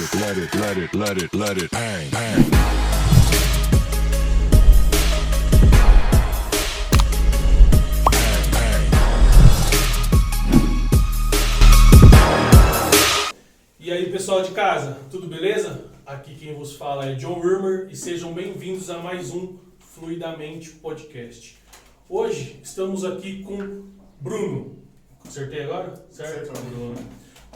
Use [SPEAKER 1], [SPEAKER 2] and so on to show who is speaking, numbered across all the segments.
[SPEAKER 1] it, let it, let it, let it, let it bang, bang. Bang, bang.
[SPEAKER 2] E aí, pessoal de casa, tudo beleza? Aqui quem vos fala é John Wilmer e sejam bem-vindos a mais um Fluidamente Podcast. Hoje estamos aqui com Bruno. Acertei agora? Certo,
[SPEAKER 3] Acertou.
[SPEAKER 2] Bruno.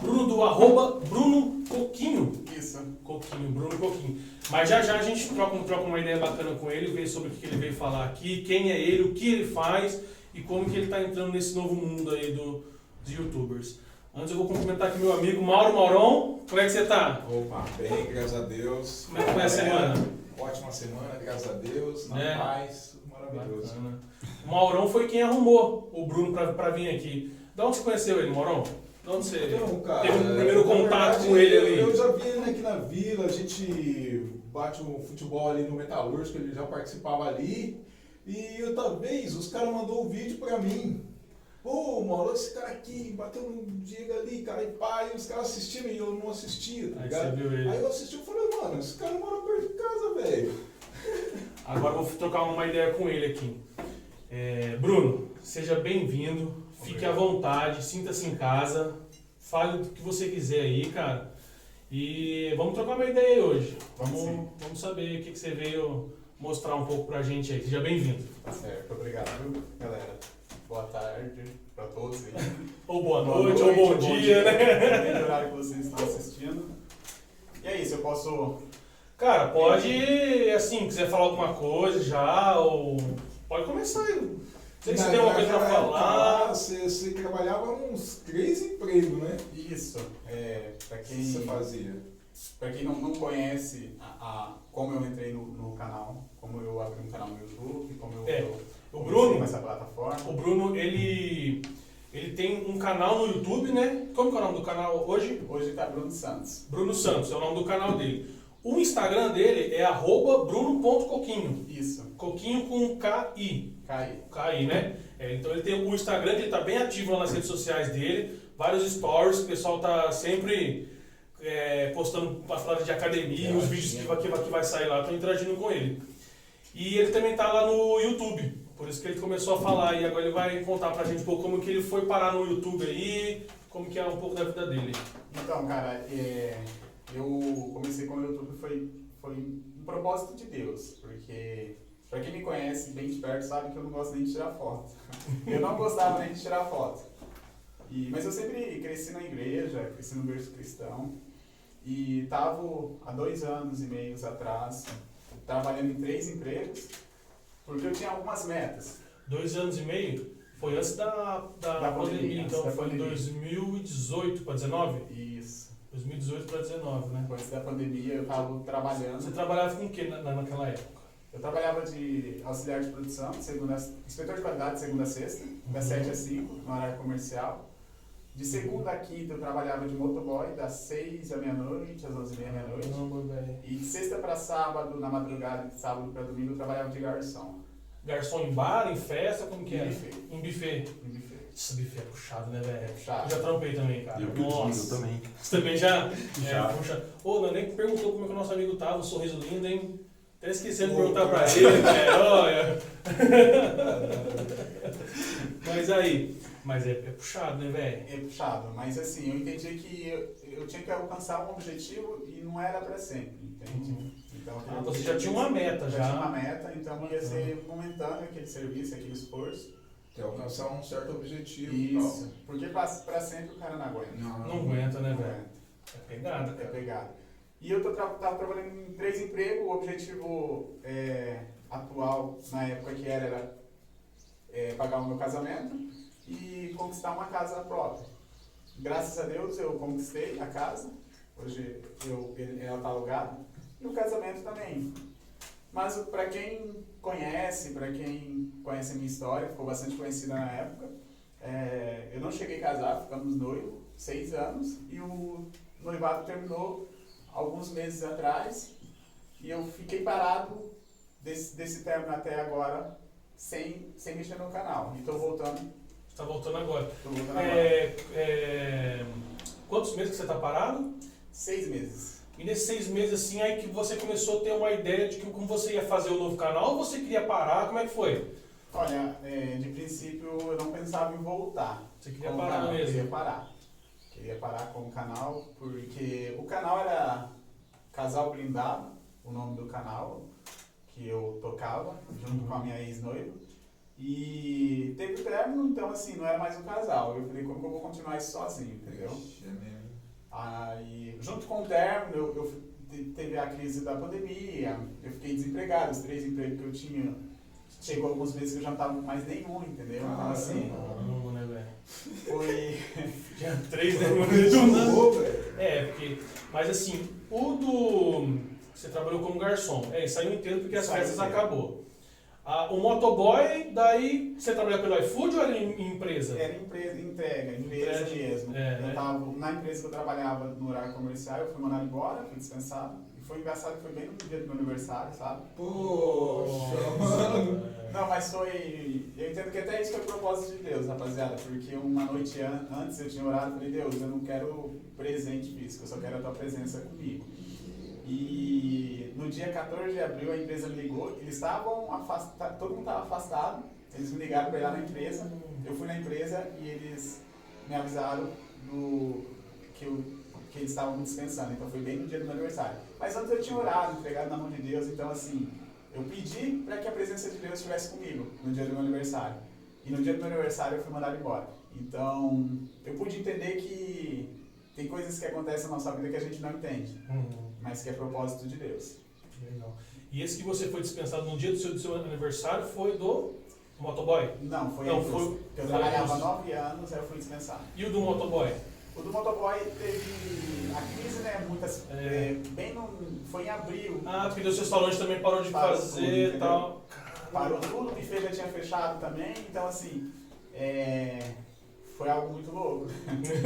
[SPEAKER 2] Bruno do arroba Bruno Coquinho.
[SPEAKER 3] Isso.
[SPEAKER 2] Coquinho, Bruno Coquinho. Mas já já a gente troca, troca uma ideia bacana com ele, ver sobre o que ele veio falar aqui, quem é ele, o que ele faz e como que ele está entrando nesse novo mundo aí do, dos youtubers. Antes eu vou cumprimentar aqui meu amigo Mauro Mauron. Como é que você tá?
[SPEAKER 4] Opa, bem, graças a Deus.
[SPEAKER 2] Como é que foi a semana?
[SPEAKER 4] Ótima semana, graças a Deus. Na
[SPEAKER 2] É.
[SPEAKER 4] paz, maravilhoso.
[SPEAKER 2] Bacana. O Maurão foi quem arrumou o Bruno pra, pra vir aqui. Da onde você conheceu ele, Maurão? Onde você
[SPEAKER 4] Então, cara,
[SPEAKER 2] teve um primeiro
[SPEAKER 4] na
[SPEAKER 2] contato
[SPEAKER 4] verdade,
[SPEAKER 2] com ele
[SPEAKER 4] eu-
[SPEAKER 2] ali?
[SPEAKER 4] Eu já vi ele aqui na vila, a gente bate um futebol ali no Metalúrgico, ele já participava ali. E outra vez, os caras mandou um vídeo pra mim. Pô, Mauro, esse cara aqui bateu no Diego ali, cara, e pai, os caras assistiram e eu não assistia, tá
[SPEAKER 2] Aí
[SPEAKER 4] ligado?
[SPEAKER 2] você viu ele.
[SPEAKER 4] Aí eu assisti e falei, mano, esse cara mora perto de casa, velho.
[SPEAKER 2] Agora eu vou trocar uma ideia com ele aqui. É, Bruno, seja bem-vindo, fique à vontade, sinta-se em casa, fale do que você quiser aí, cara. E vamos trocar uma ideia aí hoje. Vamos,
[SPEAKER 3] Sim.
[SPEAKER 2] vamos saber o que, que você veio mostrar um pouco pra gente aí. Seja bem-vindo.
[SPEAKER 3] Tá certo. Obrigado, galera. Boa tarde pra todos aí.
[SPEAKER 2] Ou boa noite, ou bom, dia, né?
[SPEAKER 3] Depende horário que vocês estão assistindo. E é isso, eu posso.
[SPEAKER 2] Cara, pode, assim, quiser falar alguma coisa já, ou pode começar aí. Você tem alguma coisa pra
[SPEAKER 4] Naquela época lá,
[SPEAKER 2] falar.
[SPEAKER 4] Você, você trabalhava uns três empregos, né?
[SPEAKER 3] Isso. É, pra
[SPEAKER 4] O
[SPEAKER 3] quem,
[SPEAKER 4] que você fazia?
[SPEAKER 3] pra quem não, não conhece a, a- como eu entrei no, no canal, como eu abri um canal no YouTube, como eu,
[SPEAKER 2] É,
[SPEAKER 3] eu
[SPEAKER 2] o Bruno-
[SPEAKER 3] essa plataforma.
[SPEAKER 2] O Bruno, ele, ele tem um canal no YouTube, né? Como que é o nome do canal hoje?
[SPEAKER 3] Hoje tá Bruno Santos.
[SPEAKER 2] Bruno Santos, é o nome do canal dele. O Instagram dele é arroba bruno.coquinho.
[SPEAKER 3] Isso.
[SPEAKER 2] Coquinho com K-I.
[SPEAKER 3] Cai.
[SPEAKER 2] K-I, né? É, então ele tem o Instagram, que ele tá bem ativo lá nas redes sociais dele. Vários stories, o pessoal tá sempre é, postando as paradas de academia, os vídeos que vai, que, vai, que vai sair lá, estão interagindo com ele. E ele também tá lá no YouTube. Por isso que ele começou a falar e agora ele vai contar pra gente um pouco como que ele foi parar no YouTube aí, como que é um pouco da vida dele.
[SPEAKER 3] Então, cara, é, eu comecei com o YouTube foi, foi um propósito de Deus, porque pra quem me conhece bem de perto sabe que eu não gosto nem de tirar foto. Eu não gostava nem de tirar foto. E, mas eu sempre cresci na igreja, cresci no berço cristão e estava há dois anos e meio atrás trabalhando em três empregos porque eu tinha algumas metas.
[SPEAKER 2] Dois anos e meio foi antes da, da,
[SPEAKER 3] Da
[SPEAKER 2] pandemia,
[SPEAKER 3] pandemia,
[SPEAKER 2] então
[SPEAKER 3] da
[SPEAKER 2] foi em
[SPEAKER 3] pandemia.
[SPEAKER 2] 2018 para 19?
[SPEAKER 3] Isso.
[SPEAKER 2] 2018 para 19, né?
[SPEAKER 3] Antes da pandemia eu estava trabalhando.
[SPEAKER 2] Você trabalhava com o que na- naquela época?
[SPEAKER 3] Eu trabalhava de auxiliar de produção, de segunda, inspetor de qualidade de segunda a sexta, das
[SPEAKER 2] Uhum.
[SPEAKER 3] 7 às 5, no horário comercial. De segunda a quinta eu trabalhava de motoboy, das 6 à meia-noite, às 11 e meia meia-noite. E de sexta para sábado, na madrugada, de sábado para domingo, eu trabalhava de garçom.
[SPEAKER 2] Garçom em bar, em festa, como que
[SPEAKER 3] Em
[SPEAKER 2] era?
[SPEAKER 3] buffet.
[SPEAKER 2] Em buffet.
[SPEAKER 3] Em buffet.
[SPEAKER 2] Esse buffet é puxado, né, velho?
[SPEAKER 3] É puxado.
[SPEAKER 2] Eu já trampei também, cara.
[SPEAKER 5] Eu que eu
[SPEAKER 2] Nossa.
[SPEAKER 5] também.
[SPEAKER 2] Você também já?
[SPEAKER 5] Já.
[SPEAKER 2] É, puxa. Ô, não, nem perguntou como é que o nosso amigo tava, um sorriso lindo, hein? Até esquecendo de perguntar pra ele, velho. Olha. Mas aí, mas é, é puxado, né, velho?
[SPEAKER 3] É puxado, mas assim, eu entendi que eu, eu tinha que alcançar um objetivo e não era para sempre, entende?
[SPEAKER 2] Uhum.
[SPEAKER 3] Então,
[SPEAKER 2] Ah, você já tinha uma meta,
[SPEAKER 3] já
[SPEAKER 2] já.
[SPEAKER 3] tinha uma meta, então ia ser momentâneo aquele serviço, aquele esforço.
[SPEAKER 4] Quer alcançar um certo objetivo
[SPEAKER 3] Isso. Porque pra, pra sempre o cara não aguenta.
[SPEAKER 4] tal.
[SPEAKER 2] Não aguenta, né,
[SPEAKER 3] Não
[SPEAKER 2] velho? É pegada,
[SPEAKER 3] É
[SPEAKER 2] cara.
[SPEAKER 3] E eu tô tra trabalhando em três empregos, o objetivo é, atual na época que era, era é, pagar o meu casamento e conquistar uma casa própria. Graças a Deus eu conquistei a casa, hoje eu, ela está alugada, e o casamento também. Mas para quem conhece, para quem conhece a minha história, ficou bastante conhecida na época, é, eu não cheguei a casar, ficamos noivos, seis anos, e o noivado terminou alguns meses atrás, e eu fiquei parado desse, desse término até agora, sem, sem mexer no canal. E estou voltando,
[SPEAKER 2] Você tá voltando agora.
[SPEAKER 3] tô voltando agora.
[SPEAKER 2] É, é, quantos meses que você tá parado?
[SPEAKER 3] Seis meses.
[SPEAKER 2] E nesses seis meses, assim, aí que você começou a ter uma ideia de que como você ia fazer o novo canal ou você queria parar? Como é que foi?
[SPEAKER 3] Olha, é, de princípio eu não pensava em voltar.
[SPEAKER 2] Você queria parar mesmo?
[SPEAKER 3] Queria parar. Queria parar com o canal, porque o canal era Casal Blindado, o nome do canal que eu tocava, junto com a minha ex-noiva. E teve término, então assim, não era mais um casal. Eu falei, como que eu vou continuar isso sozinho, entendeu?
[SPEAKER 4] Ixi, é mesmo.
[SPEAKER 3] Aí, junto com o término, eu, eu te- teve a crise da pandemia, eu fiquei desempregado, os três empregos que eu tinha, chegou alguns meses que eu já não tava com mais nenhum, entendeu? Então assim,
[SPEAKER 2] Caramba, né, velho?
[SPEAKER 3] foi...
[SPEAKER 2] Tinha três, né?
[SPEAKER 4] Velho.
[SPEAKER 2] É, porque. Mas assim, o do. Você trabalhou como garçom. É, saiu inteiro porque as festas acabou. Ah, o motoboy, daí você trabalhava pelo iFood ou era em, em empresa?
[SPEAKER 3] Era empresa, entrega, empresa mesmo.
[SPEAKER 2] é,
[SPEAKER 3] eu
[SPEAKER 2] né?
[SPEAKER 3] tava, na empresa que eu trabalhava no horário comercial, eu fui mandado embora, fui dispensado. Foi engraçado que foi bem no dia do meu aniversário, sabe?
[SPEAKER 4] Poxa, mano.
[SPEAKER 3] Não, mas foi. Eu entendo que até isso foi propósito de Deus, rapaziada. Porque uma noite an- antes eu tinha orado e falei, Deus, eu não quero presente físico, eu só quero a tua presença comigo. E no dia 14 de abril a empresa me ligou, eles estavam afastados, todo mundo estava afastado, eles me ligaram para ir lá na empresa, eu fui na empresa e eles me avisaram do, que, eu, que eles estavam me dispensando, então foi bem no dia do meu aniversário. Mas antes eu tinha orado, entregado na mão de Deus, então assim, eu pedi para que a presença de Deus estivesse comigo no dia do meu aniversário. E no dia do meu aniversário eu fui mandado embora. Então, eu pude entender que tem coisas que acontecem na nossa vida que a gente não entende,
[SPEAKER 2] Uhum,
[SPEAKER 3] mas que é propósito de Deus.
[SPEAKER 2] legal. E esse que você foi dispensado no dia do seu, do seu aniversário foi do motoboy?
[SPEAKER 3] Não, foi
[SPEAKER 2] Não, foi-
[SPEAKER 3] Eu trabalhava nove anos, aí eu fui dispensado.
[SPEAKER 2] E o do motoboy?
[SPEAKER 3] O do motoboy teve a crise, né? Muitas.
[SPEAKER 2] É.
[SPEAKER 3] é, bem no. Foi em abril.
[SPEAKER 2] Ah, porque os restaurantes também parou de
[SPEAKER 3] Parou
[SPEAKER 2] fazer
[SPEAKER 3] tudo,
[SPEAKER 2] e tal.
[SPEAKER 3] Parou tudo, o buffet já tinha fechado também, então assim. é, foi algo muito louco.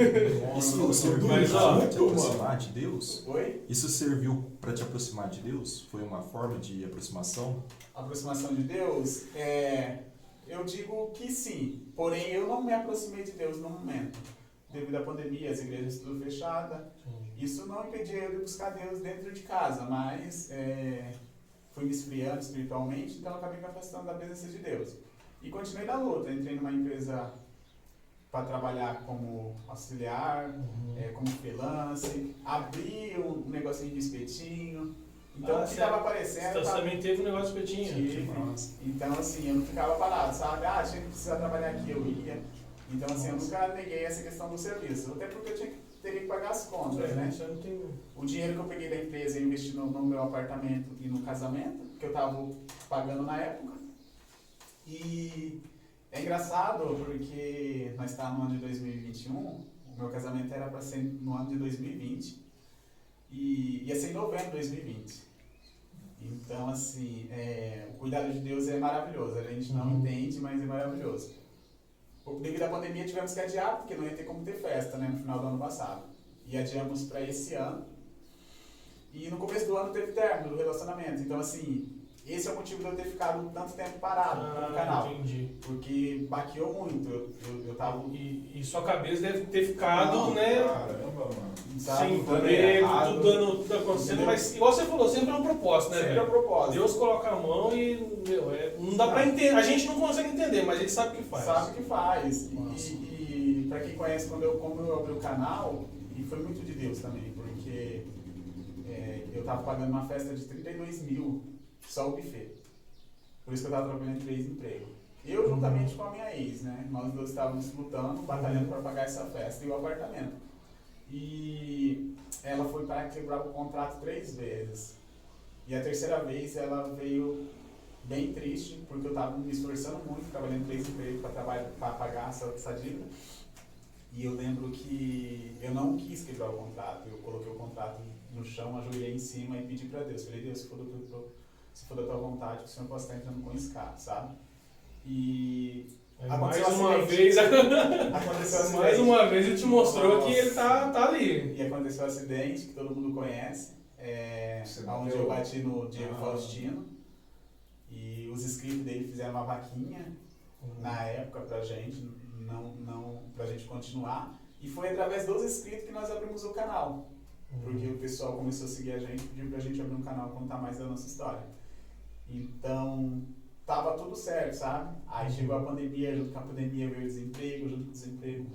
[SPEAKER 5] Isso serviu para te aproximar de Deus?
[SPEAKER 3] Oi?
[SPEAKER 5] Isso serviu para te aproximar de Deus? Foi uma forma de aproximação?
[SPEAKER 3] aproximação de Deus, é, eu digo que sim. Porém, eu não me aproximei de Deus no momento. Devido à pandemia, as igrejas tudo fechadas. Isso não impedia eu de buscar Deus dentro de casa, mas é, fui me esfriando espiritualmente, então acabei me afastando da presença de Deus. E continuei na luta. Entrei numa empresa para trabalhar como auxiliar,
[SPEAKER 2] Uhum.
[SPEAKER 3] é, como freelance, abri um negocinho de espetinho. Então,
[SPEAKER 2] Ah,
[SPEAKER 3] o que estava aparecendo...
[SPEAKER 2] Você
[SPEAKER 3] tava-
[SPEAKER 2] também teve um negócio petinho.
[SPEAKER 3] Tive.
[SPEAKER 5] massa.
[SPEAKER 3] Então, assim, eu não ficava parado, sabe? Ah, tinha que precisar trabalhar aqui, eu ia. Então, assim, eu nunca neguei essa questão do serviço. Até porque eu tinha que, teria que pagar as contas, né?
[SPEAKER 2] Você não tem.
[SPEAKER 3] O dinheiro que eu peguei da empresa eu investi no, no meu apartamento e no casamento, que eu tava pagando na época. E é engraçado porque nós estávamos no ano de 2021, o meu casamento era para ser no ano de 2020 e ia ser em novembro de 2020. Então, assim, é, o cuidado de Deus é maravilhoso. A gente não
[SPEAKER 2] Uhum.
[SPEAKER 3] entende, mas é maravilhoso. Devido à pandemia, tivemos que adiar, porque não ia ter como ter festa né, no final do ano passado. E adiamos para esse ano. E no começo do ano teve término do relacionamento. Então, assim, esse é o motivo de eu ter ficado tanto tempo parado no
[SPEAKER 2] Ah,
[SPEAKER 3] canal.
[SPEAKER 2] entendi.
[SPEAKER 3] Porque baqueou muito. Eu, eu, eu tava,
[SPEAKER 2] E, e sua cabeça deve ter ficado,
[SPEAKER 3] Não,
[SPEAKER 2] né?
[SPEAKER 4] Caramba, mano.
[SPEAKER 3] sabe,
[SPEAKER 2] emprego,
[SPEAKER 3] errado.
[SPEAKER 2] tudo dando tudo acontecendo. Mas, igual você falou, sempre é um propósito, né,
[SPEAKER 3] Sempre é o
[SPEAKER 2] velho?
[SPEAKER 3] propósito.
[SPEAKER 2] Deus coloca a mão e, meu, é, não dá pra entender. A gente não consegue entender, mas ele sabe o que faz.
[SPEAKER 3] Sabe o que faz.
[SPEAKER 2] Massa.
[SPEAKER 3] E, e pra quem conhece, quando eu, como eu abri o canal, e foi muito de Deus também, porque é, eu tava pagando uma festa de 32 mil, só o buffet. Por isso que eu tava trabalhando em três empregos. Eu juntamente com a minha ex, né? Nós dois estávamos lutando, batalhando para pagar essa festa e o apartamento. E ela foi para quebrar o contrato três vezes. E a terceira vez ela veio bem triste, porque eu estava me esforçando muito, trabalhando três empregos para pagar essa, essa dívida. E eu lembro que eu não quis quebrar o contrato, eu coloquei o contrato no chão, ajoelhei em cima e pedi para Deus. Falei, Deus, se for, do teu- se for da tua vontade, que o Senhor possa estar entrando com escape, sabe? E
[SPEAKER 2] É, mais
[SPEAKER 3] um
[SPEAKER 2] uma vez,
[SPEAKER 3] aconteceu
[SPEAKER 2] mais uma vez ele te mostrou
[SPEAKER 3] Nossa.
[SPEAKER 2] que ele tá, tá ali.
[SPEAKER 3] E aconteceu um acidente que todo mundo conhece, é, onde eu bati no Diego
[SPEAKER 4] Ah.
[SPEAKER 3] Faustino. E os inscritos dele fizeram uma vaquinha na época pra gente, não, não, pra gente continuar. E foi através dos inscritos que nós abrimos o canal. Porque o pessoal começou a seguir a gente, pediu pra gente abrir um canal contar mais da nossa história. Então, tava tudo certo, sabe? Aí chegou a pandemia, junto com a pandemia veio o desemprego, junto com o desemprego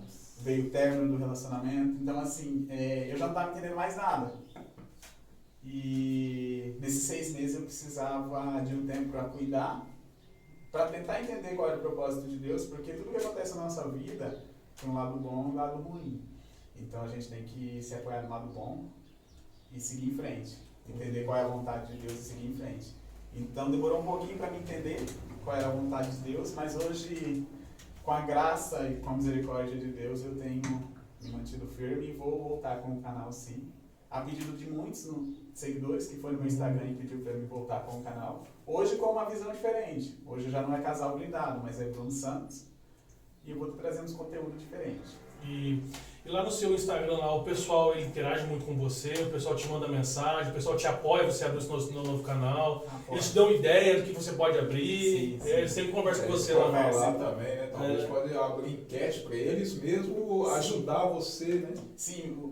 [SPEAKER 3] veio o término do relacionamento. Então, assim, é, eu já não tava entendendo mais nada. E nesses seis meses eu precisava de um tempo para cuidar, para tentar entender qual era o propósito de Deus, porque tudo que acontece na nossa vida tem um lado bom e um lado ruim. Então a gente tem que se apoiar no lado bom e seguir em frente. Entender qual é a vontade de Deus e seguir em frente. Então demorou um pouquinho para me entender qual era a vontade de Deus, mas hoje, com a graça e com a misericórdia de Deus, eu tenho me mantido firme e vou voltar com o canal sim. A pedido de muitos seguidores que foi no meu Instagram e pediu para me voltar com o canal. Hoje com uma visão diferente. Hoje já não é casal blindado, mas é Bruno Santos. E eu vou trazer uns conteúdos diferentes.
[SPEAKER 2] E, e lá no seu Instagram, lá, o pessoal ele interage muito com você, o pessoal te manda mensagem, o pessoal te apoia, você abre o seu novo, novo canal, eles te dão ideia do que você pode abrir,
[SPEAKER 3] Sim, sim.
[SPEAKER 2] é, eles sempre conversam com
[SPEAKER 4] Eles
[SPEAKER 2] você lá.
[SPEAKER 4] falar também, né? Talvez
[SPEAKER 2] É.
[SPEAKER 4] pode abrir enquete para eles mesmo,
[SPEAKER 3] Sim.
[SPEAKER 4] ajudar você, né?
[SPEAKER 3] Sim, o,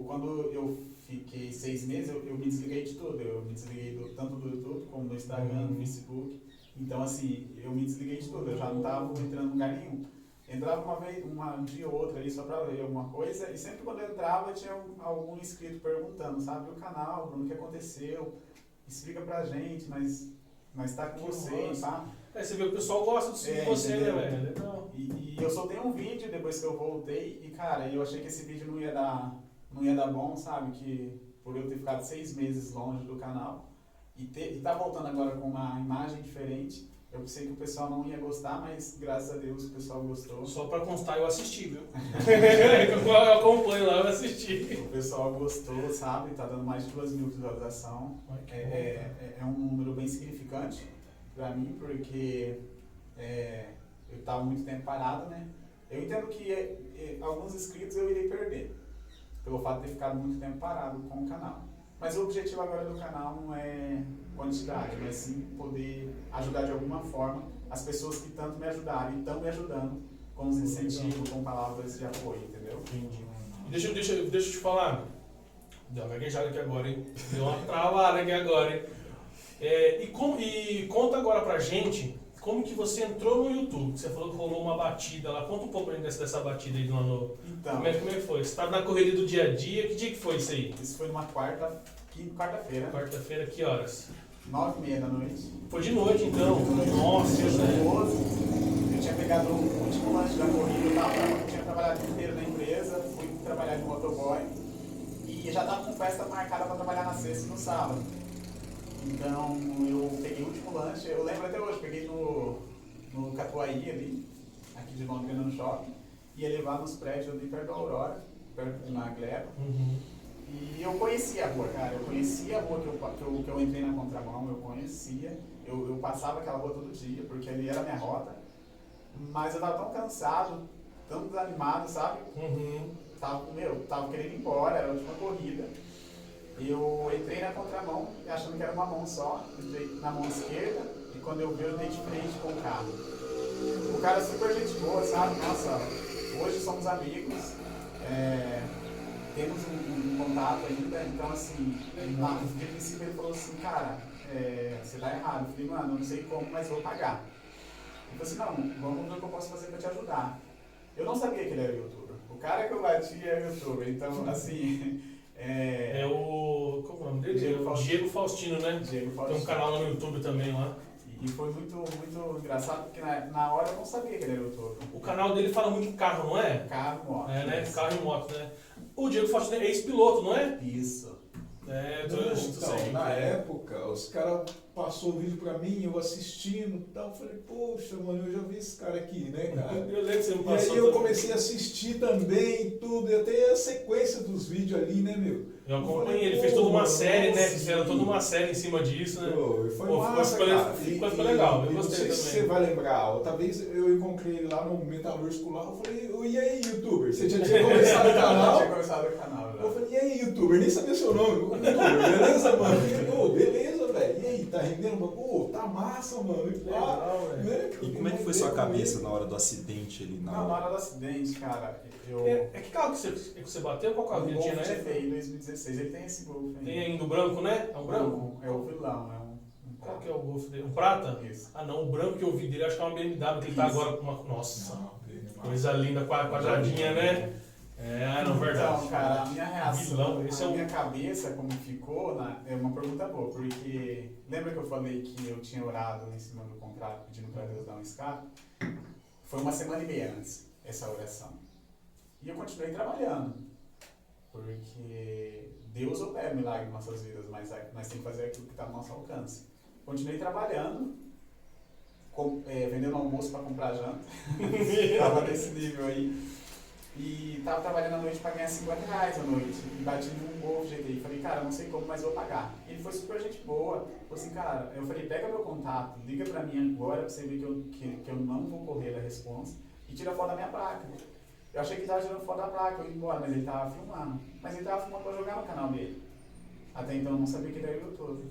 [SPEAKER 3] o- quando eu fiquei seis meses, eu, eu me desliguei de tudo. Eu me desliguei do- tanto do YouTube como do Instagram, do Facebook. Então, assim, eu me desliguei de tudo. Eu já não estava entrando em lugar nenhum. Entrava uma vez, uma, um dia ou outro ali só para ler alguma coisa. E sempre quando eu entrava, tinha um- algum inscrito perguntando, sabe? O canal, Bruno, o que aconteceu? Explica pra gente, mas nós tá com
[SPEAKER 2] Que
[SPEAKER 3] sabe?
[SPEAKER 2] É, você vê que o pessoal gosta de
[SPEAKER 3] É,
[SPEAKER 2] você, né, velho?
[SPEAKER 3] E, e eu soltei um vídeo depois que eu voltei e, cara, eu achei que esse vídeo não ia dar, não ia dar bom, sabe? Que por eu ter ficado seis meses longe do canal e, ter, e tá voltando agora com uma imagem diferente, eu pensei que o pessoal não ia gostar, mas graças a Deus o pessoal gostou.
[SPEAKER 2] Só pra constar, eu assisti, viu? eu acompanho lá, eu assisti.
[SPEAKER 3] O pessoal gostou, sabe? Tá dando mais de duas mil visualizações. É,
[SPEAKER 2] bom.
[SPEAKER 3] é, é um número bem significante para mim, porque é, eu estava muito tempo parado, né? Eu entendo que é, é, alguns inscritos eu irei perder, pelo fato de ter ficado muito tempo parado com o canal. Mas o objetivo agora do canal não é quantidade, mas sim poder ajudar de alguma forma as pessoas que tanto me ajudaram e estão me ajudando com os incentivos, com palavras de apoio, entendeu?
[SPEAKER 2] Entendi. Deixa, eu- deixa, deixa eu te falar. Deu uma gaguejada aqui agora, hein? Deu uma travada aqui agora, hein? É, e, com- e conta agora pra gente como que você entrou no YouTube. Você falou que rolou uma batida lá. Conta um pouco pra gente dessa, dessa batida aí lá no.
[SPEAKER 3] Então,
[SPEAKER 2] Como é, como é que foi? Você estava na correria do dia a dia. Que dia que foi isso aí?
[SPEAKER 3] isso foi numa quarta, quinta- quarta-feira,
[SPEAKER 2] Quarta-feira, que horas?
[SPEAKER 3] Nove e meia da noite.
[SPEAKER 2] Foi de noite então. Nossa,
[SPEAKER 3] eu. Eu tinha pegado o último lanche da corrida e tal, eu tinha trabalhado o dia inteiro na empresa, fui trabalhar de motoboy e já estava com festa marcada para trabalhar na sexta e no sábado. Então eu peguei o último lanche, eu lembro até hoje, peguei no, no Catuaí ali, aqui de Londrina no shopping, ia levar nos prédios ali perto da Aurora, perto na Gleba.
[SPEAKER 2] Uhum.
[SPEAKER 3] E eu conhecia a rua, cara. Eu conhecia a rua que eu, que eu, que eu entrei na contramão, eu conhecia. Eu, eu passava aquela rua todo dia, porque ali era a minha rota. Mas eu tava tão cansado, tão desanimado, sabe?
[SPEAKER 2] Uhum.
[SPEAKER 3] Tava, meu, tava querendo ir embora, era a última corrida. Eu entrei na contramão, achando que era uma mão só. Entrei na mão esquerda e quando eu vi, eu dei de frente com o carro. O cara é super gente boa, sabe? Nossa, hoje somos amigos. é, temos um, um contato ainda, então assim, lá, de princípio ele falou assim, cara, é, você tá errado. Eu falei, mano, eu não sei como, mas vou pagar. Ele falou assim, não, vamos ver o que eu posso fazer pra te ajudar. Eu não sabia que ele era youtuber. O cara que eu bati era youtuber, então assim, é,
[SPEAKER 2] É o. Como é o nome dele?
[SPEAKER 3] Diego
[SPEAKER 2] O
[SPEAKER 3] Faustino.
[SPEAKER 2] Diego Faustino, né?
[SPEAKER 3] Diego
[SPEAKER 2] Tem um
[SPEAKER 3] Faustino.
[SPEAKER 2] canal lá no YouTube também lá.
[SPEAKER 3] E foi muito, muito engraçado, porque na, na hora eu não sabia que ele era youtuber.
[SPEAKER 2] O canal dele fala muito de carro, não é?
[SPEAKER 3] Carro, moto.
[SPEAKER 2] É, né?
[SPEAKER 3] isso.
[SPEAKER 2] Carro e moto, né? O Diego Faustino é ex-piloto, não é?
[SPEAKER 3] Isso.
[SPEAKER 2] É,
[SPEAKER 4] Não,
[SPEAKER 2] tô
[SPEAKER 4] então,
[SPEAKER 2] sei.
[SPEAKER 4] na época, os caras passou o vídeo pra mim, eu assistindo e tal, eu falei, poxa, mano, eu já vi esse cara aqui, né, cara?
[SPEAKER 2] Eu lembro que você me
[SPEAKER 4] E
[SPEAKER 2] passou.
[SPEAKER 4] aí eu comecei a assistir também tudo, e até a sequência dos vídeos ali, né, meu?
[SPEAKER 2] Eu acompanhei, ele fez toda uma série, né? Fizeram toda uma série em cima disso, né?
[SPEAKER 4] Pô, foi
[SPEAKER 2] Pô,
[SPEAKER 4] massa,
[SPEAKER 2] ficou-
[SPEAKER 4] cara.
[SPEAKER 2] ficou-
[SPEAKER 4] E-
[SPEAKER 2] ficou
[SPEAKER 4] e-
[SPEAKER 2] legal, eu
[SPEAKER 4] e
[SPEAKER 2] gostei
[SPEAKER 4] Não sei se
[SPEAKER 2] também.
[SPEAKER 4] você vai lembrar, outra vez eu encontrei ele lá no Metalúrgico lá, eu falei, "Ô, e aí, youtuber? Você já tinha começado o canal?
[SPEAKER 3] tinha começado o canal.
[SPEAKER 4] Eu falei, e aí, youtuber? Nem sabia seu nome. Youtuber, beleza, mano? Ô, beleza. E tá rendendo? Ô, tá na massa, mano. E,
[SPEAKER 2] Legal, velho.
[SPEAKER 4] né?
[SPEAKER 5] E como é que foi sua cabeça na hora do acidente ali? Na
[SPEAKER 3] Não, na
[SPEAKER 5] hora?
[SPEAKER 3] hora do acidente, cara, eu.
[SPEAKER 2] É, é que carro que você, que você bateu? Qual carro que
[SPEAKER 3] o
[SPEAKER 2] ele tinha, né?
[SPEAKER 3] GTI 2016, ele tem esse Golf aí.
[SPEAKER 2] Tem ainda o branco, né? É um branco?
[SPEAKER 3] É o vilão, é um.
[SPEAKER 2] Qual que é o Golf dele? Um prata?
[SPEAKER 3] Isso.
[SPEAKER 2] Ah não, o branco que eu vi dele, acho que é uma BMW, que ele tá agora com uma. Nossa,
[SPEAKER 4] é
[SPEAKER 2] coisa linda, qua- quadradinha, né? É, não, verdade.
[SPEAKER 3] Então, cara, a minha reação,
[SPEAKER 2] Vilão, esse
[SPEAKER 3] a
[SPEAKER 2] é
[SPEAKER 3] minha cabeça, como ficou, na- é uma pergunta boa, porque lembra que eu falei que eu tinha orado em cima do contrato pedindo para Deus dar um escape? Foi uma semana e meia antes essa oração. E eu continuei trabalhando, porque Deus opera milagre em nossas vidas, mas nós temos que fazer aquilo que está ao nosso alcance. Continuei trabalhando, com- é, vendendo almoço para comprar janta, estava nesse nível aí. E tava trabalhando à noite para ganhar 50 reais à noite. E bati num Golf GTI. Falei, cara, não sei como, mas vou pagar. Ele foi super gente boa. Falei assim, cara, eu falei, pega meu contato, liga pra mim agora pra você ver que eu, que, que eu não vou correr da responsa e tira foto da minha placa. Eu achei que ele tava tirando foto da placa, eu ia embora, mas ele tava filmando. Mas ele tava filmando pra jogar no canal dele. Até então eu não sabia que ele era YouTube.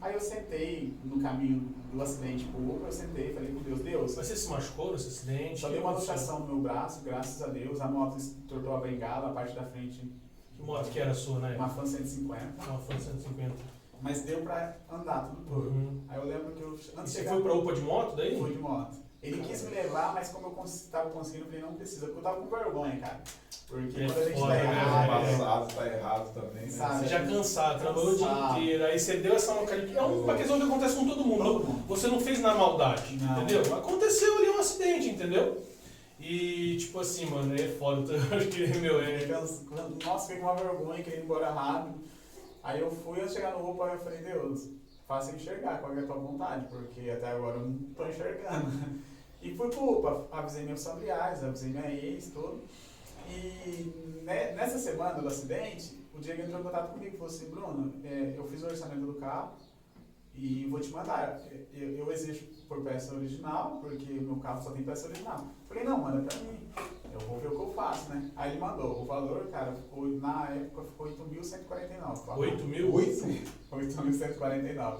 [SPEAKER 3] Aí eu sentei no caminho do acidente pro Uber, eu sentei e falei com Deus, Deus,
[SPEAKER 2] Mas você se machucou nesse acidente?
[SPEAKER 3] só dei uma luxação no meu braço, graças a Deus. A moto entortou a bengala, a parte da frente,
[SPEAKER 2] Que moto que era a sua, né?
[SPEAKER 3] uma Fan 150.
[SPEAKER 2] Uma Fan 150.
[SPEAKER 3] Mas deu pra andar tudo todo.
[SPEAKER 2] Uhum.
[SPEAKER 3] Aí eu lembro que eu, antes
[SPEAKER 2] E você
[SPEAKER 3] chegar
[SPEAKER 2] foi pra UPA de moto daí?
[SPEAKER 3] fui de moto. Ele quis me levar, mas como eu cons- tava conseguindo, eu falei, não precisa, porque eu tava com vergonha, cara. Porque
[SPEAKER 2] É
[SPEAKER 3] quando a gente
[SPEAKER 2] foda,
[SPEAKER 3] tá
[SPEAKER 2] né?
[SPEAKER 3] errado,
[SPEAKER 2] É.
[SPEAKER 4] passado, tá errado também, né?
[SPEAKER 3] Sabe?
[SPEAKER 2] Você já cansado, trabalhou o dia inteiro, aí você deu essa mancada. É uma questão que acontece com todo mundo.
[SPEAKER 3] Todo mundo.
[SPEAKER 2] Você não fez na maldade,
[SPEAKER 3] Não.
[SPEAKER 2] entendeu? Aconteceu ali um acidente, entendeu? E tipo assim, mano, é foda. Eu acho que, meu, é.
[SPEAKER 3] Nossa, fiquei com uma vergonha, queria ir embora rápido. Aí eu fui, de chegar no UPA, eu falei, Deus, faça eu enxergar qual é a tua vontade, porque até agora eu não tô enxergando. E fui pro avisei meus familiares, avisei minha ex, tudo. E ne- nessa semana do acidente, o Diego entrou em contato comigo e falou assim, Bruno, é, eu fiz o orçamento do carro e vou te mandar. Eu, eu exijo por peça original, porque o meu carro só tem peça original. Falei, não, manda pra mim. Eu vou ver o que eu faço, né? Aí ele mandou. O valor, cara, ficou, na época ficou 8.149.
[SPEAKER 2] 8 mil?
[SPEAKER 4] Oito?
[SPEAKER 3] 8.149.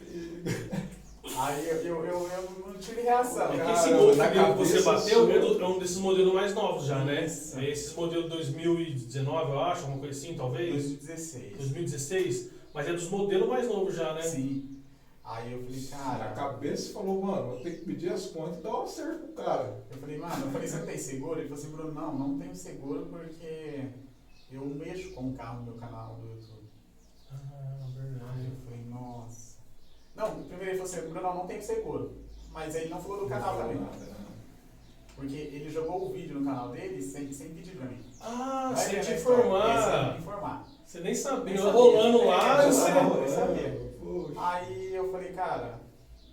[SPEAKER 3] Aí eu, eu, eu, eu não tive reação.
[SPEAKER 2] É que
[SPEAKER 4] Cara,
[SPEAKER 2] esse Golf
[SPEAKER 4] na
[SPEAKER 2] que você bateu é é um desses modelos mais novos já, né?
[SPEAKER 3] Isso.
[SPEAKER 2] É esses modelos 2019, eu acho, alguma coisa assim, talvez.
[SPEAKER 3] 2016.
[SPEAKER 2] 2016. Mas é dos modelos mais novos já, né?
[SPEAKER 3] Sim. Aí eu falei,
[SPEAKER 4] Na
[SPEAKER 3] cara,
[SPEAKER 4] cabeça falou, mano, vou ter que pedir as contas e dar um acerto pro cara.
[SPEAKER 3] eu falei, mano, eu falei, você não tem seguro? Ele falou assim, Bruno, não, não tenho seguro porque eu mexo com o carro no meu canal do YouTube.
[SPEAKER 2] Ah,
[SPEAKER 3] Aí
[SPEAKER 2] verdade.
[SPEAKER 3] eu falei, nossa. Não, primeiro ele falou assim, Bruno, não tem seguro. Mas ele não falou do canal também.
[SPEAKER 4] né?
[SPEAKER 3] Porque ele jogou o vídeo no canal dele sem, sem pedir pra mim.
[SPEAKER 2] Ah,
[SPEAKER 3] Vai
[SPEAKER 2] sem te
[SPEAKER 3] na história,
[SPEAKER 2] informar.
[SPEAKER 3] Sem me informar.
[SPEAKER 2] Você nem sabia.
[SPEAKER 3] Nem sabia.
[SPEAKER 2] Rolando lá,
[SPEAKER 3] É,
[SPEAKER 2] você.
[SPEAKER 3] não, eu sabia.
[SPEAKER 4] Poxa.
[SPEAKER 3] Aí eu falei, cara,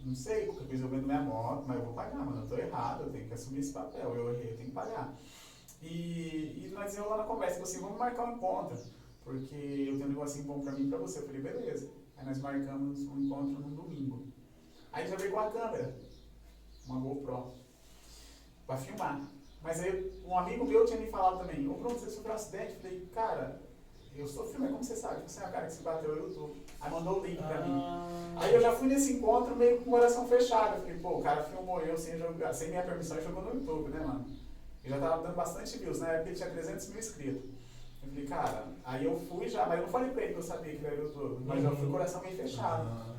[SPEAKER 3] não sei, porque eu fiz eu vendo minha moto, mas eu vou pagar, mano. Eu tô errado, eu tenho que assumir esse papel. Eu errei, eu tenho que pagar. E, e nós enrolando a conversa, falei assim, vamos marcar um encontro. Porque eu tenho um negocinho bom pra mim e pra você. Eu falei, beleza. Aí nós marcamos um encontro num domingo. Aí já veio com a câmera, uma GoPro, pra filmar. Mas aí um amigo meu tinha me falado também, ô Bruno, você sofreu um acidente? Eu falei, cara, eu sofri, mas como você sabe? Você é a cara que se bateu, eu tô. Aí mandou o link pra mim.
[SPEAKER 2] Ah,
[SPEAKER 3] Aí eu já fui nesse encontro meio com o coração fechado. Eu falei, pô, o cara filmou eu sem, jogar, sem minha permissão e jogou no YouTube, né, mano? Ele já tava dando bastante views, na época ele tinha 300 mil inscritos. Falei, cara, aí eu fui já, mas eu não falei pra ele que eu sabia que ele era YouTube, mas eu fui com o coração meio fechado.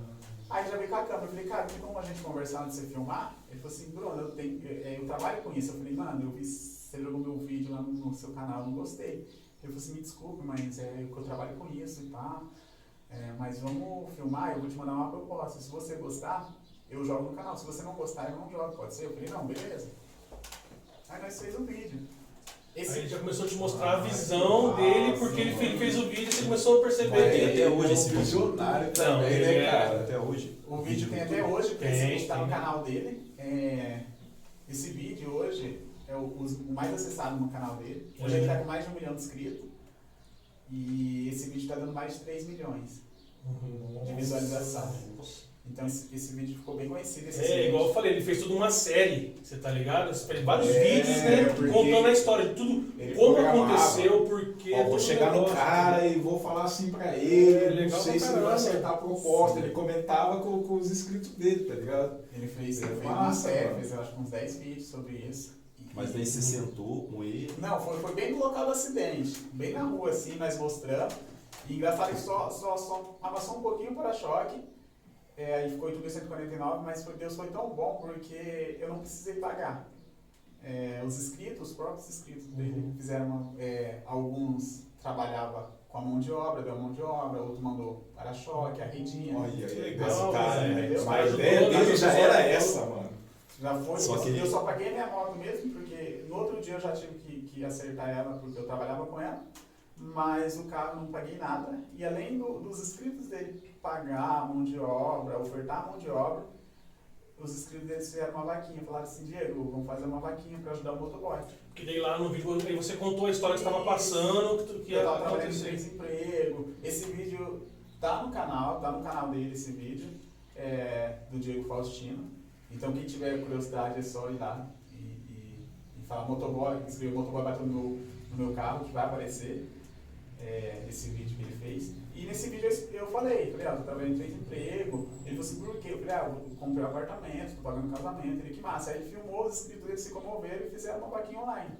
[SPEAKER 3] Aí já veio com a câmera, eu falei, cara, tem como a gente conversar antes de você filmar? Ele falou assim, Bruno, eu, tenho, eu, eu trabalho com isso. Eu falei, mano, eu vi, você jogou meu vídeo lá no, no seu canal, eu não gostei. Ele falou assim, me desculpe, mas é que eu trabalho com isso e pá. É, mas vamos filmar, eu vou te mandar uma proposta. Se você gostar, eu jogo no canal. Se você não gostar, eu não jogo, pode ser? Eu falei, não, beleza. Aí nós fez um vídeo. Esse
[SPEAKER 2] Aí ele já começou a te mostrar a visão dele, porque ele fez, fez o vídeo e você começou a perceber
[SPEAKER 5] Vai,
[SPEAKER 2] que
[SPEAKER 5] tem até hoje esse vídeo.
[SPEAKER 4] Visionário também,
[SPEAKER 2] ele
[SPEAKER 4] né,
[SPEAKER 2] é-
[SPEAKER 4] cara?
[SPEAKER 5] Até hoje.
[SPEAKER 3] O vídeo tem até hoje, porque esse
[SPEAKER 2] Tem,
[SPEAKER 3] vídeo está no canal dele. É, esse vídeo hoje é o, o mais acessado no canal dele. Hoje
[SPEAKER 2] É.
[SPEAKER 3] ele está com mais de um milhão de inscritos. E esse vídeo está dando mais de 3 milhões de visualização. Então esse, esse vídeo ficou bem conhecido. Esse
[SPEAKER 2] É,
[SPEAKER 3] seguinte.
[SPEAKER 2] igual eu falei, ele fez toda uma série, você tá ligado? Você fez vários
[SPEAKER 3] É,
[SPEAKER 2] vídeos, né? Contando a história de tudo, como aconteceu, porque.
[SPEAKER 4] Ó, vou chegar no
[SPEAKER 2] negócio.
[SPEAKER 4] cara e vou falar assim pra ele,
[SPEAKER 2] É,
[SPEAKER 4] não
[SPEAKER 2] legal
[SPEAKER 4] sei
[SPEAKER 2] pra
[SPEAKER 4] se ele vai acertar a proposta. Ele comentava com, com os inscritos dele, tá ligado?
[SPEAKER 3] Ele fez,
[SPEAKER 4] É
[SPEAKER 3] ele fez uma
[SPEAKER 4] massa,
[SPEAKER 3] série, fez eu acho que uns 10 vídeos sobre isso.
[SPEAKER 5] Mas daí você sentou com ele.
[SPEAKER 3] Não, foi, foi bem no local do acidente, bem na rua, assim, nós mostrando. E engraçado que só, só, só amassou um pouquinho o para-choque. É, aí ficou em tudo 149, mas foi, Deus foi tão bom porque eu não precisei pagar. É, os inscritos, os próprios inscritos dele fizeram, uma- é, alguns trabalhavam com a mão de obra, deu a mão de obra, outro mandou para-choque, a redinha.
[SPEAKER 4] Olha,
[SPEAKER 2] Que legal,
[SPEAKER 4] esse cara, né?
[SPEAKER 3] Os
[SPEAKER 4] Mas a ideia dele
[SPEAKER 2] né?
[SPEAKER 4] já era essa, mano.
[SPEAKER 3] Já foi,
[SPEAKER 5] Só que-
[SPEAKER 3] eu só paguei minha moto mesmo, porque no outro dia eu já tive que, que acertar ela, porque eu trabalhava com ela, mas o carro não paguei nada. E além do- dos inscritos dele pagar a mão de obra, ofertar a mão de obra, os inscritos deles fizeram uma vaquinha, falaram assim, Diego, vamos fazer uma vaquinha para ajudar o motoboy.
[SPEAKER 2] Porque daí lá no vídeo aí você contou a história que estava passando, que, que ia acontecer.
[SPEAKER 3] três empregos. Esse vídeo tá no canal, tá no canal dele esse vídeo, é, do Diego Faustino. Então quem tiver curiosidade é só ir lá e, e, e falar motoboy, escrever motoboy bateu no meu, no meu carro, que vai aparecer é, esse vídeo que ele fez. E nesse vídeo eu, falei, falei, ó, tô trabalhando em três empregos. Ele falou assim, por quê? Eu falei, ah, eu comprei um apartamento, tô pagando casamento. Ele, que massa. Aí ele filmou, os inscritos dele se comoveram e fizeram uma vaquinha online.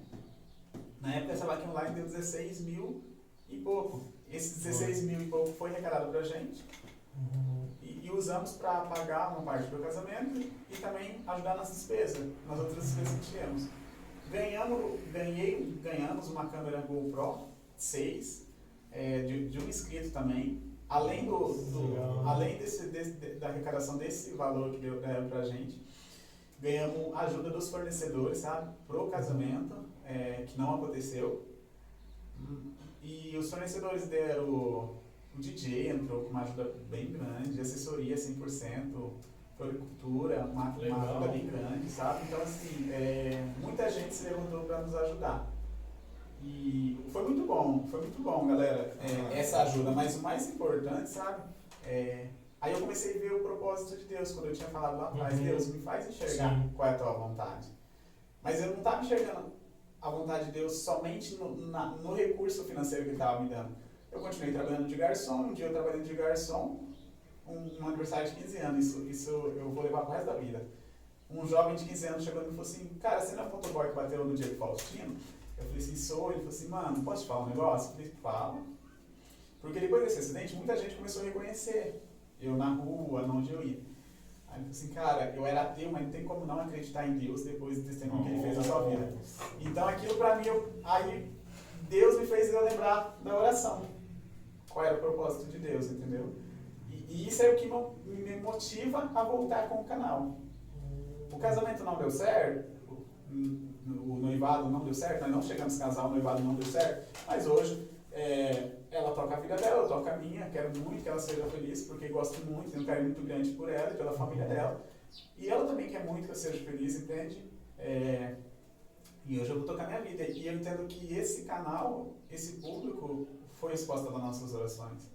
[SPEAKER 3] Na época essa vaquinha online deu 16 mil e pouco. Esses 16 mil e pouco foi arrecadado pra gente e, e usamos para pagar uma parte do casamento e também ajudar nas despesas, nas outras despesas que tivemos. Ganhamos, ganhei, ganhamos uma câmera GoPro 6 é, de, de um inscrito também. Além, do, do- além desse, desse- de- da arrecadação desse valor que deu, deram pra gente, ganhamos ajuda dos fornecedores, sabe? Pro casamento, é, que não aconteceu. E os fornecedores deram. O DJ entrou com uma ajuda bem grande, assessoria 100%, floricultura, uma, uma ajuda bem grande, sabe? Então, assim, é, muita gente se levantou para nos ajudar. E foi muito bom, foi muito bom, galera, é, essa ajuda. Mas o mais importante, sabe? É, aí eu comecei a ver o propósito de Deus, quando eu tinha falado lá atrás,
[SPEAKER 2] Uhum.
[SPEAKER 3] Deus, me faz enxergar
[SPEAKER 2] Sim.
[SPEAKER 3] qual é a tua vontade. Mas eu não estava enxergando a vontade de Deus somente no, na- no recurso financeiro que Ele estava me dando. Eu continuei trabalhando de garçom, um dia eu trabalhando de garçom, um, um aniversário de 15 anos, isso, isso eu vou levar pro resto da vida. Um jovem de 15 anos chegou e me falou assim, cara, você não é o motoboy que bateu no Diego Faustino? Eu falei assim, sou. Ele falou assim, mano, posso te falar um negócio? Eu falei, fala. Porque depois desse acidente, muita gente começou a reconhecer eu na rua, onde eu ia. Aí ele falou assim, cara, eu era ateu, mas não tem como não acreditar em Deus depois do testemunho que ele fez na sua vida. Então aquilo pra mim, eu, aí Deus me fez eu lembrar da oração. Qual era o propósito de Deus, entendeu? E, e isso é o que me motiva a voltar com o canal. O casamento não deu certo, o, noivado não deu certo, nós não chegamos a casar, o noivado não deu certo, mas hoje é, ela toca a vida dela, eu toco a minha, quero muito que ela seja feliz, porque gosto muito, tenho um carinho muito grande por ela e pela família dela. E ela também quer muito que eu seja feliz, entende? É, e hoje eu vou tocar minha vida. E eu entendo que esse canal, esse público, foi resposta das nossas orações.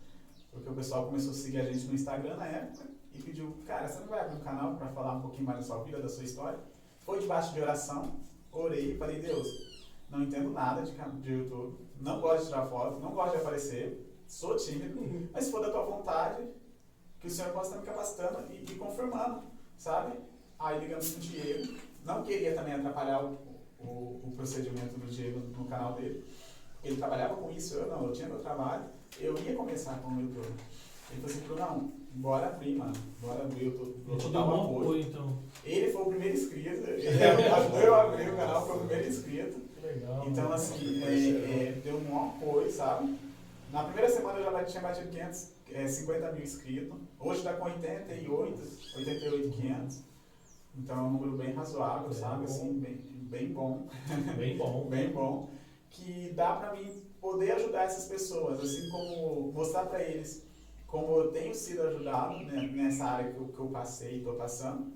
[SPEAKER 3] Porque o pessoal começou a seguir a gente no Instagram na época e pediu, cara, você não vai abrir um canal para falar um pouquinho mais da sua vida, da sua história? Foi debaixo de oração, orei e falei, Deus, não entendo nada de, de YouTube, não gosto de tirar foto, não gosto de aparecer, sou tímido, mas se for da tua vontade, que o Senhor possa estar me capacitando e, e confirmando, sabe? Aí ligamos com o Diego, não queria também atrapalhar o, o, o procedimento do Diego no canal dele, ele trabalhava com isso, eu não, eu tinha meu trabalho, eu ia começar com o YouTube. Ele falou assim, Brunão, bora abrir, mano, bora abrir, eu tô, eu
[SPEAKER 2] te
[SPEAKER 3] dando
[SPEAKER 2] um
[SPEAKER 3] apoio.
[SPEAKER 2] apoio, então.
[SPEAKER 3] Ele foi o primeiro inscrito, ele ajudou eu a abrir o canal, foi o primeiro inscrito.
[SPEAKER 2] Legal.
[SPEAKER 3] Então, assim, é, é, deu um apoio, sabe? Na primeira semana eu já tinha batido 500, é, 50 mil inscritos. Hoje está com 88, 88, 500. Então é um número bem razoável,
[SPEAKER 2] É
[SPEAKER 3] sabe?
[SPEAKER 2] bom.
[SPEAKER 3] Assim, bem, bem bom,
[SPEAKER 2] Bem bom.
[SPEAKER 3] bem bom. Que dá pra mim poder ajudar essas pessoas, assim como mostrar pra eles como eu tenho sido ajudado né, nessa área que eu, que eu passei e estou passando.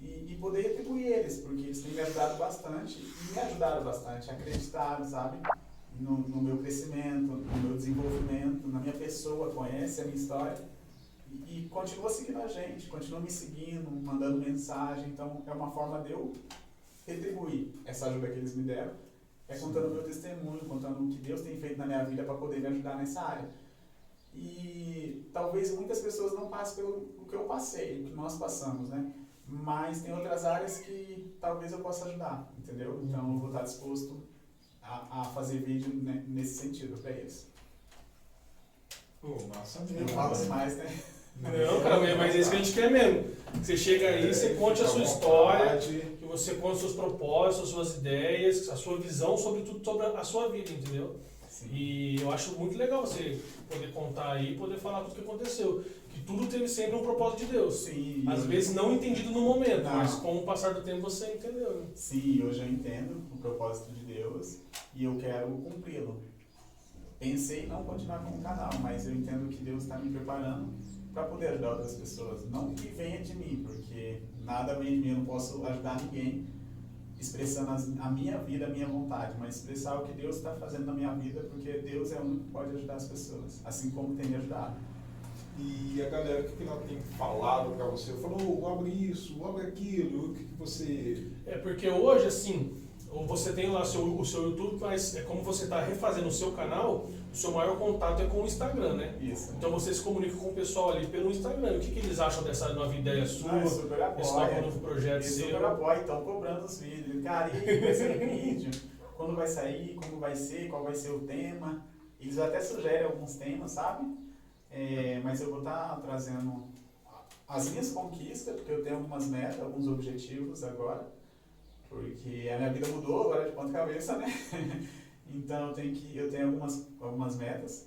[SPEAKER 3] E, e poder retribuir eles, porque eles têm me ajudado bastante e me ajudaram bastante, acreditaram, sabe? No, no meu crescimento, no meu desenvolvimento, na minha pessoa, conhece a minha história. E, e continua seguindo a gente, continua me seguindo, mandando mensagem. Então é uma forma de eu retribuir essa ajuda que eles me deram. É contando o meu testemunho, contando o que Deus tem feito na minha vida para poder me ajudar nessa área. E talvez muitas pessoas não passem pelo que eu passei, o que nós passamos, né? Mas tem outras áreas que talvez eu possa ajudar, entendeu? Então eu vou estar disposto a, a fazer vídeo né, nesse sentido para eles.
[SPEAKER 4] Pô, massa
[SPEAKER 3] Eu
[SPEAKER 4] mesmo.
[SPEAKER 3] falo
[SPEAKER 4] mano.
[SPEAKER 3] demais, né?
[SPEAKER 2] Não, cara, mas é isso que a gente quer mesmo. Você chega aí, você conte a
[SPEAKER 4] Fica
[SPEAKER 2] sua história, que você conte os seus propósitos, as suas ideias, a sua visão sobre tudo sobre a sua vida, entendeu?
[SPEAKER 3] Sim.
[SPEAKER 2] E eu acho muito legal você poder contar aí, poder falar tudo o que aconteceu. Que tudo teve sempre um propósito de Deus.
[SPEAKER 3] Sim,
[SPEAKER 2] Às vezes não entendido no momento,
[SPEAKER 3] Não.
[SPEAKER 2] mas com o passar do tempo você entendeu. Né?
[SPEAKER 3] Sim, hoje eu entendo o propósito de Deus e eu quero cumpri-lo. Pensei em não continuar com o canal, mas eu entendo que Deus está me preparando para poder ajudar outras pessoas. Não que venha de mim, porque nada vem de mim, eu não posso ajudar ninguém expressando as- a minha vida, a minha vontade, mas expressar o que Deus está fazendo na minha vida, porque Deus é o único que pode ajudar as pessoas, assim como tem me ajudado.
[SPEAKER 4] E a galera, o que, que ela tem falado pra você? Falou, abre isso, abre aquilo, o que, que você.
[SPEAKER 2] É porque hoje, assim, ou você tem lá seu, o seu YouTube, mas é como você está refazendo o seu canal, o seu maior contato é com o Instagram, né?
[SPEAKER 3] Isso.
[SPEAKER 2] Então você se comunica com o pessoal ali pelo Instagram. O que, que eles acham dessa nova ideia sua,
[SPEAKER 3] Ah, é super
[SPEAKER 2] esse novo,
[SPEAKER 3] apoia.
[SPEAKER 2] novo projeto
[SPEAKER 3] Eles
[SPEAKER 2] seu?
[SPEAKER 3] super apoiam, estão cobrando os vídeos. Cara, e vai ser vídeo? Quando vai sair? Como vai ser? Qual vai ser o tema? Eles até sugerem alguns temas, sabe? É, mas eu vou estar trazendo as minhas conquistas, porque eu tenho algumas metas, alguns objetivos agora. Porque a minha vida mudou agora de ponta cabeça, né? Então eu tenho, que, eu tenho algumas, algumas metas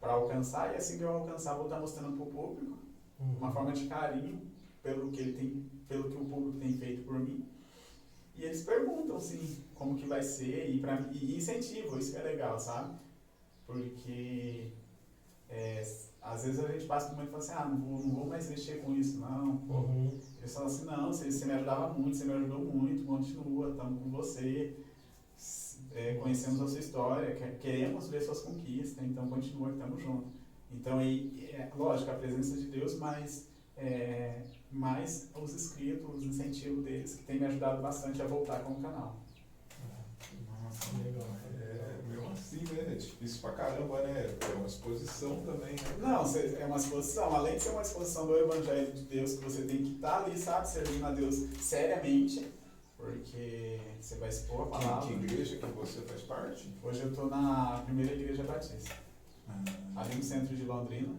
[SPEAKER 3] para alcançar e assim que eu alcançar, vou estar mostrando para o público
[SPEAKER 2] Uhum.
[SPEAKER 3] uma forma de carinho pelo que ele tem, pelo que o público tem feito por mim. E eles perguntam assim, como que vai ser e para e incentivo, isso que é legal, sabe? Porque é, às vezes a gente passa por muito e fala assim, ah, não vou, não vou mais mexer com isso, não. Pô,
[SPEAKER 2] Uhum.
[SPEAKER 3] eles falam assim, não, você, você me ajudava muito, você me ajudou muito, continua, estamos com você, é, conhecemos a sua história, que- queremos ver suas conquistas, então continua estamos juntos. Então, aí, é, lógico, a presença de Deus, mas é, mais os inscritos, os incentivos deles, que tem me ajudado bastante a voltar com o canal.
[SPEAKER 4] Nossa,
[SPEAKER 2] Legal.
[SPEAKER 4] É, mesmo assim, né? É difícil pra caramba, né? É uma exposição também, né?
[SPEAKER 3] Não, é uma exposição, além de ser uma exposição do Evangelho de Deus, que você tem que estar ali, sabe, servindo a Deus seriamente, porque você vai expor a
[SPEAKER 4] Que,
[SPEAKER 3] palavra.
[SPEAKER 4] que igreja que você faz parte?
[SPEAKER 3] Hoje eu estou na primeira igreja batista, ali no centro de Londrina.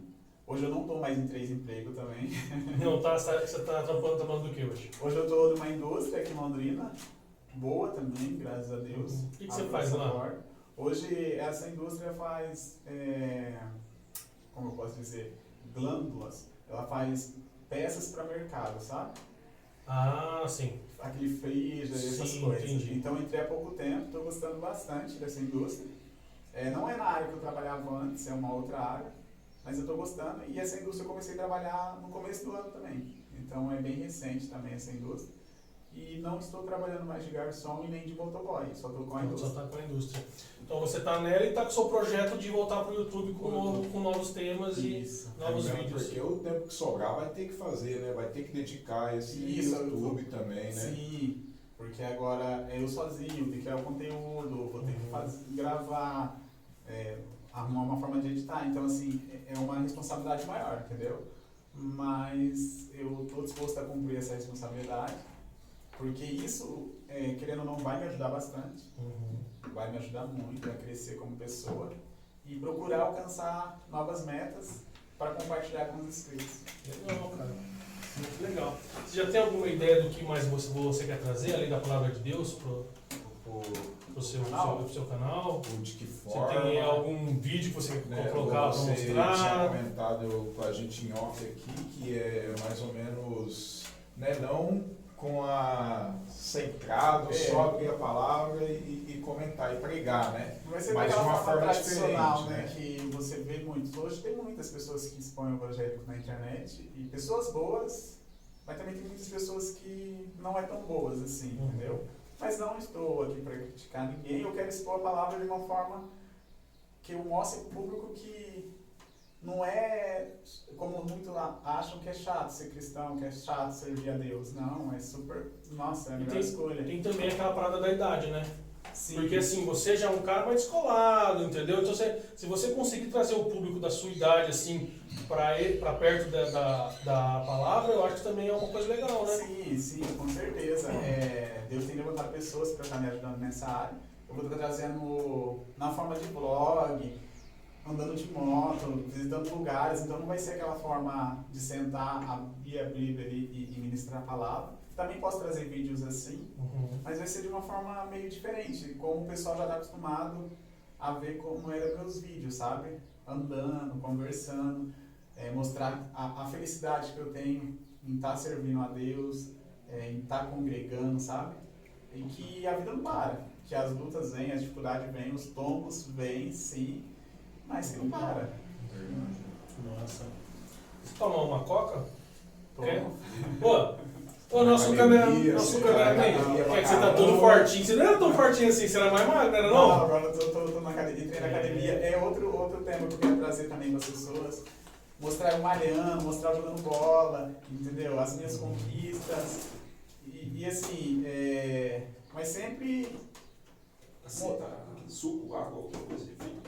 [SPEAKER 3] Hoje eu não estou mais em três empregos também.
[SPEAKER 2] Não, tá, você tá trampando, trampando do que hoje?
[SPEAKER 3] Hoje eu estou numa indústria aqui em Londrina, boa também, graças a Deus.
[SPEAKER 2] O que que você faz lá?
[SPEAKER 3] Hoje essa indústria faz, é, como eu posso dizer, glândulas. Ela faz peças para mercado, sabe?
[SPEAKER 2] Ah, sim.
[SPEAKER 3] Aquele freezer, essas
[SPEAKER 2] Sim,
[SPEAKER 3] coisas.
[SPEAKER 2] entendi.
[SPEAKER 3] Então entrei há pouco tempo, estou gostando bastante dessa indústria. É, não é na área que eu trabalhava antes, é uma outra área, mas eu estou gostando. E essa indústria eu comecei a trabalhar no começo do ano também. Então é bem recente também essa indústria. E não estou trabalhando mais de garçom e nem de motoboy, só estou com a
[SPEAKER 2] Então, Só
[SPEAKER 3] indústria.
[SPEAKER 2] tá com a indústria. Então você tá nela e tá com o seu projeto de voltar pro YouTube com, novo- com novos temas e
[SPEAKER 3] Isso.
[SPEAKER 2] novos
[SPEAKER 4] É
[SPEAKER 2] vídeos.
[SPEAKER 4] Porque o tempo que sobrar vai ter que fazer, né? Vai ter que dedicar esse
[SPEAKER 3] Isso,
[SPEAKER 4] YouTube também, né?
[SPEAKER 3] Sim, porque agora é eu sozinho, tenho que criar o conteúdo, vou ter que
[SPEAKER 2] Uhum.
[SPEAKER 3] fazer, gravar, é, arrumar uma forma de editar. Então, assim, é- é uma responsabilidade maior, entendeu? Mas eu estou disposto a cumprir essa responsabilidade, porque isso, é, querendo ou não, vai me ajudar bastante,
[SPEAKER 2] Uhum.
[SPEAKER 3] Vai me ajudar muito a crescer como pessoa e procurar alcançar novas metas para compartilhar com os inscritos.
[SPEAKER 2] Legal, cara. Muito legal. Você já tem alguma ideia do que mais você, você quer trazer, além da palavra de Deus, pro,
[SPEAKER 4] O,
[SPEAKER 2] pro, seu,
[SPEAKER 3] Canal?
[SPEAKER 2] pro seu canal?
[SPEAKER 4] o de que
[SPEAKER 2] Você
[SPEAKER 4] forma.
[SPEAKER 2] tem algum vídeo que você
[SPEAKER 4] né,
[SPEAKER 2] quer colocar para
[SPEAKER 4] você tinha
[SPEAKER 2] mostrar?
[SPEAKER 4] comentado com a gente em off aqui que é mais ou menos, né, não com a centrado,
[SPEAKER 3] É.
[SPEAKER 4] só abrir a palavra e, e comentar e pregar, né? Mas de
[SPEAKER 3] daquela
[SPEAKER 4] uma
[SPEAKER 3] forma tradicional, né?
[SPEAKER 4] né?
[SPEAKER 3] Que você vê muito. Hoje tem muitas pessoas que expõem o evangélico na internet e pessoas boas, mas também tem muitas pessoas que não é tão boas assim,
[SPEAKER 2] Uhum.
[SPEAKER 3] entendeu? Mas não estou aqui para criticar ninguém, eu quero expor a palavra de uma forma que eu mostre ao público que não é como muitos acham que é chato ser cristão, que é chato servir a Deus. Não, é super. Nossa, é a melhor
[SPEAKER 2] tem-
[SPEAKER 3] escolha.
[SPEAKER 2] Tem também aquela parada da idade, né?
[SPEAKER 3] Sim.
[SPEAKER 2] Porque assim, você já é um cara mais descolado, entendeu? Então você, se você conseguir trazer o público da sua idade, assim, pra, ele- pra perto da, da, da palavra, eu acho que também é uma coisa legal, né?
[SPEAKER 3] Sim, sim, com certeza. É, Deus tem levantado pessoas para estar me ajudando nessa área. Eu vou estar trazendo na forma de vlog, andando de moto, visitando lugares. Então não vai ser aquela forma de sentar, abrir a Bíblia ali e, e ministrar a palavra. Também posso trazer vídeos assim,
[SPEAKER 2] Uhum.
[SPEAKER 3] mas vai ser de uma forma meio diferente, como o pessoal já está acostumado a ver como eram meus vídeos, sabe? Andando, conversando, é, mostrar a, a felicidade que eu tenho em estar servindo a Deus, é, em estar congregando, sabe? E que a vida não para, que as lutas vêm, as dificuldades vêm, os tombos vêm, sim, mas que não para.
[SPEAKER 2] Nossa. Você tomar uma coca? Quer? Pô, ô, nosso câmera, nosso
[SPEAKER 4] você na academia
[SPEAKER 2] É que você tá todo fortinho. Você não era tão fortinho assim, você era mais magro, era
[SPEAKER 3] Não,
[SPEAKER 2] não?
[SPEAKER 3] agora eu tô, tô, tô na academia, entrei na academia. É outro, outro tema que eu quero trazer também para as pessoas. Mostrar eu malhando, mostrar jogando bola, entendeu? As minhas conquistas. E, e assim, é, mas sempre
[SPEAKER 5] Aceita suco, água, alguma coisa enfim.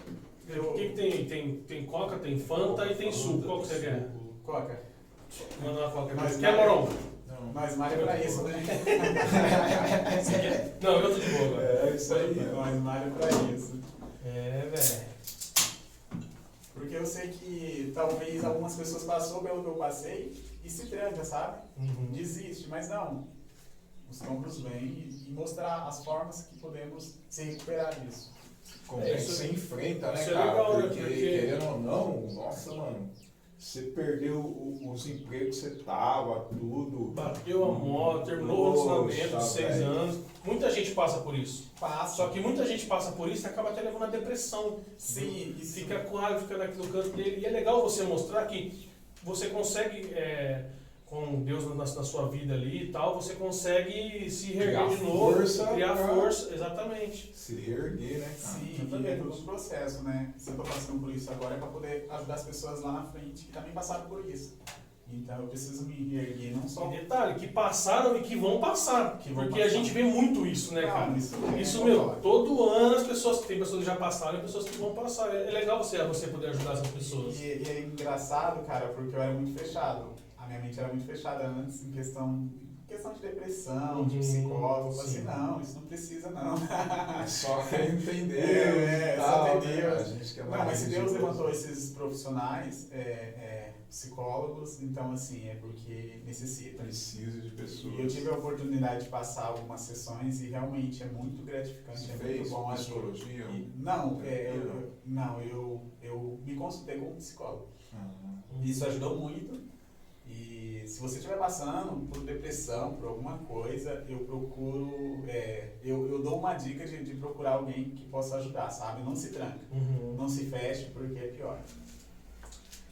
[SPEAKER 2] O que, que tem? tem? Tem coca, tem fanta e tem suco. Qual que você quer?
[SPEAKER 3] coca.
[SPEAKER 2] Manda uma coca.
[SPEAKER 3] Mas
[SPEAKER 2] Quer,
[SPEAKER 3] não.
[SPEAKER 2] Moron?
[SPEAKER 5] Não.
[SPEAKER 3] Nós malha pra isso, né?
[SPEAKER 2] Não, eu tô de boa agora.
[SPEAKER 4] É isso aí.
[SPEAKER 3] Nós malha pra isso.
[SPEAKER 2] É, velho.
[SPEAKER 3] Porque eu sei que talvez algumas pessoas passou pelo que eu passei e se tranca, sabe?
[SPEAKER 2] Uhum.
[SPEAKER 3] desiste, mas não. Os tombos vêm e mostrar as formas que podemos se recuperar disso.
[SPEAKER 4] Como
[SPEAKER 2] É,
[SPEAKER 4] você enfrenta, né,
[SPEAKER 2] é
[SPEAKER 4] cara?
[SPEAKER 2] legal, né?
[SPEAKER 4] porque,
[SPEAKER 2] Porque-
[SPEAKER 4] querendo ou não, nossa, mano, você perdeu os empregos que você tava, tudo.
[SPEAKER 2] Bateu a moto, terminou o relacionamento de
[SPEAKER 4] Poxa,
[SPEAKER 2] seis
[SPEAKER 4] velho.
[SPEAKER 2] anos. Muita gente passa por isso.
[SPEAKER 3] Passa.
[SPEAKER 2] Só que muita gente passa por isso e acaba até levando a depressão.
[SPEAKER 3] Sim,
[SPEAKER 2] E fica com raiva, fica naquele canto dele. E é legal você mostrar que você consegue, é, com Deus na, na sua vida ali e tal, você consegue se reerguer
[SPEAKER 4] Criar
[SPEAKER 2] de novo.
[SPEAKER 4] força
[SPEAKER 2] criar
[SPEAKER 4] pra-
[SPEAKER 2] força, exatamente.
[SPEAKER 4] Se reerguer, né, cara?
[SPEAKER 3] Sim,
[SPEAKER 2] Exatamente.
[SPEAKER 3] e é todo um processo, né? Se eu tô passando por isso agora é para poder ajudar as pessoas lá na frente que também passaram por isso. Então eu preciso me reerguer, não só.
[SPEAKER 2] E detalhe, que passaram e que vão passar.
[SPEAKER 3] Que vão
[SPEAKER 2] porque a
[SPEAKER 3] passar.
[SPEAKER 2] gente vê muito isso, né, cara?
[SPEAKER 3] isso,
[SPEAKER 2] Isso,
[SPEAKER 3] é
[SPEAKER 2] meu, todo ano as pessoas, tem pessoas que já passaram e pessoas que vão passar. É é legal você, você poder ajudar essas pessoas.
[SPEAKER 3] E, e é engraçado, cara, porque eu era muito fechado. A minha mente era muito fechada antes em questão, questão de depressão, de
[SPEAKER 2] Uhum,
[SPEAKER 3] psicólogo. Eu falei
[SPEAKER 2] sim.
[SPEAKER 3] assim, não, isso não precisa não.
[SPEAKER 4] É só quer entender.
[SPEAKER 3] É, é,
[SPEAKER 4] e
[SPEAKER 3] só
[SPEAKER 4] tal,
[SPEAKER 3] ter
[SPEAKER 4] né?
[SPEAKER 3] Deus.
[SPEAKER 4] A gente quer
[SPEAKER 3] Não, mas se Deus levantou esses profissionais, é, é, psicólogos, então assim, é porque necessita.
[SPEAKER 4] Precisa de pessoas.
[SPEAKER 3] E eu tive a oportunidade de passar algumas sessões e realmente é muito gratificante,
[SPEAKER 4] Você
[SPEAKER 3] é muito
[SPEAKER 4] fez
[SPEAKER 3] bom. acho-
[SPEAKER 4] psicologia?
[SPEAKER 3] E- não, é, eu, não, eu, eu me consultei como psicólogo.
[SPEAKER 4] Uhum.
[SPEAKER 3] Isso ajudou muito. E se você estiver passando por depressão, por alguma coisa, eu procuro. é, eu, eu dou uma dica de, de procurar alguém que possa ajudar, sabe? Não se tranca.
[SPEAKER 2] Uhum.
[SPEAKER 3] Não se feche, porque é pior.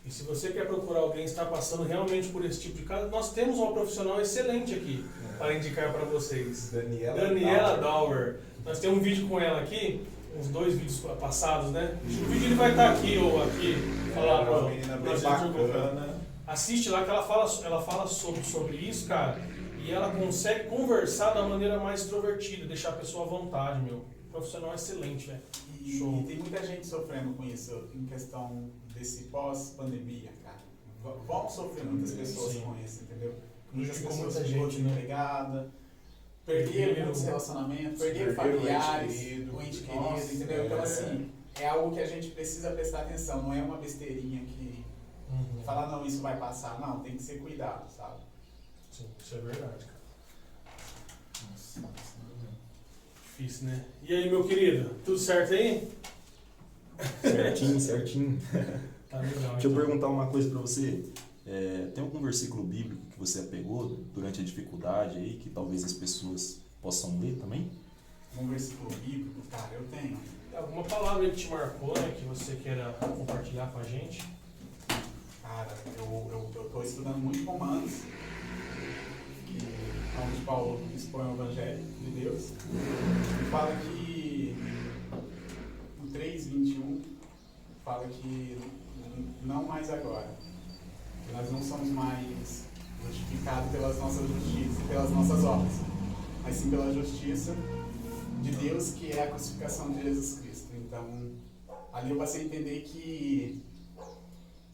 [SPEAKER 2] E se você quer procurar alguém que está passando realmente por esse tipo de caso, nós temos uma profissional excelente aqui para indicar para vocês.
[SPEAKER 4] Daniela.
[SPEAKER 2] Daniela
[SPEAKER 4] Dauer.
[SPEAKER 2] Dauer. Nós temos um vídeo com ela aqui, uns dois vídeos passados, né? O vídeo ele vai estar aqui ou aqui. Falar
[SPEAKER 4] Ela é menina bem bacana.
[SPEAKER 2] Assiste lá que ela fala, ela fala sobre, sobre isso, cara. E ela consegue conversar da maneira mais extrovertida, deixar a pessoa à vontade, meu. Profissional excelente, velho.
[SPEAKER 3] E, e tem muita gente sofrendo com isso, em questão desse pós-pandemia, cara. Vão sofrer muitas pessoas
[SPEAKER 2] Sim.
[SPEAKER 3] com isso, entendeu? Muitas pessoas
[SPEAKER 2] muita gente, né?
[SPEAKER 3] desempregada, perderam muitos relacionamentos, perderam familiares, o ente querido, entendeu? Então,
[SPEAKER 4] é.
[SPEAKER 3] assim, é algo que a gente precisa prestar atenção, não é uma besteirinha que
[SPEAKER 2] Uhum.
[SPEAKER 3] falar, não, isso vai passar. Não, tem que ser cuidado, sabe?
[SPEAKER 2] Sim, isso é verdade, cara.
[SPEAKER 4] Nossa,
[SPEAKER 2] Difícil, né? E aí, meu querido, tudo certo aí?
[SPEAKER 6] Certinho, certinho.
[SPEAKER 2] Tá legal.
[SPEAKER 6] Deixa eu
[SPEAKER 2] então.
[SPEAKER 6] perguntar uma coisa pra você. É, tem algum versículo bíblico que você apegou durante a dificuldade aí, que talvez as pessoas possam ler também?
[SPEAKER 3] Um versículo bíblico, cara, eu tenho.
[SPEAKER 2] Alguma palavra que te marcou, né? Que você queira compartilhar com a gente?
[SPEAKER 3] Cara, eu, eu, eu estudando muito Romanos, que é onde Paulo expõe o Evangelho de Deus, e fala que no 3,21 fala que não mais agora. Que nós não somos mais justificados pelas nossas justiças, pelas nossas obras, mas sim pela justiça de Deus, que é a crucificação de Jesus Cristo. Então, ali eu passei a entender que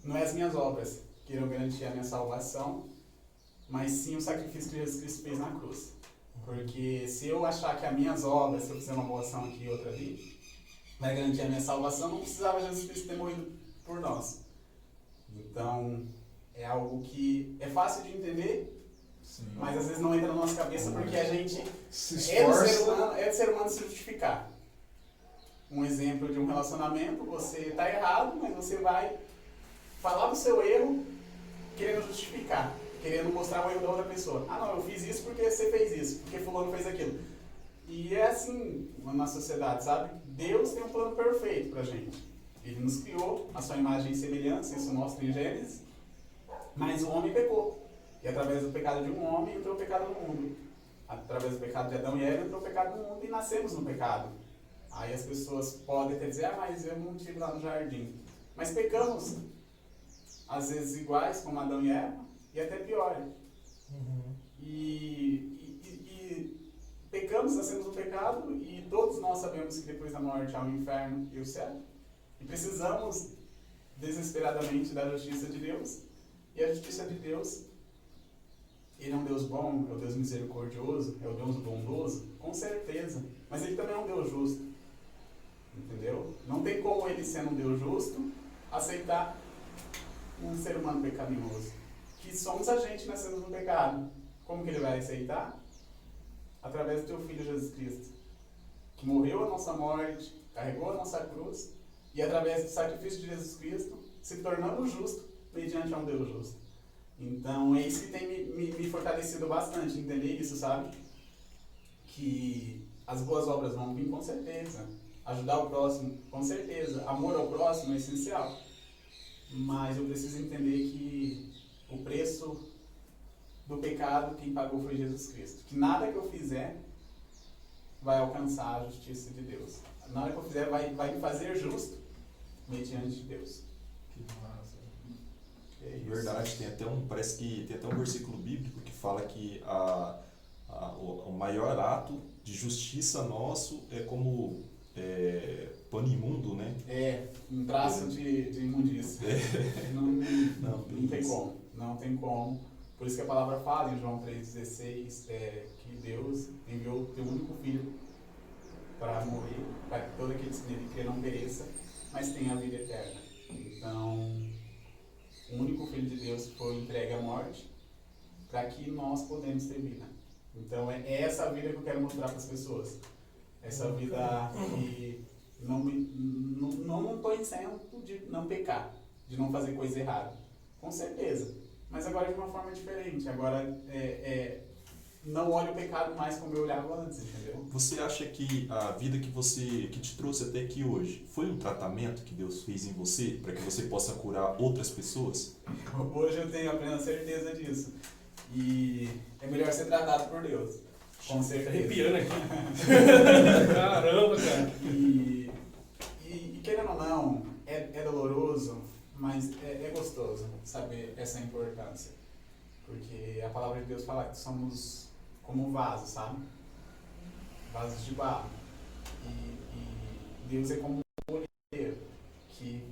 [SPEAKER 3] não é as minhas obras que irão garantir a minha salvação, mas sim o sacrifício que Jesus Cristo fez na cruz. Porque se eu achar que as minhas obras, se eu fizer uma boa ação aqui e outra ali, vai garantir a minha salvação, não precisava Jesus Cristo ter morrido por nós. Então, é algo que é fácil de entender,
[SPEAKER 4] Sim.
[SPEAKER 3] mas às vezes não entra na nossa cabeça porque a gente
[SPEAKER 4] Se
[SPEAKER 3] é do ser humano, é do ser humano se justificar. Um exemplo de um relacionamento, você está errado, mas você vai falar do seu erro querendo justificar, querendo mostrar o erro da outra pessoa. Ah não, eu fiz isso porque você fez isso, porque fulano fez aquilo. E é assim na sociedade, sabe? Deus tem um plano perfeito pra gente. Ele nos criou a sua imagem e semelhança, isso mostra em Gênesis, mas o homem pecou. E através do pecado de um homem entrou o pecado no mundo através do pecado de Adão e Eva, entrou o pecado no mundo e nascemos no pecado. Aí as pessoas podem até dizer, ah, mas eu não estive lá no jardim. Mas pecamos, às vezes iguais, como Adão e Eva, e até pior. E, e- e- e pecamos, nascemos no pecado, e todos nós sabemos que depois da morte há o inferno e o céu. E precisamos desesperadamente da justiça de Deus. E a justiça de Deus ele é um Deus bom, é um Deus misericordioso, é um Deus bondoso, com certeza. Mas ele também é um Deus justo. Entendeu? Não tem como ele, sendo um Deus justo, aceitar um ser humano pecaminoso. Que somos a gente nascendo no pecado. Como que ele vai aceitar? Através do teu Filho Jesus Cristo. Que morreu a nossa morte, carregou a nossa cruz, e através do sacrifício de Jesus Cristo, se tornando justo mediante a um Deus justo. Então é isso que tem me, me, me fortalecido bastante, entender isso, sabe? Que as boas obras vão vir com certeza. Ajudar o próximo, com certeza. Amor ao próximo é essencial. Mas eu preciso entender que o preço do pecado, quem pagou foi Jesus Cristo. Que nada que eu fizer vai alcançar a justiça de Deus. Nada que eu fizer vai, vai me fazer justo mediante Deus.
[SPEAKER 4] Que massa.
[SPEAKER 3] É isso.
[SPEAKER 6] Verdade, tem até um, parece que tem até um versículo bíblico que fala que a, a- o, o maior ato de justiça nosso é como é, pano imundo, né?
[SPEAKER 3] É, um traço de, de imundícia. Não, não, não tem como. Não tem como. Por isso que a palavra fala em João 3,16 é, que Deus enviou o teu único filho para morrer, para que todo aquele que nele crê não pereça, mas tenha a vida eterna. Então, o único filho de Deus foi entregue à morte para que nós podemos ter vida. Então, é é essa vida que eu quero mostrar para as pessoas. Essa vida que não me, não, não estou isento de não pecar, de não fazer coisa errada. Com certeza. Mas agora de uma forma diferente. Agora é, é, não olho o pecado mais como eu olhava antes, entendeu?
[SPEAKER 6] Você acha que a vida que você que te trouxe até aqui hoje foi um tratamento que Deus fez em você para que você possa curar outras pessoas?
[SPEAKER 3] Hoje eu tenho a plena certeza disso. E é melhor ser tratado por Deus. Com certeza.
[SPEAKER 2] Arrepiando aqui. Caramba, cara.
[SPEAKER 3] E querendo ou não, é, é doloroso, mas é, é gostoso saber essa importância. Porque a palavra de Deus fala que somos como um vaso, sabe? Vasos de barro. E, e Deus é como um olheiro que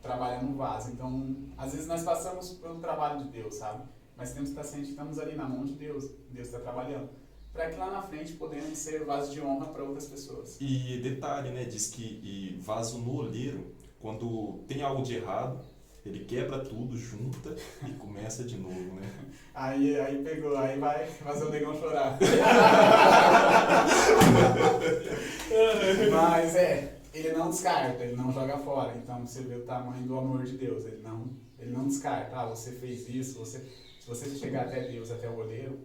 [SPEAKER 3] trabalha no vaso. Então, às vezes nós passamos pelo trabalho de Deus, sabe? Mas temos que estar cientes que estamos ali na mão de Deus. Deus está trabalhando. Para que lá na frente podemos ser vasos de honra para outras pessoas.
[SPEAKER 6] E detalhe, né? Diz que e vaso no olheiro, quando tem algo de errado, ele quebra tudo, junta e começa de novo, né?
[SPEAKER 3] Aí, aí pegou, aí vai fazer o negão chorar. Mas é, ele não descarta, ele não joga fora. Então você vê o tamanho do amor de Deus. Ele não, ele não descarta. Ah, você fez isso, você, se você chegar até Deus, até o olheiro,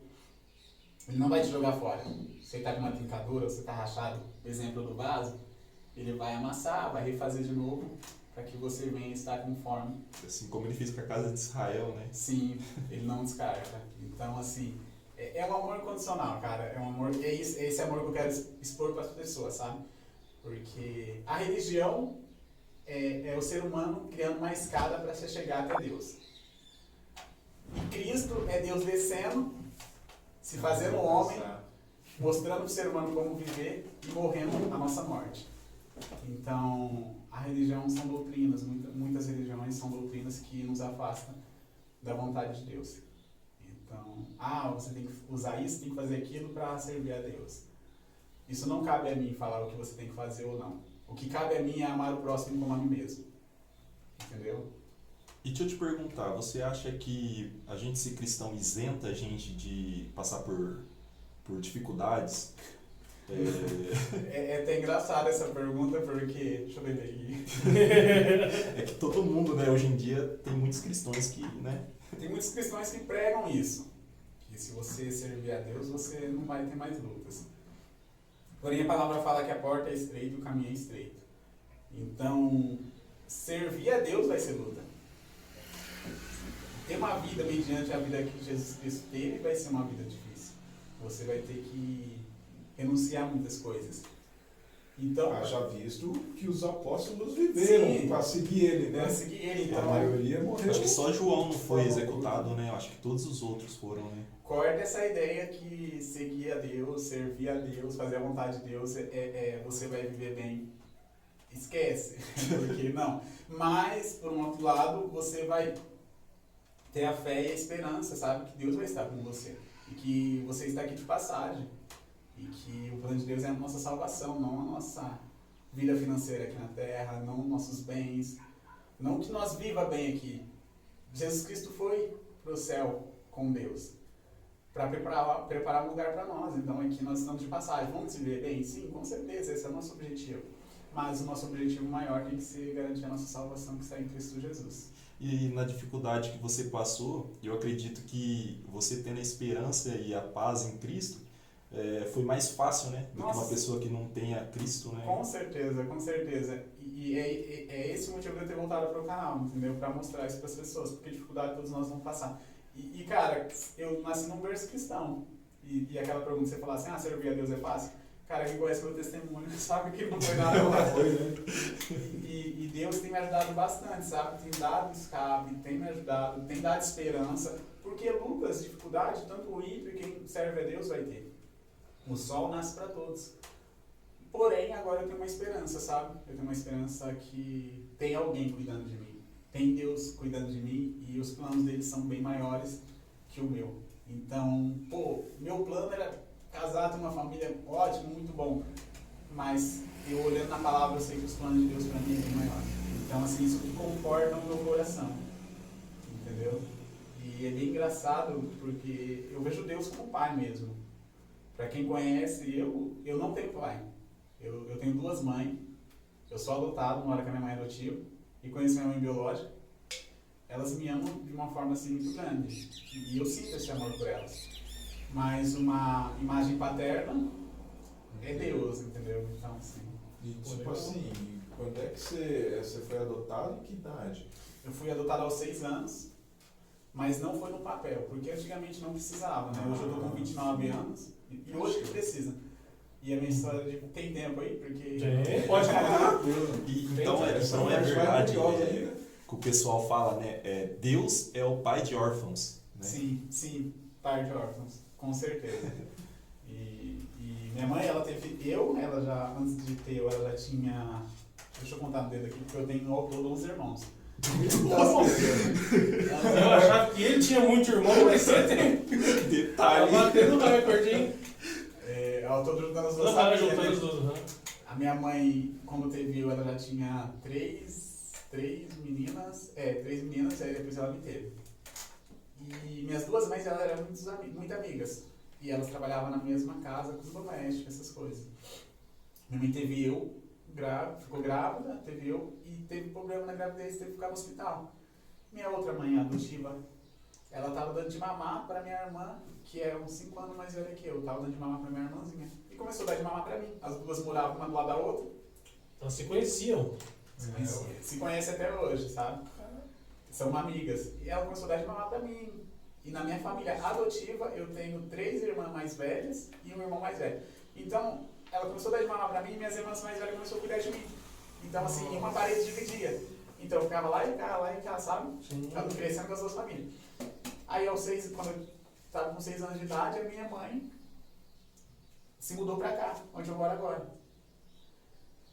[SPEAKER 3] ele não vai te jogar fora. Você tá com uma trincadura, você tá rachado, exemplo do vaso, ele vai amassar, vai refazer de novo, para que você venha estar conforme
[SPEAKER 6] Assim como ele fez para a casa de Israel, né?
[SPEAKER 3] Sim, ele não descarta. Então, assim, é, é um amor incondicional, cara. É um amor. É esse, é esse amor que eu quero expor para as pessoas, sabe? Porque a religião é, é o ser humano criando uma escada para se chegar até Deus. E Cristo é Deus descendo, se fazendo homem, mostrando o ser humano como viver e morrendo a nossa morte. Então, a religião são doutrinas, muita, muitas religiões são doutrinas que nos afastam da vontade de Deus. Então, ah, você tem que usar isso, tem que fazer aquilo para servir a Deus. Isso não cabe a mim falar o que você tem que fazer ou não. O que cabe a mim é amar o próximo como a mim mesmo. Entendeu?
[SPEAKER 6] E deixa eu te perguntar, você acha que a gente ser cristão isenta a gente de passar por, por dificuldades? É...
[SPEAKER 3] É, é até engraçado essa pergunta, porque. Deixa eu ver aqui.
[SPEAKER 6] é que todo mundo, né, hoje em dia, tem muitos cristãos que, né?
[SPEAKER 3] Tem muitos cristãos que pregam isso. Que se você servir a Deus, você não vai ter mais lutas. Porém, a palavra fala que a porta é estreita e o caminho é estreito. Então, servir a Deus vai ser luta. Ter uma vida mediante a vida que Jesus Cristo teve vai ser uma vida difícil. Você vai ter que renunciar muitas coisas. Então,
[SPEAKER 4] Haja visto que os apóstolos viveram para seguir ele, né?
[SPEAKER 3] Para seguir ele, então.
[SPEAKER 4] A maioria morreu.
[SPEAKER 6] Acho que só João não foi executado, né? Acho que todos os outros foram, né?
[SPEAKER 3] Corta essa ideia que seguir a Deus, servir a Deus, fazer a vontade de Deus, é, é você vai viver bem. Esquece, porque não. Mas, por um outro lado, você vai ter a fé e a esperança, sabe? Que Deus vai estar com você. E que você está aqui de passagem. E que o plano de Deus é a nossa salvação, não a nossa vida financeira aqui na terra, não nossos bens. Não que nós viva bem aqui. Jesus Cristo foi para o céu com Deus para preparar, preparar um lugar para nós. Então aqui nós estamos de passagem. Vamos viver bem? Sim, com certeza, esse é o nosso objetivo. Mas o nosso objetivo maior tem que ser garantir a nossa salvação que está em Cristo Jesus.
[SPEAKER 6] E na dificuldade que você passou, eu acredito que você tendo a esperança e a paz em Cristo, é, foi mais fácil, né? Do Nossa. que uma pessoa que não tenha Cristo, né?
[SPEAKER 3] Com certeza, com certeza. E, é, é, é esse o motivo de eu ter voltado para o canal, entendeu? Para mostrar isso para as pessoas, porque dificuldade todos nós vamos passar. E, e, cara, eu nasci num berço cristão. E, e aquela pergunta, você falar assim, ah, servir a Deus é fácil? Cara, quem conhece meu testemunho sabe que não foi nada fácil. Né? e, e Deus tem me ajudado bastante, sabe? Tem dado escape, tem me ajudado, tem dado esperança. Porque lutas, dificuldades, tanto o ímpio e quem serve a Deus vai ter. O sol nasce para todos. Porém, agora eu tenho uma esperança, sabe? Eu tenho uma esperança que tem alguém cuidando de mim. Tem Deus cuidando de mim e os planos dele são bem maiores que o meu. Então, pô, meu plano era casar, ter uma família ótimo, muito bom. Mas eu olhando na palavra, eu sei que os planos de Deus para mim é bem maior. Então, assim, isso que conforta o meu coração. Entendeu? E é bem engraçado porque eu vejo Deus como pai mesmo. Para quem conhece, eu, eu não tenho pai. Eu, eu tenho duas mães. Eu sou adotado, moro com a minha mãe adotiva. E conheço minha mãe biológica. Elas me amam de uma forma assim muito grande. E eu sinto esse amor por elas. Mas uma imagem paterna é Deus, entendeu? Então, assim.
[SPEAKER 4] E tipo assim, quando é que você, você foi adotado e que idade?
[SPEAKER 3] Eu fui adotado aos seis anos mas não foi no papel, porque antigamente não precisava, né? Hoje eu tô com 29 anos e hoje que precisa. E a minha história de, tem tempo aí, porque.
[SPEAKER 2] Tem, pode falar.
[SPEAKER 6] então, é, então é verdade é, que o pessoal fala, né? É, Deus é o pai de órfãos. Né?
[SPEAKER 3] Sim, sim, pai de órfãos, com certeza. e, e minha mãe, ela teve eu, ela já, antes de ter eu, ela já tinha. Deixa eu contar no dedo aqui, porque eu tenho ao todo 11 irmãos.
[SPEAKER 2] Eu achava que ele tinha muito irmão, mas você tem.
[SPEAKER 6] Detalhe.
[SPEAKER 2] Tá batendo recorde, hein?
[SPEAKER 3] É, eu tô juntando as duas
[SPEAKER 2] juntando as duas,
[SPEAKER 3] A minha mãe, quando teve eu, ela já tinha três, três meninas. É, três meninas, aí depois ela me teve. E minhas duas mães, elas eram muito, muito amigas. E elas trabalhavam na mesma casa, com os domésticos, essas coisas. Minha mãe teve eu, grávida, ficou grávida, teve eu, e teve problema na gravidez, teve que ficar no hospital. Minha outra mãe adotiva, ela estava dando de mamar para minha irmã, que é uns 5 anos mais velha que eu, estava dando de mamar para minha irmãzinha. E começou a dar de mamar para mim. As duas moravam uma do lado da outra.
[SPEAKER 2] Então se conheciam.
[SPEAKER 3] Se, conheciam. se conhece até hoje, sabe? São amigas. E ela começou a dar de mamar para mim. E na minha família adotiva, eu tenho três irmãs mais velhas e um irmão mais velho. Então, ela começou a dar de mamar pra mim e minhas irmãs mais velhas começaram a cuidar de mim. Então, assim, uma parede dividia. Então eu ficava lá e ficava lá e ficava, sabe?
[SPEAKER 2] Sim.
[SPEAKER 3] Eu crescendo com as duas famílias. Aí aos seis, quando eu estava com seis anos de idade, a minha mãe se mudou pra cá, onde eu moro agora.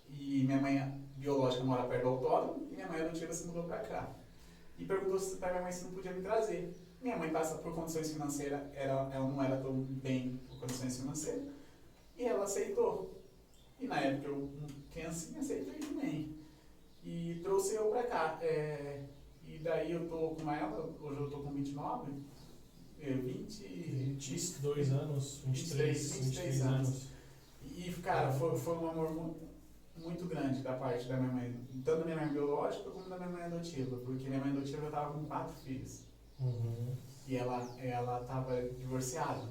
[SPEAKER 3] E minha mãe biológica mora perto do autódromo e minha mãe adotiva se mudou pra cá. E perguntou se- pra minha mãe se não podia me trazer. Minha mãe passa por condições financeiras, era, ela não era tão bem por condições financeiras, e ela aceitou. E na época eu, criancinha, aceitei também. E trouxe eu pra cá. É, e daí eu tô com ela, hoje eu tô com 29, é, 20,
[SPEAKER 2] 22 anos, 23,
[SPEAKER 3] 23
[SPEAKER 2] 23 anos.
[SPEAKER 3] E, cara, foi, foi um amor muito grande da parte da minha mãe, tanto da minha mãe biológica como da minha mãe adotiva, porque minha mãe adotiva já tava com quatro filhos.
[SPEAKER 2] Uhum.
[SPEAKER 3] E ela, ela tava divorciada,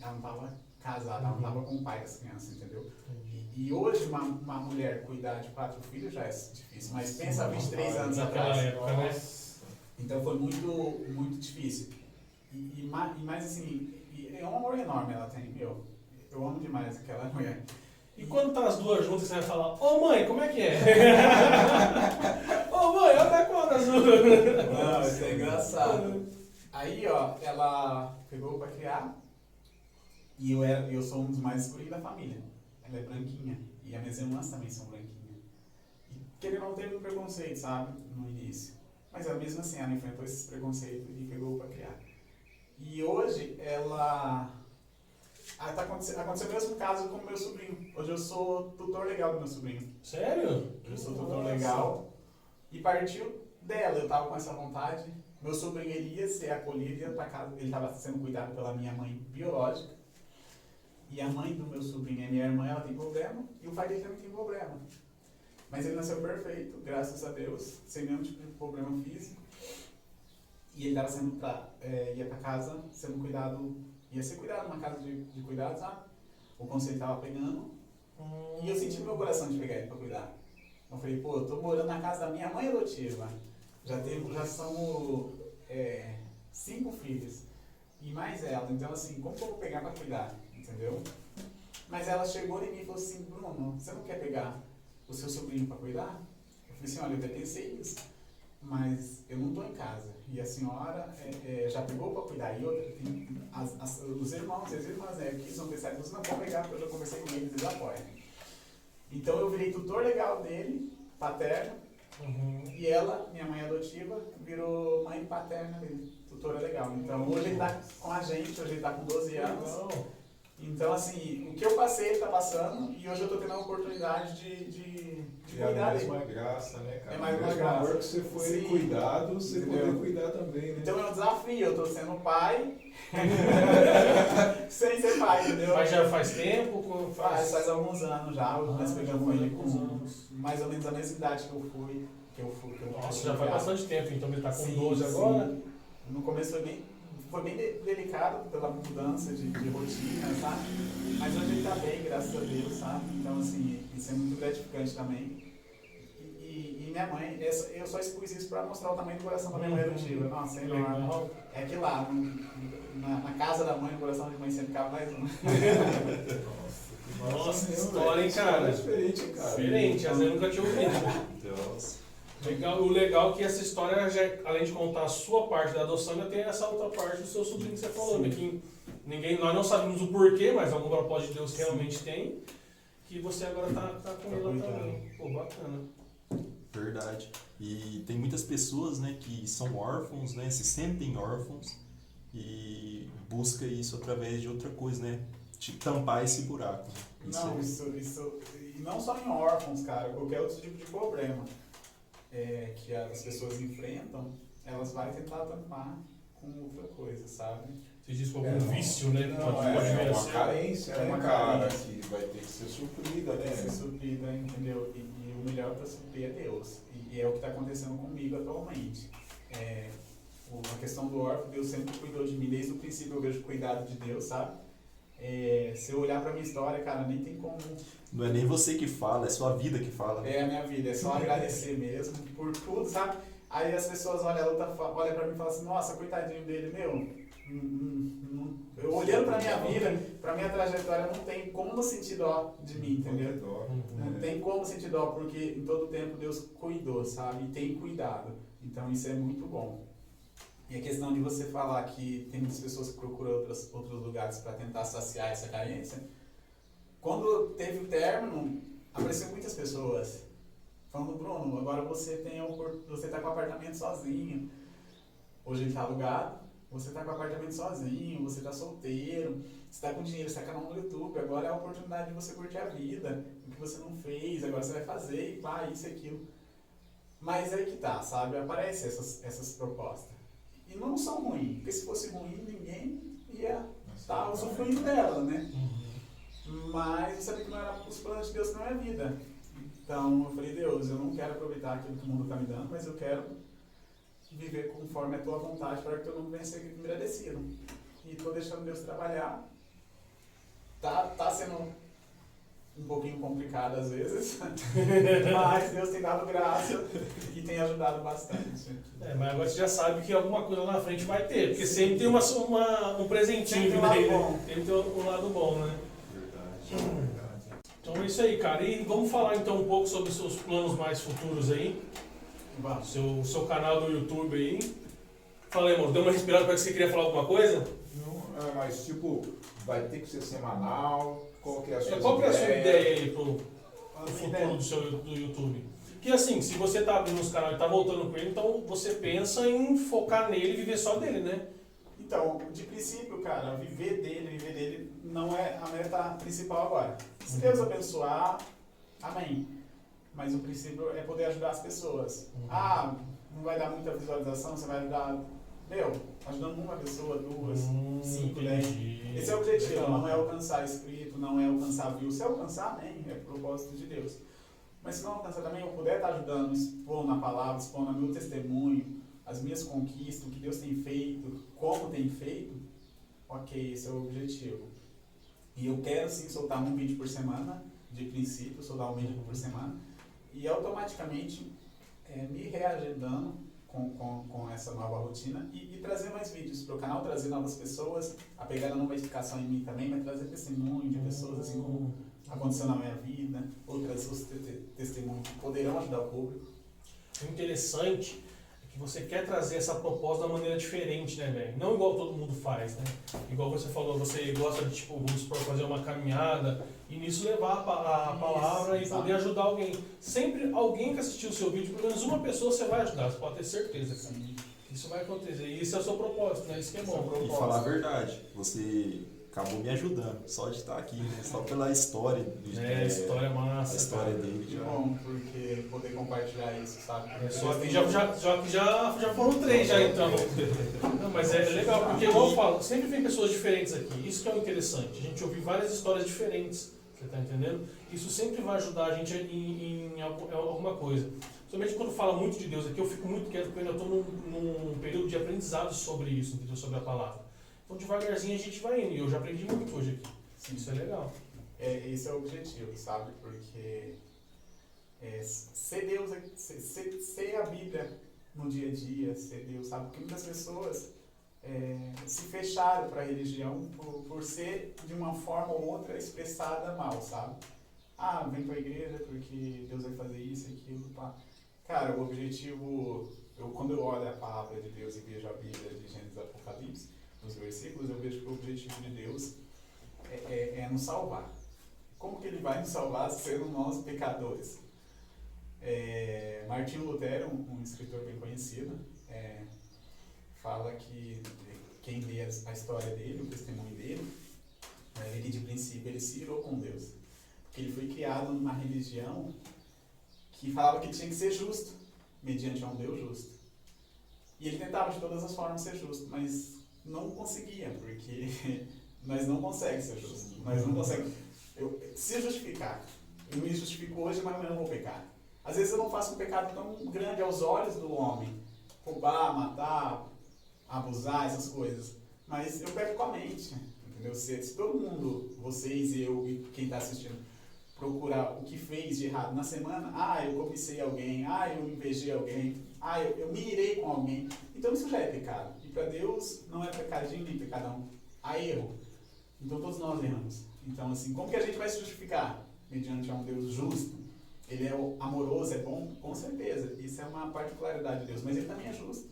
[SPEAKER 3] ela não tava casada, ela não tava com o pai das crianças, entendeu? E, e hoje uma, uma mulher cuidar de quatro filhos já é difícil, mas pensa 23 anos atrás.
[SPEAKER 2] época, né?
[SPEAKER 3] Então foi muito, muito difícil. E, e, ma- e mais assim, e é um amor enorme ela tem, meu. Eu amo demais aquela mulher.
[SPEAKER 2] E quando tá as duas juntas, você vai falar, ô mãe, como é que é? ô mãe, até quando as duas?
[SPEAKER 3] Não, isso é engraçado. Aí, ó, ela pegou pra criar e eu, era, eu sou um dos mais escolhidos da família. Ela é branquinha e as minhas irmãs também são branquinhas. E querendo não teve um preconceito, sabe, no início. Mas ela mesmo assim, ela enfrentou esses preconceitos e pegou pra criar. E hoje ela. Ah, tá acontecendo, aconteceu o mesmo caso com o meu sobrinho. Hoje eu sou tutor legal do meu sobrinho.
[SPEAKER 2] Sério?
[SPEAKER 3] Eu sou tutor
[SPEAKER 2] Nossa.
[SPEAKER 3] legal. E partiu dela, eu tava com essa vontade. Meu sobrinho ele ia ser acolhido, ia pra casa, ele estava sendo cuidado pela minha mãe biológica. E a mãe do meu sobrinho, a minha irmã, ela tem problema, e o pai dele também tem problema. Mas ele nasceu perfeito, graças a Deus, sem nenhum tipo de problema físico. E ele tava sendo pra, é, ia pra casa sendo cuidado, ia ser cuidado numa casa de, de cuidados, sabe? O conselho tava pegando, e eu senti meu coração de pegar ele pra cuidar. Eu falei, pô, eu tô morando na casa da minha mãe adotiva. Já, teve, já são é, cinco filhos. E mais ela. Então, assim, como que eu vou pegar pra cuidar? Entendeu? Mas ela chegou em mim e falou assim, Bruno, você não quer pegar o seu sobrinho pra cuidar? Eu falei assim, olha, eu até pensei isso. Mas eu não tô em casa. E a senhora é, é, já pegou pra cuidar. E outra, tem as, as- os irmãos e as irmãs, né? Que são pensados, você não pode pegar, porque eu já conversei com eles, eles apoiam. Então eu virei tutor legal dele, paterno,
[SPEAKER 2] Uhum.
[SPEAKER 3] e ela, minha mãe adotiva, virou mãe paterna dele, tutora legal. Então hoje ele tá com a gente, hoje ele tá com 12 anos. Então assim, o que eu passei ele tá passando e hoje eu tô tendo a oportunidade de, de, de
[SPEAKER 4] É
[SPEAKER 3] cuidar dele.
[SPEAKER 4] mesma graça, né, cara?
[SPEAKER 3] É mais uma graça.
[SPEAKER 4] amor que você foi
[SPEAKER 3] Sim.
[SPEAKER 4] cuidado, você
[SPEAKER 3] Entendeu?
[SPEAKER 4] poder cuidar também, né?
[SPEAKER 3] Então é um desafio, eu tô sendo pai sem ser pai, entendeu?
[SPEAKER 2] Mas já faz tempo? com-
[SPEAKER 3] Faz, faz alguns anos já, nós
[SPEAKER 2] Ah,
[SPEAKER 3] pegamos
[SPEAKER 2] faz
[SPEAKER 3] ele com
[SPEAKER 2] anos.
[SPEAKER 3] mais ou menos a mesma idade que eu fui. Que eu fui que eu
[SPEAKER 2] Nossa, já faz bastante tempo, então ele tá com
[SPEAKER 3] Sim,
[SPEAKER 2] 12
[SPEAKER 3] sim.
[SPEAKER 2] agora.
[SPEAKER 3] No começo foi bem, foi bem de- delicado pela mudança de, de rotina, sabe? Mas hoje ele tá bem, graças a Deus, sabe? Então, assim, isso é muito gratificante também. E, e- e minha mãe, essa- eu só expus isso pra mostrar o tamanho do coração da minha mãe
[SPEAKER 2] Uhum.
[SPEAKER 3] adotiva. Nossa, é enorme.
[SPEAKER 2] Legal.
[SPEAKER 3] É que lá, no- na, na casa da mãe, o coração de mãe sempre cabe mais um.
[SPEAKER 2] Nossa, que história, hein, cara?
[SPEAKER 4] diferente, cara.
[SPEAKER 2] Diferente, às vezes eu nunca tinha ouvido.
[SPEAKER 6] Deus.
[SPEAKER 2] Legal, o legal é que essa história, já, além de contar a sua parte da adoção, ainda tem essa outra parte do seu sobrinho que você falou, né? Que ninguém, nós não sabemos o porquê, mas algum propósito de Deus realmente tem, que você agora tá, tá com
[SPEAKER 3] Tá
[SPEAKER 2] ele
[SPEAKER 3] cuidando.
[SPEAKER 2] também. Pô, bacana.
[SPEAKER 6] Verdade. E tem muitas pessoas, né, que são órfãos, né, se sentem órfãos e busca isso através de outra coisa, né, de tampar esse buraco. Isso
[SPEAKER 3] Não,
[SPEAKER 6] é-
[SPEAKER 3] isso, isso. E não só em órfãos, cara, qualquer outro tipo de problema é, que as pessoas enfrentam, elas vão tentar tampar com outra coisa, sabe?
[SPEAKER 2] Você diz como
[SPEAKER 4] É,
[SPEAKER 2] um
[SPEAKER 4] não.
[SPEAKER 2] vício, né?
[SPEAKER 3] Não,
[SPEAKER 2] pode,
[SPEAKER 3] é,
[SPEAKER 4] É
[SPEAKER 2] a
[SPEAKER 4] uma carência,
[SPEAKER 3] É
[SPEAKER 4] né,
[SPEAKER 3] uma
[SPEAKER 4] cara?
[SPEAKER 3] carência.
[SPEAKER 4] Que vai ter que ser suprida,
[SPEAKER 3] Tem que ser
[SPEAKER 4] né?
[SPEAKER 3] suprida, entendeu? E, e o melhor para suprir é Deus. E, e é o que está acontecendo comigo atualmente. É, a questão do órfão, Deus sempre cuidou de mim. Desde o princípio eu vejo o cuidado de Deus, sabe? É, se eu olhar para minha história, cara, nem tem como
[SPEAKER 6] Não é nem você que fala, é sua vida que fala.
[SPEAKER 3] É a minha vida, é só agradecer mesmo por tudo, sabe? Aí as pessoas olham, luta, olham pra mim e falam assim, nossa, coitadinho dele, meu, Hum, hum, hum. Eu olhando pra minha vida, pra minha trajetória, não tem como sentir dó de mim, entendeu? Não tem como sentir dó, porque em todo tempo Deus cuidou, sabe? E tem cuidado. Então isso é muito bom. E a questão de você falar que tem muitas pessoas que procuram outros, outros lugares para tentar saciar essa carência. Quando teve o término, apareceu muitas pessoas falando, Bruno, agora você tem você tá com o apartamento sozinho. Hoje ele tá alugado, você tá com o apartamento sozinho, você tá solteiro, você tá com dinheiro, você tá canal no YouTube, agora é a oportunidade de você curtir a vida, o que você não fez, agora você vai fazer, e pá, isso e aquilo. Mas aí que tá, sabe? Aparecem essas, essas propostas. E não são ruins, porque se fosse ruim, ninguém ia estar usufruindo dela, né? Mas eu sabia que não era os planos de Deus não é vida. Então eu falei, Deus, eu não quero aproveitar aquilo que o mundo está me dando, mas eu quero viver conforme a tua vontade para que eu não venha ser agradecido. E estou deixando Deus trabalhar. Tá, tá sendo um pouquinho complicado às vezes, mas Deus tem dado graça e tem ajudado bastante.
[SPEAKER 2] É, mas agora você já sabe que alguma coisa lá na frente vai ter, porque sempre tem uma, uma, um presentinho
[SPEAKER 3] Sempre um lado
[SPEAKER 2] aí, né? Sempre tem um lado bom, né?
[SPEAKER 5] Verdade.
[SPEAKER 2] Então é isso aí, cara. E vamos falar então um pouco sobre os seus planos mais futuros aí.
[SPEAKER 3] Vamos.
[SPEAKER 2] Seu, seu canal do YouTube aí. Fala aí, amor. Deu uma respirada para que você queria falar alguma coisa?
[SPEAKER 4] Não, é, mas tipo, vai ter que ser semanal? Qual que é a sua
[SPEAKER 2] É, Qual que é a sua ideia aí pro, pro futuro do seu do YouTube? Que assim, se você tá abrindo os canais e tá voltando com ele, então você pensa em focar nele e viver só dele, né?
[SPEAKER 3] Então, de princípio, cara, viver dele, viver dele não é a meta principal agora. Se Deus abençoar, amém. Mas o princípio é poder ajudar as pessoas.
[SPEAKER 2] Uhum.
[SPEAKER 3] Ah, não vai dar muita visualização, você vai ajudar. Meu, ajudando uma pessoa, duas,
[SPEAKER 2] Hum,
[SPEAKER 3] cinco, dez.
[SPEAKER 2] entendi.
[SPEAKER 3] Esse é o objetivo,
[SPEAKER 2] Legal.
[SPEAKER 3] não é alcançar inscrito, não é alcançar view. Se alcançar, amém, é propósito de Deus. Mas se não alcançar também, eu puder estar ajudando, expondo a palavra, expondo o meu testemunho, as minhas conquistas, o que Deus tem feito, como tem feito, ok, esse é o objetivo. E eu quero sim soltar um vídeo por semana, de princípio, soltar um vídeo por semana, e automaticamente é, me reagendando com, com, com essa nova rotina e, e trazer mais vídeos para o canal, trazer novas pessoas, a pegada não vai ficar só em mim também, mas trazer testemunho de pessoas assim como aconteceu na minha vida, outras os te- testemunhos que poderão ajudar o público.
[SPEAKER 2] O interessante é que você quer trazer essa proposta de uma maneira diferente, né, velho? Não igual todo mundo faz, né? Igual você falou, você gosta de, tipo, vamos supor, fazer uma caminhada e nisso levar a, pa- a
[SPEAKER 3] Isso,
[SPEAKER 2] palavra e
[SPEAKER 3] exato.
[SPEAKER 2] poder ajudar alguém. Sempre alguém que assistiu o seu vídeo, pelo menos uma pessoa você vai ajudar, você pode ter certeza, cara. Isso vai acontecer. E esse é o seu propósito, né? Isso que é
[SPEAKER 3] é
[SPEAKER 2] bom.
[SPEAKER 3] propósito.
[SPEAKER 6] E falar a verdade, você acabou me ajudando, só de estar aqui, né? Só pela história. do-
[SPEAKER 2] É, história massa.
[SPEAKER 6] A história
[SPEAKER 2] cara.
[SPEAKER 6] dele
[SPEAKER 3] que bom, porque poder compartilhar isso, sabe?
[SPEAKER 2] É, só que já, já, já, já, já foram três já então. Não, mas é legal, porque igual eu falo, sempre vem pessoas diferentes aqui. Isso que é o interessante. A gente ouvir várias histórias diferentes. Você tá entendendo? Isso sempre vai ajudar a gente em, em em alguma coisa. Somente quando fala muito de Deus aqui, eu fico muito quieto, porque eu ainda estou num, num período de aprendizado sobre isso, entendeu? Sobre a palavra. Então devagarzinho a gente vai indo. E eu já aprendi muito hoje aqui.
[SPEAKER 3] Sim,
[SPEAKER 2] Isso é legal.
[SPEAKER 3] É, esse é o objetivo, sabe? Porque é, ser Deus, é- ser, ser, ser a Bíblia no dia a dia, ser Deus, sabe? Porque muitas pessoas é, se fecharam para a religião por, por ser de uma forma ou outra expressada mal, sabe? Ah, vem para a igreja porque Deus vai fazer isso e aquilo, pá. Cara, o objetivo, eu, quando eu olho a palavra de Deus e vejo a Bíblia de Gênesis Apocalipse, nos versículos, eu vejo que o objetivo de Deus é, é, é nos salvar. Como que ele vai nos salvar sendo nós pecadores? É, Martinho Lutero, um, um escritor bem conhecido, fala que quem lê a história dele, o testemunho dele, é, ele de princípio ele se irou com Deus. Porque ele foi criado numa religião que falava que tinha que ser justo, mediante um Deus justo. E ele tentava de todas as formas ser justo, mas não conseguia, porque nós não conseguimos ser justos. Nós não conseguimos se justificar. Eu me justifico hoje, mas amanhã eu vou pecar. Às vezes eu não faço um pecado tão grande aos olhos do homem. Roubar, matar, abusar, essas coisas. Mas eu peco com a mente. Entendeu? Se, se todo mundo, vocês, eu e quem está assistindo, procurar o que fez de errado na semana, ah, eu cobicei alguém, ah, eu invejei alguém, ah, eu, eu me irei com alguém. Então isso já é pecado. E para Deus não é pecadinho nem pecadão, há erro. Então todos nós erramos. Então assim, como que a gente vai se justificar? Mediante a um Deus justo. Ele é amoroso, é bom? Com certeza. Isso é uma particularidade de Deus, mas ele também é justo.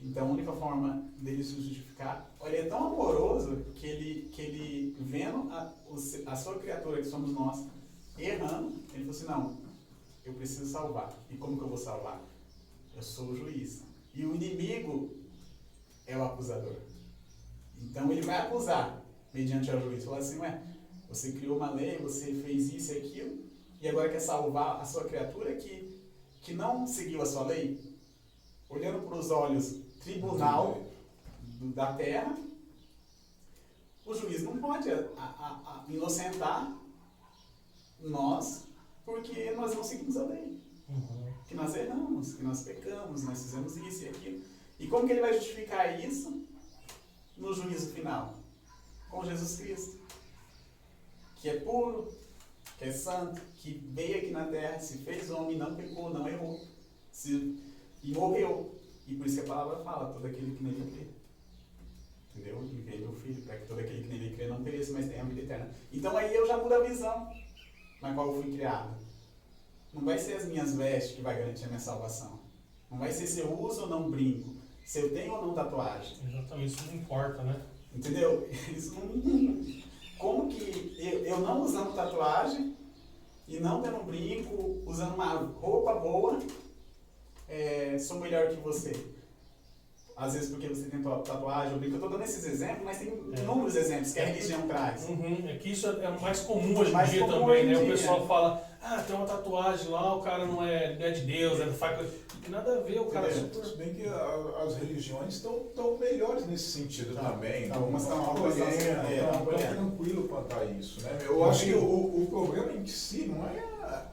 [SPEAKER 3] Então a única forma dele se justificar, ele é tão amoroso que ele, que ele vendo a, a sua criatura, que somos nós, errando, ele falou assim, não, eu preciso salvar. E como que eu vou salvar? Eu sou o juiz. E o inimigo é o acusador. Então ele vai acusar mediante o juiz. Falar assim, ué, você criou uma lei, você fez isso e aquilo, e agora quer salvar a sua criatura que, que não seguiu a sua lei? Olhando para os olhos tribunal da terra, o juiz não pode a, a, a inocentar nós porque nós não seguimos a lei. Uhum. Que nós erramos, que nós pecamos, nós fizemos isso e aquilo. E como que ele vai justificar isso no juízo final? Com Jesus Cristo. Que é puro, que é santo, que veio aqui na terra, se fez homem, não pecou, não errou. Se, e morreu. E por isso que a palavra fala, todo aquele que nele crê. Entendeu? Enviei meu filho, para que todo aquele que nele crê não pereça, mas tenha a vida eterna. Então aí eu já mudo a visão na qual eu fui criado. Não vai ser as minhas vestes que vai garantir a minha salvação. Não vai ser se eu uso ou não brinco, se eu tenho ou não tatuagem.
[SPEAKER 2] Exatamente, isso não importa, né?
[SPEAKER 3] Entendeu? Isso não. Como que eu, eu não usando tatuagem e não tendo brinco, usando uma roupa boa, é, sou melhor que você? às vezes porque você tem tatuagem ou brinco. Eu estou dando esses exemplos, mas tem é. inúmeros exemplos que a religião traz.
[SPEAKER 2] Uhum. É que isso é mais comum hoje em mais dia também, né? Dia. O pessoal fala, ah, tem uma tatuagem lá, o cara não é, não é de Deus, é do faca. Nada a ver, o cara é
[SPEAKER 4] super. Se bem que a, as religiões estão tão melhores nesse sentido tá. também.
[SPEAKER 3] Tá, algumas estão acolhendo,
[SPEAKER 4] estão tranquilo quanto a isso. Né? Eu acho que o, o problema em si não é,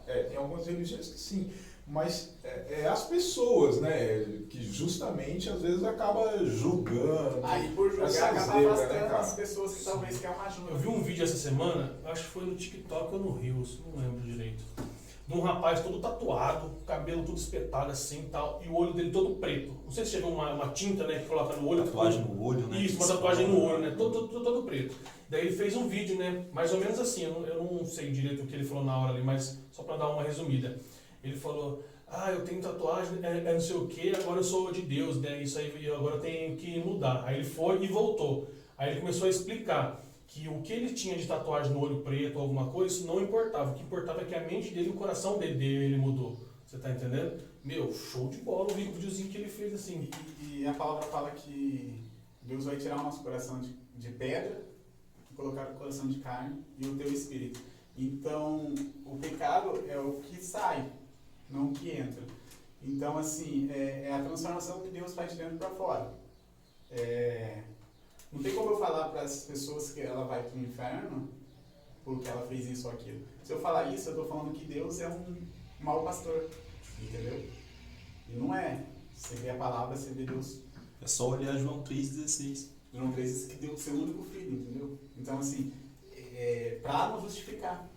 [SPEAKER 4] é. Tem algumas religiões que sim mas é, é, as pessoas, né, que justamente às vezes acaba julgando.
[SPEAKER 3] Aí por julgar acaba né, afastando né, as pessoas que talvez querem uma ajuda.
[SPEAKER 2] Eu vi um vídeo essa semana, acho que foi no TikTok ou no Rios, não lembro direito. De um rapaz todo tatuado, cabelo todo espetado assim tal, e o olho dele todo preto. Não sei se chegou uma, uma tinta, né, que coloca no olho.
[SPEAKER 6] Tatuagem no olho, né?
[SPEAKER 2] Isso, uma tatuagem no olho, né? Todo, todo, todo preto. Daí ele fez um vídeo, né? Mais ou menos assim, eu não, eu não sei direito o que ele falou na hora ali, mas só para dar uma resumida ele falou, ah, eu tenho tatuagem, é, é não sei o que, agora eu sou de Deus, né? Isso aí agora tenho que mudar. Aí ele foi e voltou. Aí ele começou a explicar que o que ele tinha de tatuagem no olho preto alguma coisa, isso não importava. O que importava é que a mente dele, o coração dele, dele mudou. Você tá entendendo? Meu, show de bola o videozinho que ele fez assim.
[SPEAKER 3] E, e, a palavra fala que Deus vai tirar o nosso coração de, de pedra e colocar o coração de carne e o teu espírito. Então, o pecado é o que sai não o que entra. Então, assim, é, é a transformação que Deus faz de dentro para fora. É, não tem como eu falar para as pessoas que ela vai para o inferno porque ela fez isso ou aquilo. Se eu falar isso, eu estou falando que Deus é um mau pastor, entendeu? E não é. Você vê a palavra, você vê Deus.
[SPEAKER 6] É só olhar João 3,16.
[SPEAKER 3] João 3,16 que deu o seu único filho, entendeu? Então, assim, é, para nos justificar,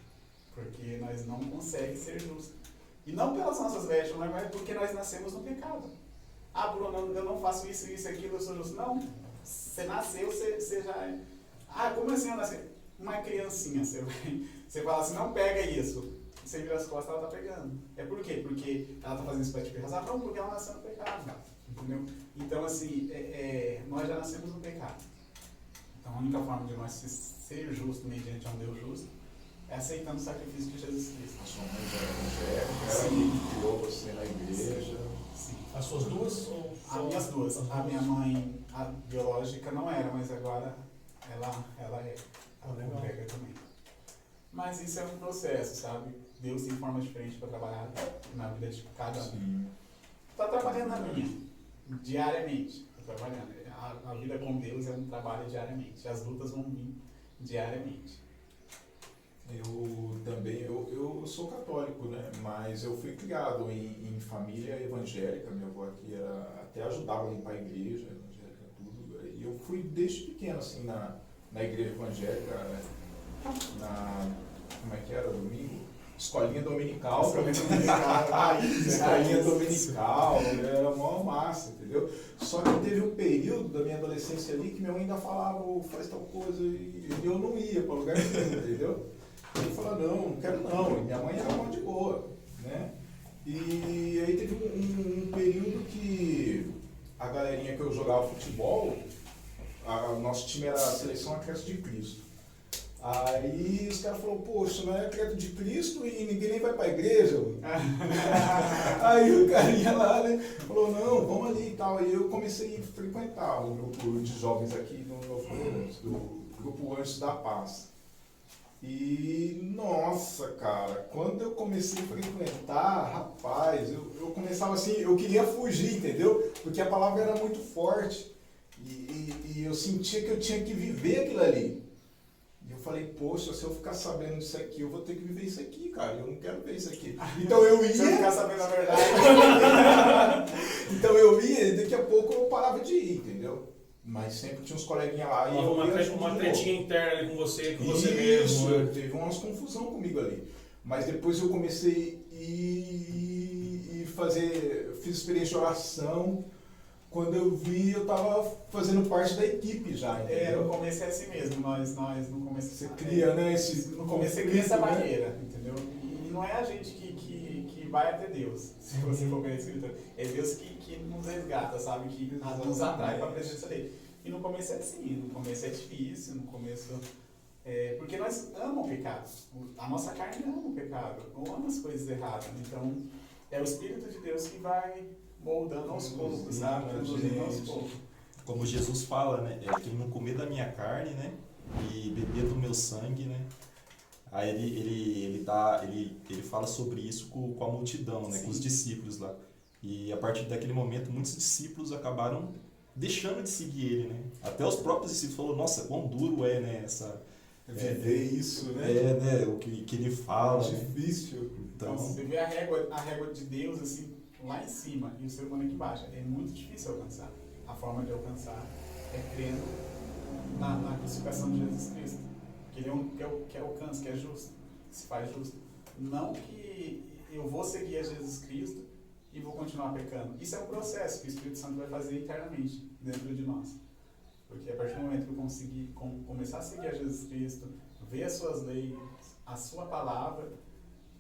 [SPEAKER 3] porque nós não conseguimos ser justos. E não pelas nossas vestes, mas porque nós nascemos no pecado. Ah, Bruno, eu não faço isso, isso, aquilo, eu sou justo. Não. Você nasceu, você, você já é. Ah, como assim eu nasci? Uma criancinha, você, você fala assim, não pega isso. Você vira as costas, ela tá pegando. É por quê? Porque ela tá fazendo isso para te razão? Não, porque ela nasceu no pecado. Entendeu? Então, assim, é, é, nós já nascemos no pecado. Então, a única forma de nós ser justo mediante a um Deus justo é aceitando o sacrifício de Jesus Cristo.
[SPEAKER 4] A sua mãe já é evangélica, ela que criou você na igreja.
[SPEAKER 2] Sim. As suas duas? Ou
[SPEAKER 3] As minhas duas. A minha mãe, a biológica, não era, mas agora ela, ela é. Ela ah, congrega também. Mas isso é um processo, sabe? Deus tem formas diferentes para trabalhar na vida de cada um. Está trabalhando na minha, diariamente. Estou trabalhando. A, a vida com Deus é um trabalho diariamente. As lutas vão vir diariamente.
[SPEAKER 4] Eu também, eu, eu sou católico, né? Mas eu fui criado em, em família evangélica, minha avó aqui era, até ajudava a limpar a igreja, evangélica, tudo. E eu fui desde pequeno, assim, na, na igreja evangélica, na, como é que era, domingo? escolinha dominical.
[SPEAKER 3] Escolinha dominical, raiz,
[SPEAKER 4] escolinha dominical, era mó massa, entendeu? Só que teve um período da minha adolescência ali que minha mãe ainda falava, "Ô, faz tal coisa, e eu não ia para lugar nenhum, entendeu? Ele falava, não, não quero não. E minha mãe era mó de boa, né? E aí teve um, um- período que a galerinha que eu jogava futebol, a- o nosso time era a seleção Acreto de Cristo. Aí os caras falaram, poxa, não é Acreto de Cristo e ninguém nem vai pra igreja. Aí o carinha lá, né, falou, não, vamos ali e tal. Aí eu comecei a frequentar o grupo de jovens aqui no Novo do grupo Anjos da Paz. E, nossa, cara, quando eu comecei a frequentar, rapaz, eu, eu começava assim, eu queria fugir, entendeu? Porque a palavra era muito forte. E, e- e eu sentia que eu tinha que viver aquilo ali. E eu falei, poxa, se eu ficar sabendo disso aqui, eu vou ter que viver isso aqui, cara. Eu não quero ver isso aqui. Então eu
[SPEAKER 3] Se eu
[SPEAKER 4] ia,
[SPEAKER 3] ficar sabendo a verdade,
[SPEAKER 4] então eu ia e daqui a pouco eu parava de ir, entendeu? Mas sempre tinha uns coleguinhas lá e eu
[SPEAKER 2] Uma, uma
[SPEAKER 4] de novo.
[SPEAKER 2] tretinha interna ali com você, com você
[SPEAKER 4] Isso,
[SPEAKER 2] mesmo. né?
[SPEAKER 4] teve umas confusão comigo ali. Mas depois eu comecei e, e fazer, fiz experiência de oração. Quando eu vi, eu tava fazendo parte da equipe já,
[SPEAKER 3] é, no
[SPEAKER 4] entendeu?
[SPEAKER 3] começo é assim mesmo, nós, nós no começo
[SPEAKER 4] Você cria, né, esse
[SPEAKER 3] No começo você cria essa
[SPEAKER 4] né?
[SPEAKER 3] barreira, entendeu? E não é a gente que vai até Deus, se você for ver a escritura. É Deus que, que nos resgata, sabe? Que nos atrai para a presença dele. E no começo é assim, no começo é difícil, no começo. É, porque nós amamos o pecado. A nossa carne ama o pecado, não ama as coisas erradas. Então, é o Espírito de Deus que vai moldando aos poucos, sabe? Conduzindo aos poucos.
[SPEAKER 6] Como Jesus fala, né? É quem não comer da minha carne, né? E beber do meu sangue, né? Aí ele, ele, ele, dá, ele, ele fala sobre isso com, com a multidão, né? Com os discípulos lá. E a partir daquele momento, muitos discípulos acabaram deixando de seguir ele, né? Até os próprios discípulos falaram, nossa, quão duro é, né? Essa,
[SPEAKER 4] Viver isso, né?
[SPEAKER 6] é, né? O que, que ele fala, né?
[SPEAKER 4] Difícil.
[SPEAKER 3] Então,
[SPEAKER 6] Então,
[SPEAKER 3] você vê a régua, a régua de Deus assim lá em cima e o ser humano aqui embaixo. É muito difícil alcançar. A forma de alcançar é crendo na, na crucificação de Jesus Cristo. Que ele é um que, é, o- que alcança, que é justo, se faz justo. Não que eu vou seguir a Jesus Cristo e vou continuar pecando. Isso é um processo que o Espírito Santo vai fazer internamente dentro de nós. Porque a partir do momento que eu conseguir com- começar a seguir a Jesus Cristo, ver as suas leis, a sua palavra,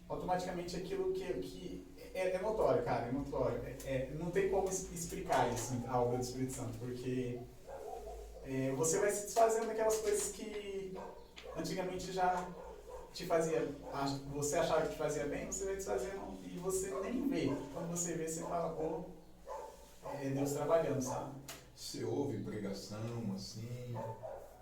[SPEAKER 3] automaticamente aquilo que, que é, é notório, cara, é notório. É, é- não tem como explicar isso, a obra do Espírito Santo, porque é, você vai se desfazendo daquelas coisas que antigamente já te fazia, você achava que te fazia bem, você vai desfazendo e você nem vê. Quando você vê, você fala, pô, é Deus trabalhando, sabe?
[SPEAKER 4] Você ouve pregação, assim,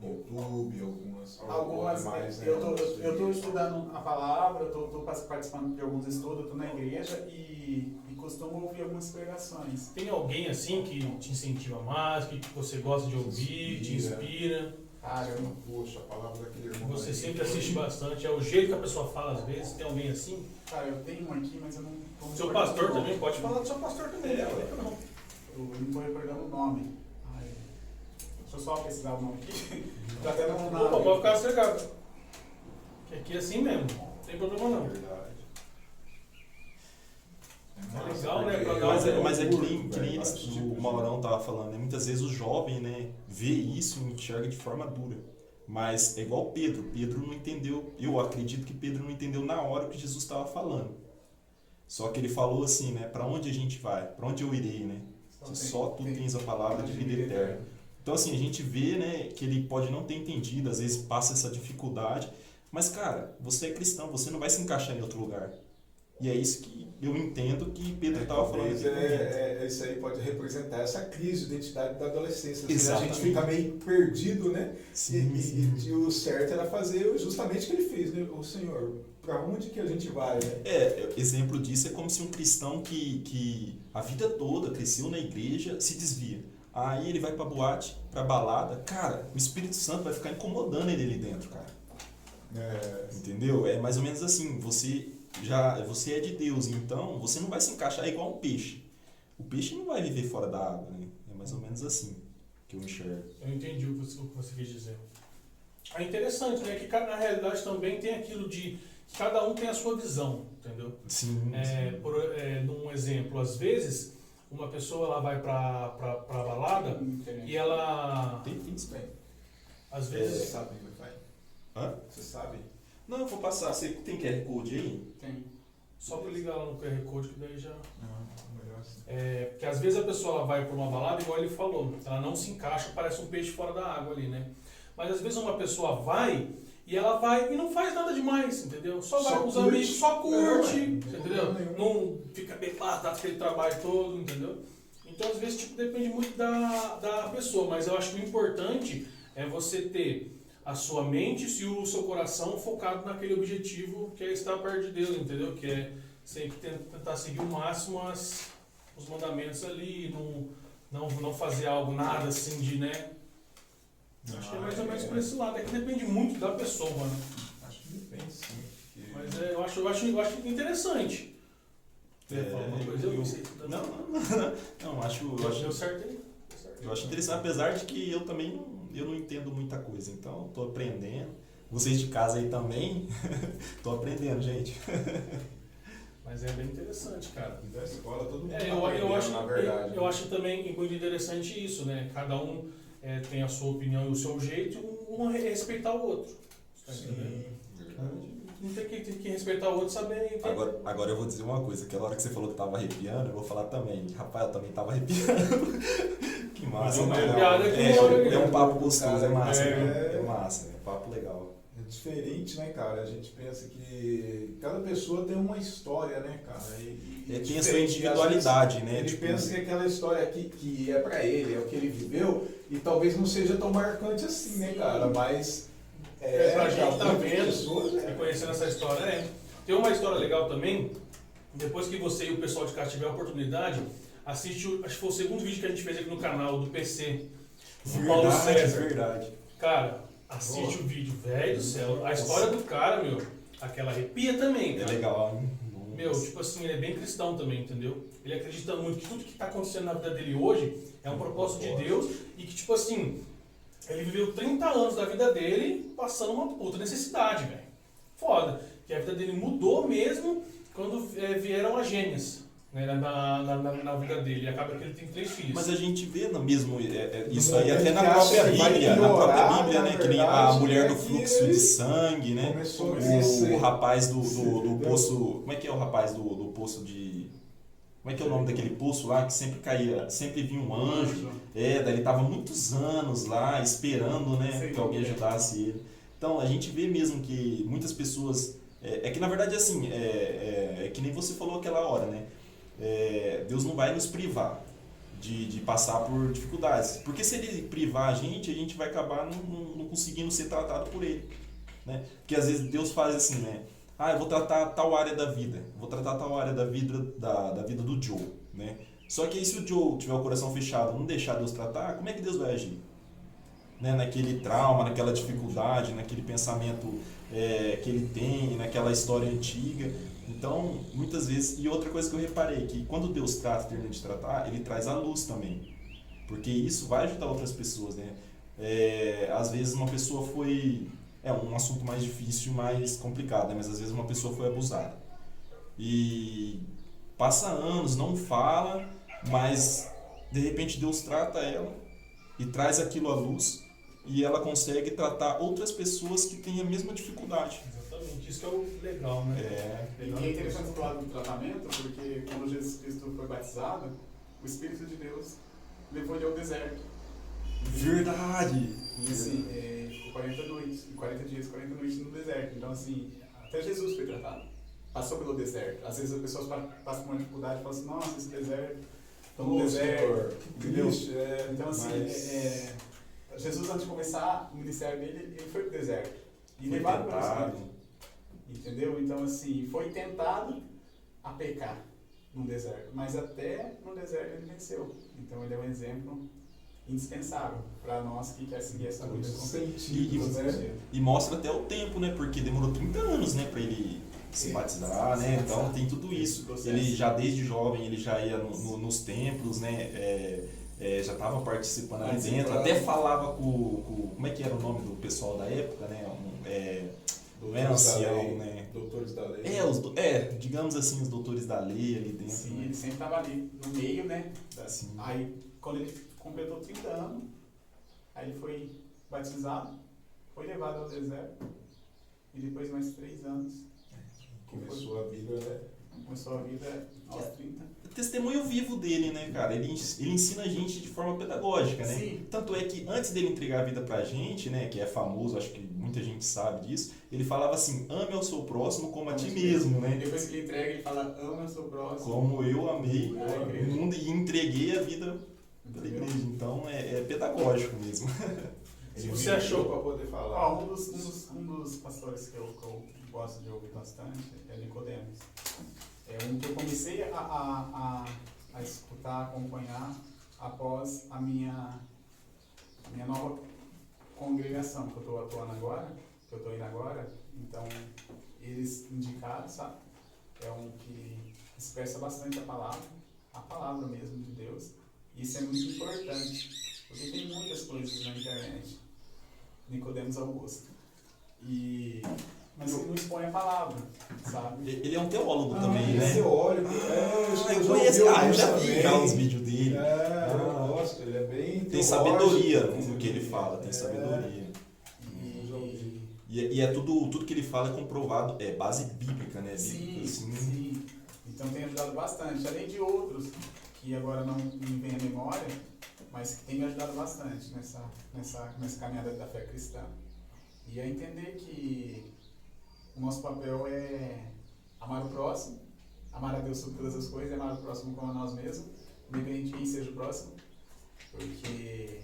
[SPEAKER 4] no YouTube, algumas...
[SPEAKER 3] Algumas,
[SPEAKER 4] mais, né,
[SPEAKER 3] eu tô, eu, eu tô
[SPEAKER 4] isso.
[SPEAKER 3] estudando a palavra, eu tô, tô participando de alguns estudos, eu tô na igreja e, e costumo ouvir algumas pregações.
[SPEAKER 2] Tem alguém assim que te incentiva mais, que você gosta de ouvir, te
[SPEAKER 4] Inspira.
[SPEAKER 2] inspira?
[SPEAKER 3] Cara, eu,
[SPEAKER 4] Poxa, a palavra daquele irmão
[SPEAKER 2] Você
[SPEAKER 4] aí.
[SPEAKER 2] sempre assiste bastante, é o jeito que a pessoa fala às vezes. Tem alguém assim?
[SPEAKER 3] cara, eu tenho um aqui, mas eu não
[SPEAKER 2] Seu pastor
[SPEAKER 3] o nome.
[SPEAKER 2] também, pode falar do seu pastor também, não tem problema.
[SPEAKER 3] Eu não tô recordando o nome. Ai, deixa eu só pesquisar o nome aqui. tá até no na-
[SPEAKER 2] Opa, pode ficar sossegado. Que aqui é assim mesmo, não tem problema não.
[SPEAKER 4] Verdade.
[SPEAKER 2] É legal, né,
[SPEAKER 6] Mas é, mas é que nem, que nem eles,
[SPEAKER 4] tipos
[SPEAKER 6] o Maurão tava falando, né? Muitas vezes o jovem, né, vê isso e enxerga de forma dura. Mas é igual Pedro. Pedro não entendeu, eu acredito que Pedro não entendeu na hora o que Jesus estava falando. Só que ele falou assim, né? Para onde a gente vai? Para onde eu irei, né?
[SPEAKER 3] tem-
[SPEAKER 6] Só tu
[SPEAKER 3] tem-
[SPEAKER 6] tens a palavra de vida eterna. Então, assim, a gente vê, né, que ele pode não ter entendido, às vezes passa essa dificuldade, mas, cara, você é cristão, você não vai se encaixar em outro lugar. E é isso que eu entendo que Pedro estava falando aqui comigo.
[SPEAKER 4] é, é, isso aí pode representar essa crise de identidade da adolescência. assim, A
[SPEAKER 6] Exatamente.
[SPEAKER 4] gente fica meio perdido, né? E,
[SPEAKER 6] Sim,
[SPEAKER 4] e-
[SPEAKER 6] sim.
[SPEAKER 4] e o certo era fazer justamente o que ele fez, né? O Senhor, para onde que a gente vai, né?
[SPEAKER 6] É, exemplo disso é como se um cristão que, que a vida toda cresceu na igreja se desvia. Aí ele vai pra boate, pra balada. Cara, o Espírito Santo vai ficar incomodando ele ali dentro, cara.
[SPEAKER 4] É,
[SPEAKER 6] Entendeu? É mais ou menos assim, você já você é de Deus, então você não vai se encaixar igual um peixe. O peixe não vai viver fora da água, né? É mais ou menos assim que eu enxergo.
[SPEAKER 2] Eu entendi o que você, o que você quis dizer. É interessante, né? Que na realidade também tem aquilo de que cada um tem a sua visão, entendeu?
[SPEAKER 6] Sim.
[SPEAKER 2] É, por, é, num exemplo, às vezes, uma pessoa ela vai pra, pra, pra balada e ela,
[SPEAKER 6] Tem, tem velho.
[SPEAKER 2] às
[SPEAKER 5] Você
[SPEAKER 2] vezes,
[SPEAKER 5] sabe o Wi-Fi?
[SPEAKER 6] Hã?
[SPEAKER 5] Você sabe?
[SPEAKER 6] Não, eu vou passar. Você tem QR Code aí?
[SPEAKER 3] Tem.
[SPEAKER 2] só pra ligar lá no QR Code, que daí já...
[SPEAKER 5] Não, melhor assim.
[SPEAKER 2] É, porque às vezes a pessoa ela vai por uma balada, igual ele falou, ela não se encaixa, parece um peixe fora da água ali, né? Mas às vezes uma pessoa vai e ela vai e não faz nada demais, entendeu? Só vai
[SPEAKER 4] Só
[SPEAKER 2] com os
[SPEAKER 4] curte.
[SPEAKER 2] amigos, só curte,
[SPEAKER 4] É, não tem
[SPEAKER 2] entendeu? Não fica bebado, dá aquele trabalho todo, entendeu? Então às vezes tipo, depende muito da, da pessoa, mas eu acho que o importante é você ter a sua mente e o seu coração focado naquele objetivo que é estar perto de Deus, entendeu? Que é sempre ten- tentar seguir o máximo as, os mandamentos ali, não, não, não fazer algo nada assim de, né? Acho que é mais ou menos por esse lado. É que depende muito da pessoa, né?
[SPEAKER 5] Acho que depende sim. porque-
[SPEAKER 2] Mas é, eu, acho, eu, acho, eu acho interessante. Alguma coisa? Eu não sei.
[SPEAKER 6] É, Não, não, não. Não, acho, eu
[SPEAKER 2] Deu
[SPEAKER 6] acho, eu acho interessante, apesar de que eu também não, eu não entendo muita coisa, então estou aprendendo. Vocês de casa aí também, estou aprendendo, gente.
[SPEAKER 2] Mas é bem interessante, cara.
[SPEAKER 5] Da escola, todo mundo
[SPEAKER 2] É,
[SPEAKER 5] tá
[SPEAKER 2] eu, eu,
[SPEAKER 5] aprendendo,
[SPEAKER 2] acho,
[SPEAKER 5] na verdade.
[SPEAKER 2] eu, eu acho também muito interessante isso, né? Cada um é, tem a sua opinião e o seu jeito, um, é respeitar o outro. Tá entendendo?
[SPEAKER 5] Verdade.
[SPEAKER 2] Não tem que, tem que respeitar o outro, saber.
[SPEAKER 6] Agora, agora eu vou dizer uma coisa, aquela hora que você falou que tava arrepiando, eu vou falar também. Rapaz, eu também tava arrepiando. que massa,
[SPEAKER 2] Mas é
[SPEAKER 6] né?
[SPEAKER 2] que
[SPEAKER 6] É,
[SPEAKER 2] mora,
[SPEAKER 6] é um papo gostoso, é
[SPEAKER 5] Cara,
[SPEAKER 6] massa,
[SPEAKER 4] é-
[SPEAKER 6] né? É massa, é um papo legal.
[SPEAKER 4] É diferente, né, cara? A gente pensa que cada pessoa tem uma história, né, cara? E, e
[SPEAKER 6] É,
[SPEAKER 4] é
[SPEAKER 6] tem a sua individualidade,
[SPEAKER 4] vezes
[SPEAKER 6] né?
[SPEAKER 4] Ele
[SPEAKER 6] Tipo,
[SPEAKER 4] pensa que aquela história aqui que é pra ele, é o que ele viveu, e talvez não seja tão marcante assim, né, cara? Mas.
[SPEAKER 2] É, pra gente tá vendo,
[SPEAKER 4] pessoas,
[SPEAKER 2] E conhecendo essa história, é. Tem uma história legal também. Depois que você e o pessoal de casa tiver a oportunidade, assiste, o, acho que foi o segundo vídeo que a gente fez aqui no canal do PC. Do Paulo
[SPEAKER 6] verdade,
[SPEAKER 2] César.
[SPEAKER 6] verdade.
[SPEAKER 2] Cara, assiste o vídeo, velho do céu. A história do cara, meu, aquela arrepia também,
[SPEAKER 6] É
[SPEAKER 2] cara.
[SPEAKER 6] legal, hein?
[SPEAKER 2] Meu, tipo assim, ele é bem cristão também, entendeu? Ele acredita muito que tudo que tá acontecendo na vida dele hoje é um propósito de Deus e que, tipo assim, ele viveu 30 anos da vida dele passando uma puta necessidade, velho. Foda. Que a vida dele mudou mesmo quando é, vieram as gêmeas né, na, na, na, na vida dele. E acaba que ele tem três filhos.
[SPEAKER 6] Mas a gente vê no mesmo, é, é, isso aí até na própria Bíblia, na própria Bíblia, né? Que nem a mulher do
[SPEAKER 4] é que
[SPEAKER 6] fluxo de sangue, né?
[SPEAKER 4] Começou
[SPEAKER 6] O,
[SPEAKER 4] crescer.
[SPEAKER 6] rapaz do, do, do poço. Como é que é o rapaz do, do poço de. Como é que é o nome daquele poço lá que sempre caía, sempre vinha um anjo? É, daí ele tava muitos anos lá esperando, né, que alguém ajudasse ele. Então a gente vê mesmo que muitas pessoas. É, é que na verdade assim, é, é, é que nem você falou aquela hora, né? É, Deus não vai nos privar de, de passar por dificuldades. Porque se ele privar a gente, a gente vai acabar não, não, não conseguindo ser tratado por ele. Né? Porque às vezes Deus faz assim, né? Ah, eu vou tratar tal área da vida, vou tratar tal área da vida da, da vida do Joe, né? Só que aí se o Joe tiver o coração fechado, não deixar Deus tratar, como é que Deus vai agir? Né? Naquele trauma, naquela dificuldade, naquele pensamento é, que ele tem, naquela história antiga. Então, muitas vezes, e outra coisa que eu reparei, que quando Deus trata, termina de tratar, ele traz a luz também. Porque isso vai ajudar outras pessoas, né? É, às vezes uma pessoa foi é um assunto mais difícil e mais complicado, né? mas às vezes uma pessoa foi abusada. E passa anos, não fala, mas de repente Deus trata ela e traz aquilo à luz e ela consegue tratar outras pessoas que têm a mesma dificuldade.
[SPEAKER 2] Exatamente, isso que é o legal, né?
[SPEAKER 6] É,
[SPEAKER 3] E é interessante falar do tratamento, porque quando Jesus Cristo foi batizado, o Espírito de Deus levou ele ao deserto.
[SPEAKER 6] Verdade!
[SPEAKER 3] E assim, é, ficou 40 noites, 40 dias, 40 noites no deserto. Então, assim, até Jesus foi tratado. Passou pelo deserto. Às vezes as pessoas pa- passam por uma dificuldade e falam assim, nossa, esse deserto, estou no
[SPEAKER 4] Ô,
[SPEAKER 3] deserto.
[SPEAKER 4] Triste, é,
[SPEAKER 3] Então, assim,
[SPEAKER 4] mas-
[SPEAKER 3] é, é, Jesus, antes de começar o ministério dele, ele foi pro deserto. E
[SPEAKER 6] Foi
[SPEAKER 3] levado pelo. Espírito. Entendeu? Então, assim, foi tentado a pecar no deserto. Mas até no deserto ele venceu. Então, ele é um exemplo indispensável para nós que quer seguir essa
[SPEAKER 4] sentidos,
[SPEAKER 6] E-
[SPEAKER 4] né?
[SPEAKER 6] E mostra até o tempo, né? Porque demorou 30 anos, né, para ele se
[SPEAKER 3] Sim.
[SPEAKER 6] batizar, né? Então tem tudo isso. Ele já desde jovem ele já ia no- no- nos templos, né? É, é, já estava participando ali dentro, até falava com, com- como é que era o nome do pessoal da época, né? Um, é, Não é
[SPEAKER 4] Doutores da
[SPEAKER 6] ancião,
[SPEAKER 4] lei.
[SPEAKER 6] né?
[SPEAKER 4] Doutores da lei.
[SPEAKER 6] É, os, do- é, digamos assim, os doutores da lei ali dentro.
[SPEAKER 3] Sim,
[SPEAKER 6] né?
[SPEAKER 3] ele sempre estava ali no meio, né? da-
[SPEAKER 6] Sim.
[SPEAKER 3] Aí, quando ele completou 30 anos, aí ele foi batizado, foi levado ao deserto, e depois mais três anos,
[SPEAKER 4] Começou a vida, né?
[SPEAKER 3] começou a vida aos 30.
[SPEAKER 6] Testemunho vivo dele, né, cara? Ele, ele ensina a gente de forma pedagógica, né?
[SPEAKER 3] Sim.
[SPEAKER 6] Tanto é que antes dele entregar a vida pra gente, né, que é famoso, acho que muita gente sabe disso, ele falava assim: ame ao seu próximo como a ti mesmo, né?
[SPEAKER 3] Depois que ele entrega, ele fala, ama o seu próximo.
[SPEAKER 6] Como eu amei o mundo e entreguei a vida pela igreja. Então é, é pedagógico mesmo.
[SPEAKER 4] Ele
[SPEAKER 2] Você achou-
[SPEAKER 4] pra poder falar.
[SPEAKER 3] um, dos, um, dos, um dos pastores que eu, que eu gosto de ouvir bastante é Nicodemos. É um que eu comecei a, a, a, a escutar, acompanhar após a minha, a minha nova congregação que eu estou atuando agora, que eu estou indo agora. Então, eles indicaram, sabe? É um que expressa bastante a palavra, a palavra mesmo de Deus. Isso é muito importante, porque tem muitas coisas na internet. Nicodemos Augusto. E mas ele não expõe a palavra, sabe?
[SPEAKER 6] Ele é um teólogo
[SPEAKER 4] Ah,
[SPEAKER 6] também, né?
[SPEAKER 4] É, acho que
[SPEAKER 6] Ah, eu
[SPEAKER 4] já
[SPEAKER 6] conheço, ah, eu já vi já os vídeos dele.
[SPEAKER 4] É, eu
[SPEAKER 6] Ah.
[SPEAKER 4] gosto, ele é bem
[SPEAKER 6] Tem sabedoria no que ele fala, tem
[SPEAKER 4] É.
[SPEAKER 6] sabedoria.
[SPEAKER 3] E.
[SPEAKER 6] E, é- e é tudo, tudo que ele fala é comprovado, é base bíblica, né?
[SPEAKER 3] sim,
[SPEAKER 6] Bíblica, assim.
[SPEAKER 3] sim. Então tem ajudado bastante, além de outros que agora não me vem à memória, mas que tem me ajudado bastante nessa, nessa, nessa caminhada da fé cristã. E é entender que o nosso papel é amar o próximo, amar a Deus sobre todas as coisas, amar o próximo como a nós mesmos, independente de quem seja o próximo, porque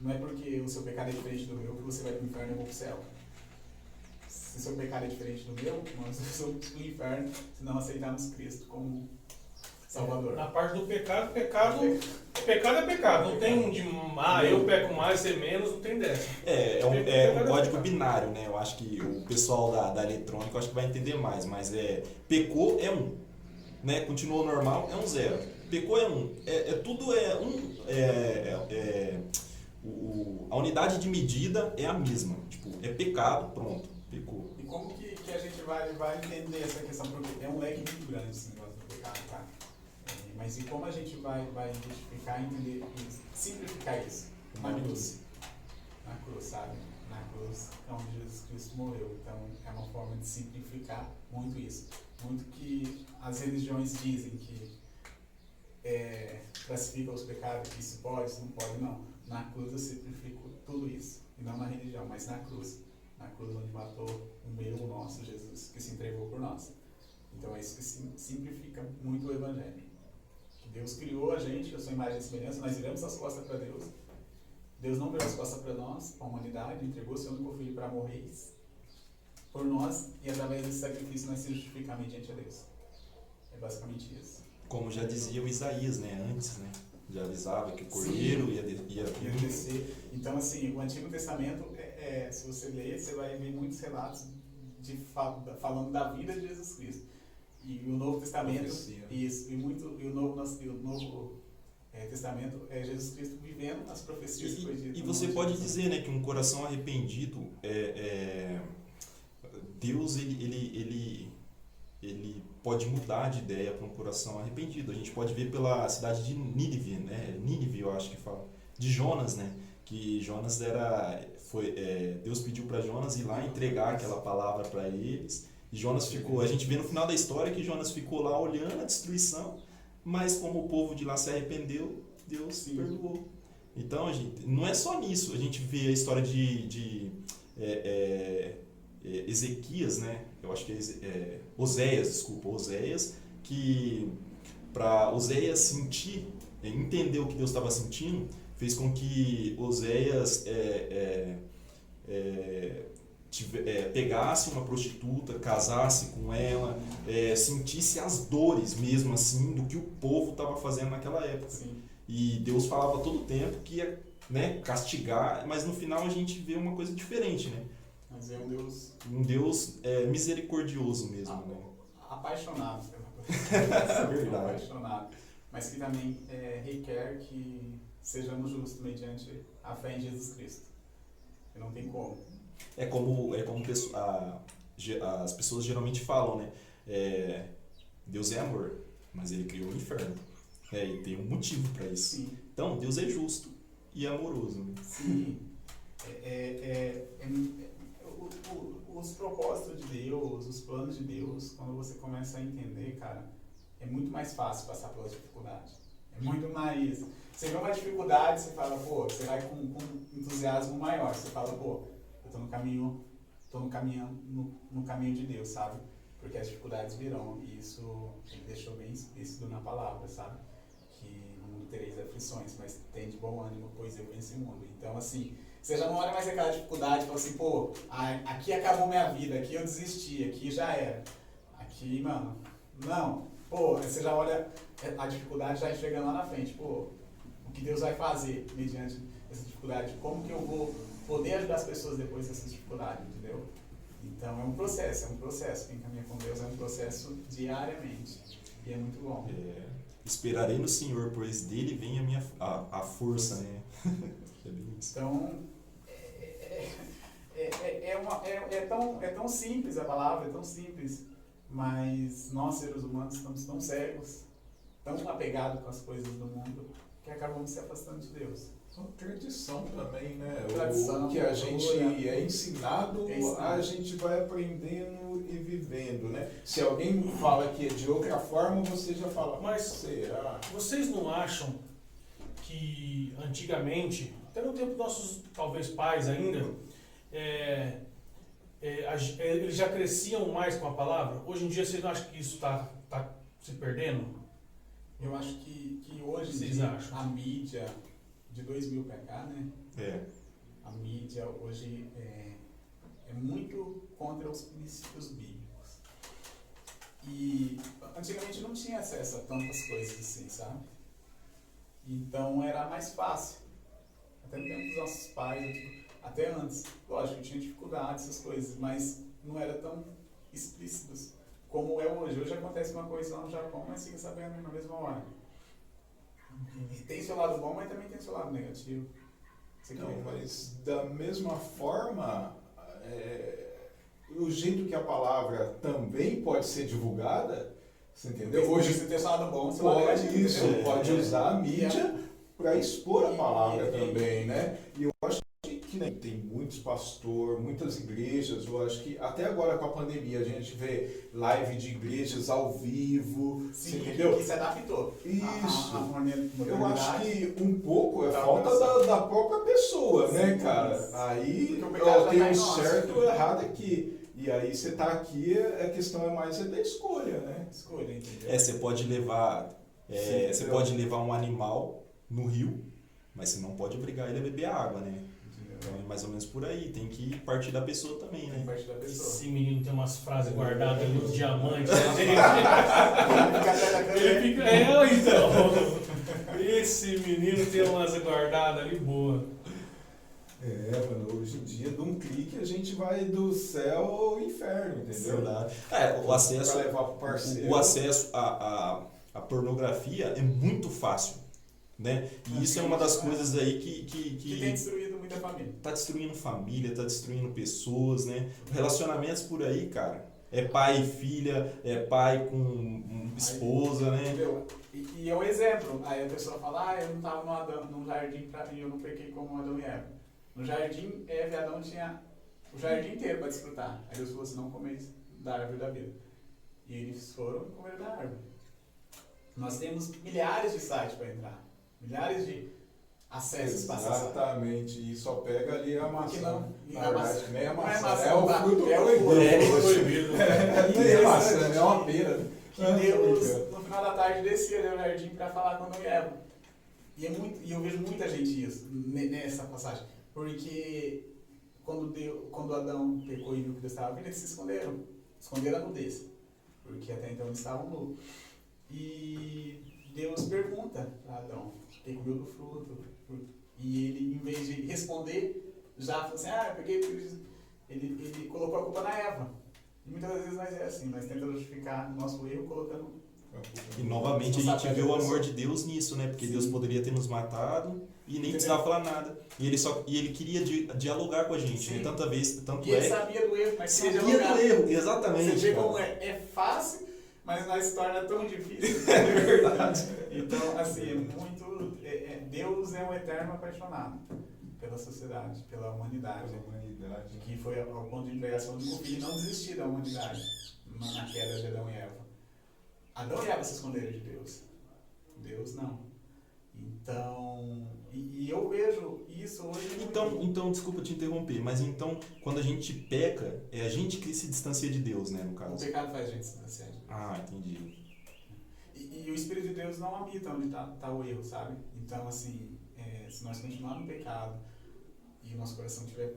[SPEAKER 3] não é porque o seu pecado é diferente do meu que você vai para o inferno e vou para o céu. Se o seu pecado é diferente do meu, nós vamos para o inferno se não aceitarmos Cristo como Salvador.
[SPEAKER 2] Na parte do pecado, pecado, pecado é pecado. Não tem de ah, eu peco mais, você menos, não tem dessa.
[SPEAKER 6] É, é um, é um código binário, né? Eu acho que o pessoal da, da eletrônica acho que vai entender mais, mas é pecou é um, né? Continuou normal é um zero. Pecou é um. É, é tudo é um. É, é- é- o, o- a unidade de medida é a mesma. Tipo, é pecado, pronto, pecou.
[SPEAKER 3] E como que, que a gente vai, vai entender essa questão? Porque é um leque muito grande esse negócio do pecado, tá? Mas e como a gente vai, vai identificar, entender simplificar isso? Na cruz. Na cruz, sabe? Na cruz é onde Jesus Cristo morreu. Então é uma forma de simplificar muito isso. Muito que as religiões dizem que é, classificam os pecados, que isso pode, isso não pode, não. Na cruz eu simplifico tudo isso. E não na religião, mas na cruz na cruz onde matou o meu, o nosso Jesus, que se entregou por nós. Então é isso que sim- simplifica muito o Evangelho. Deus criou a gente, a sua imagem e semelhança, nós viramos as costas para Deus. Deus não virou as costas para nós, para a humanidade, entregou seu único filho para morrer por nós e através desse sacrifício nós se justificamos mediante a Deus. É basicamente isso.
[SPEAKER 6] Como já dizia o Isaías, né? Antes, né? Já avisava que o cordeiro ia, de- ia
[SPEAKER 3] eu descer. Então, assim, o Antigo Testamento, é, é, se você ler, você vai ver muitos relatos de, falando da vida de Jesus Cristo. E o Novo Testamento,
[SPEAKER 4] Profecia.
[SPEAKER 3] isso, e, muito, e o Novo, e o novo é, Testamento é Jesus Cristo vivendo as profecias que foi dito
[SPEAKER 6] E, e você pode dizer, né, que um coração arrependido é, é- Deus ele, ele, ele, ele pode mudar de ideia para um coração arrependido. A gente pode ver pela cidade de Nínive, né? Nínive, eu acho que fala. De Jonas, né? Que Jonas era foi é, Deus pediu para Jonas ir lá entregar aquela palavra para eles. Jonas ficou, a gente vê no final da história que Jonas ficou lá olhando a destruição, mas como o povo de lá se arrependeu, Deus
[SPEAKER 3] Sim.
[SPEAKER 6] perdoou. Então, gente, não é só nisso. A gente vê a história de, de é, é, é, Ezequias, né? Eu acho que é, é Oséias, desculpa, Oséias, que para Oséias sentir, é, entender o que Deus estava sentindo, fez com que Oséias é, tive- é, pegasse uma prostituta, casasse com ela, é, sentisse as dores mesmo assim do que o povo estava fazendo naquela época.
[SPEAKER 3] Sim.
[SPEAKER 6] E Deus falava todo o tempo que ia né, castigar, mas no final a gente vê uma coisa diferente, né?
[SPEAKER 3] Mas é um Deus
[SPEAKER 6] Um Deus é, misericordioso mesmo, né?
[SPEAKER 3] apaixonado pela.
[SPEAKER 6] Verdade.
[SPEAKER 3] apaixonado. Mas que também é, requer que sejamos justos mediante a fé em Jesus Cristo. E não tem como.
[SPEAKER 6] É como, é como a- as pessoas geralmente falam, né? É, Deus é amor, mas ele criou o inferno. É, e tem um motivo para isso.
[SPEAKER 3] Sim.
[SPEAKER 6] Então, Deus é justo e amoroso. né?
[SPEAKER 3] Sim. É, é, é- é- o- o- os propósitos de Deus, os planos de Deus, quando você começa a entender, cara, é muito mais fácil passar pelas dificuldades. É muito mais. Você vê uma dificuldade, você fala, pô, você vai com, com entusiasmo maior. Você fala, pô, tô no caminho, tô no caminho, no, no caminho de Deus, sabe? Porque as dificuldades virão. E isso ele deixou bem explícito na palavra, sabe? Que no mundo tereis aflições, mas tem de bom ânimo, pois eu venci o mundo. Então, assim, você já não olha mais aquela dificuldade e fala assim, pô, aqui acabou minha vida, aqui eu desisti, aqui já era. Aqui, mano, não. Pô, você já olha a dificuldade já chegando lá na frente. Pô, o que Deus vai fazer mediante essa dificuldade? Como que eu vou poder ajudar as pessoas depois dessa dificuldade, entendeu? Então é um processo, é um processo. Quem caminha com Deus é um processo diariamente. E é muito bom.
[SPEAKER 6] É, esperarei no Senhor, pois dele vem a minha a, a força, né? é bem isso.
[SPEAKER 3] Então, é, é, é, é, uma- é- é tão, é tão simples a palavra, é tão simples, mas nós, seres humanos, estamos tão cegos, tão apegados com as coisas do mundo, que acabamos se afastando de Deus.
[SPEAKER 4] São tradição também, né? O-
[SPEAKER 3] Tradição,
[SPEAKER 4] o que a gente
[SPEAKER 3] cultura.
[SPEAKER 4] é ensinado,
[SPEAKER 3] É ensinado.
[SPEAKER 4] a gente vai aprendendo e vivendo, né? Se alguém fala que é de outra forma, você já fala,
[SPEAKER 2] Mas-
[SPEAKER 4] será?
[SPEAKER 2] Vocês não acham que antigamente, até no tempo dos nossos, talvez, pais ainda, é, é, é, eles já cresciam mais com a palavra? Hoje em dia, vocês não acham que isso está tá se perdendo?
[SPEAKER 3] Eu acho que, que hoje
[SPEAKER 2] Vocês
[SPEAKER 3] dia,
[SPEAKER 2] acham?
[SPEAKER 3] a mídia, de 2000 para cá, né?
[SPEAKER 6] É.
[SPEAKER 3] A mídia hoje é, é muito contra os princípios bíblicos. E antigamente não tinha acesso a tantas coisas assim, sabe? Então era mais fácil. Até no tempo dos nossos pais, até antes. Lógico, tinha dificuldades, essas coisas, mas não era tão explícitos como é hoje. Hoje acontece uma coisa lá no Japão, mas fica sabendo na mesma hora. E tem seu lado bom, mas também tem seu lado negativo. Você
[SPEAKER 4] Não,
[SPEAKER 3] quer-
[SPEAKER 4] mas da mesma forma, é, o jeito que a palavra também pode ser divulgada, você entendeu? Hoje
[SPEAKER 3] você tem seu lado bom, seu lado
[SPEAKER 4] pode
[SPEAKER 3] negativo,
[SPEAKER 4] isso,
[SPEAKER 3] entendeu?
[SPEAKER 4] pode
[SPEAKER 6] É.
[SPEAKER 4] usar a mídia para expor a palavra
[SPEAKER 3] e-
[SPEAKER 4] também, né? E eu acho que, nem tem muitos pastores, muitas igrejas, eu acho que até agora com a pandemia a gente vê live de igrejas ao vivo,
[SPEAKER 3] Sim,
[SPEAKER 4] entendeu?
[SPEAKER 3] que se adaptou.
[SPEAKER 4] Isso.
[SPEAKER 3] A, a, a.
[SPEAKER 4] Eu acho que um pouco é falta da, da própria pessoa, né,
[SPEAKER 3] Sim,
[SPEAKER 4] cara?
[SPEAKER 3] mas-
[SPEAKER 4] Aí ó, tem um certo ou errado aqui. E aí você tá aqui, a questão é mais é da escolha, né?
[SPEAKER 3] Escolha, entendeu?
[SPEAKER 6] É, você pode levar. é,
[SPEAKER 4] Sim,
[SPEAKER 6] você
[SPEAKER 4] entendeu?
[SPEAKER 6] pode levar um animal no rio, mas você não pode obrigar ele a beber água, né? Então é mais ou menos por aí. Tem que partir da pessoa também,
[SPEAKER 3] Tem
[SPEAKER 6] né?
[SPEAKER 3] parte da pessoa.
[SPEAKER 2] Esse menino tem umas frases guardadas ali, uns diamantes. né. Ele fica. É, então. Esse menino tem umas guardadas ali boa.
[SPEAKER 4] É, mano, hoje em dia, de um clique, a gente vai do céu ao inferno, entendeu?
[SPEAKER 6] Verdade. É, o acesso,
[SPEAKER 4] Pra levar pro parceiro.
[SPEAKER 6] o, o acesso à, à, à pornografia é muito fácil. Né? E isso é uma das coisas aí que, que,
[SPEAKER 3] Que tem
[SPEAKER 6] que
[SPEAKER 3] destruído família.
[SPEAKER 6] tá destruindo família, tá destruindo pessoas, né? Relacionamentos por aí, cara. É pai e filha, é pai com esposa, né?
[SPEAKER 3] Entendeu? E, e é um exemplo. Aí a pessoa fala, ah, eu não estava no, Adão, no jardim pra mim, eu não pequei como Adão e Eva. No jardim, Eva e Adão tinha o jardim inteiro para desfrutar. Aí Deus falou assim, não comeis da árvore da vida. E eles foram comeram da árvore. Nós temos milhares de sites para entrar. Milhares de acessos para acessar.
[SPEAKER 4] Exatamente, e só pega ali a maçã.
[SPEAKER 3] Não- e
[SPEAKER 4] Na
[SPEAKER 3] a
[SPEAKER 4] verdade,
[SPEAKER 3] maçã-
[SPEAKER 4] nem a
[SPEAKER 3] é
[SPEAKER 4] maçã,
[SPEAKER 3] maçã,
[SPEAKER 4] é o
[SPEAKER 3] tá?
[SPEAKER 4] fruto
[SPEAKER 3] É o
[SPEAKER 4] proibido.
[SPEAKER 3] fruto.
[SPEAKER 2] É proibido.
[SPEAKER 4] A maçã, é uma pera.
[SPEAKER 3] que Deus, no final da tarde, descia no jardim para falar com Adão e Eva. E, é muito, e eu vejo muita gente isso ne- nessa passagem. Porque quando, Deus, quando Adão pecou e viu que Deus estava vindo, eles se esconderam. Esconderam a nudez. Porque até então eles estavam nus. E Deus pergunta para Adão, quem comeu do fruto? E ele, em vez de responder, já falou assim, ah, porque ele, ele colocou a culpa na Eva. E muitas vezes nós é assim, nós tentamos justificar o nosso erro colocando
[SPEAKER 6] E novamente a
[SPEAKER 3] Não
[SPEAKER 6] gente vê o amor de Deus nisso, né? Porque
[SPEAKER 3] Sim.
[SPEAKER 6] Deus poderia ter nos matado e nem
[SPEAKER 3] Entendeu?
[SPEAKER 6] precisava falar nada. E ele só e ele queria di- dialogar com a gente,
[SPEAKER 3] Sim.
[SPEAKER 6] né? Tanta vez, tanto
[SPEAKER 3] E ele
[SPEAKER 6] é
[SPEAKER 3] sabia do erro, mas
[SPEAKER 6] sabia
[SPEAKER 3] dialogar.
[SPEAKER 6] do erro,
[SPEAKER 3] Você
[SPEAKER 6] exatamente.
[SPEAKER 3] vê
[SPEAKER 6] cara.
[SPEAKER 3] como é, é fácil, mas nós se torna tão difícil.
[SPEAKER 6] É verdade.
[SPEAKER 3] Então, assim, é muito. Deus é um eterno apaixonado pela sociedade, pela humanidade.
[SPEAKER 4] humanidade.
[SPEAKER 3] Que foi ao ponto de entregar seu único filho e não desistir da humanidade na queda de Adão e Eva. Adão e Eva se esconderam de Deus. Deus não. Então, e, e eu vejo isso hoje.
[SPEAKER 6] Então, então, desculpa te interromper, mas então, quando a gente peca, é a gente que se distancia de Deus, né, no
[SPEAKER 3] o
[SPEAKER 6] caso.
[SPEAKER 3] pecado faz a gente se distanciar de Deus.
[SPEAKER 6] Ah, entendi.
[SPEAKER 3] E, e o Espírito de Deus não habita onde está o erro, sabe? Então, assim, é, se nós continuarmos no pecado e o nosso coração estiver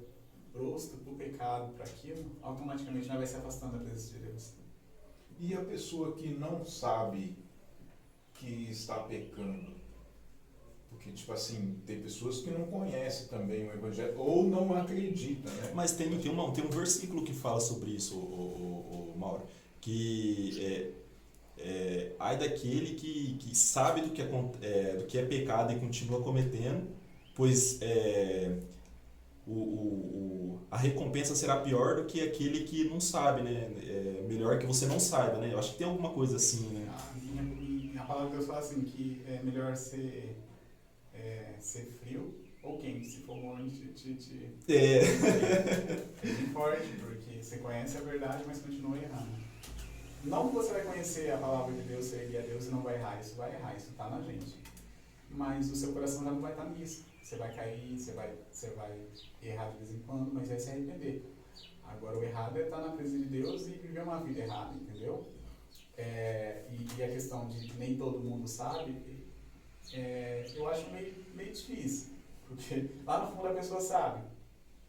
[SPEAKER 3] prosto para o pecado, para aquilo, automaticamente nós vai se afastando da presença de Deus.
[SPEAKER 4] E a pessoa que não sabe que está pecando? Porque, tipo assim, tem pessoas que não conhecem também o Evangelho ou não acreditam, né?
[SPEAKER 6] Mas tem, tem, uma, tem um versículo que fala sobre isso, o, o, o Mauro, que é, é, ai daquele que, que sabe do que, acon- é, do que é pecado e continua cometendo, pois é, o, o, o- a recompensa será pior do que aquele que não sabe, né? É melhor que você não saiba, né? Eu acho que tem alguma coisa assim, né?
[SPEAKER 3] A, minha, minha- palavra de Deus fala assim, que é melhor ser, é, ser frio ou quente, se for morno, te, te, te,
[SPEAKER 6] É,
[SPEAKER 3] forte, porque você conhece a verdade, mas continua errando. Não que você vai conhecer a palavra de Deus, seguir a Deus e não vai errar, isso vai errar, isso está na gente. Mas o seu coração já não vai estar nisso. Você vai cair, você vai, você vai errar de vez em quando, mas vai se arrepender. Agora o errado é estar na presença de Deus e viver uma vida errada, entendeu? É, e, e a questão de que nem todo mundo sabe, é, eu acho meio, meio difícil. Porque lá no fundo a pessoa sabe.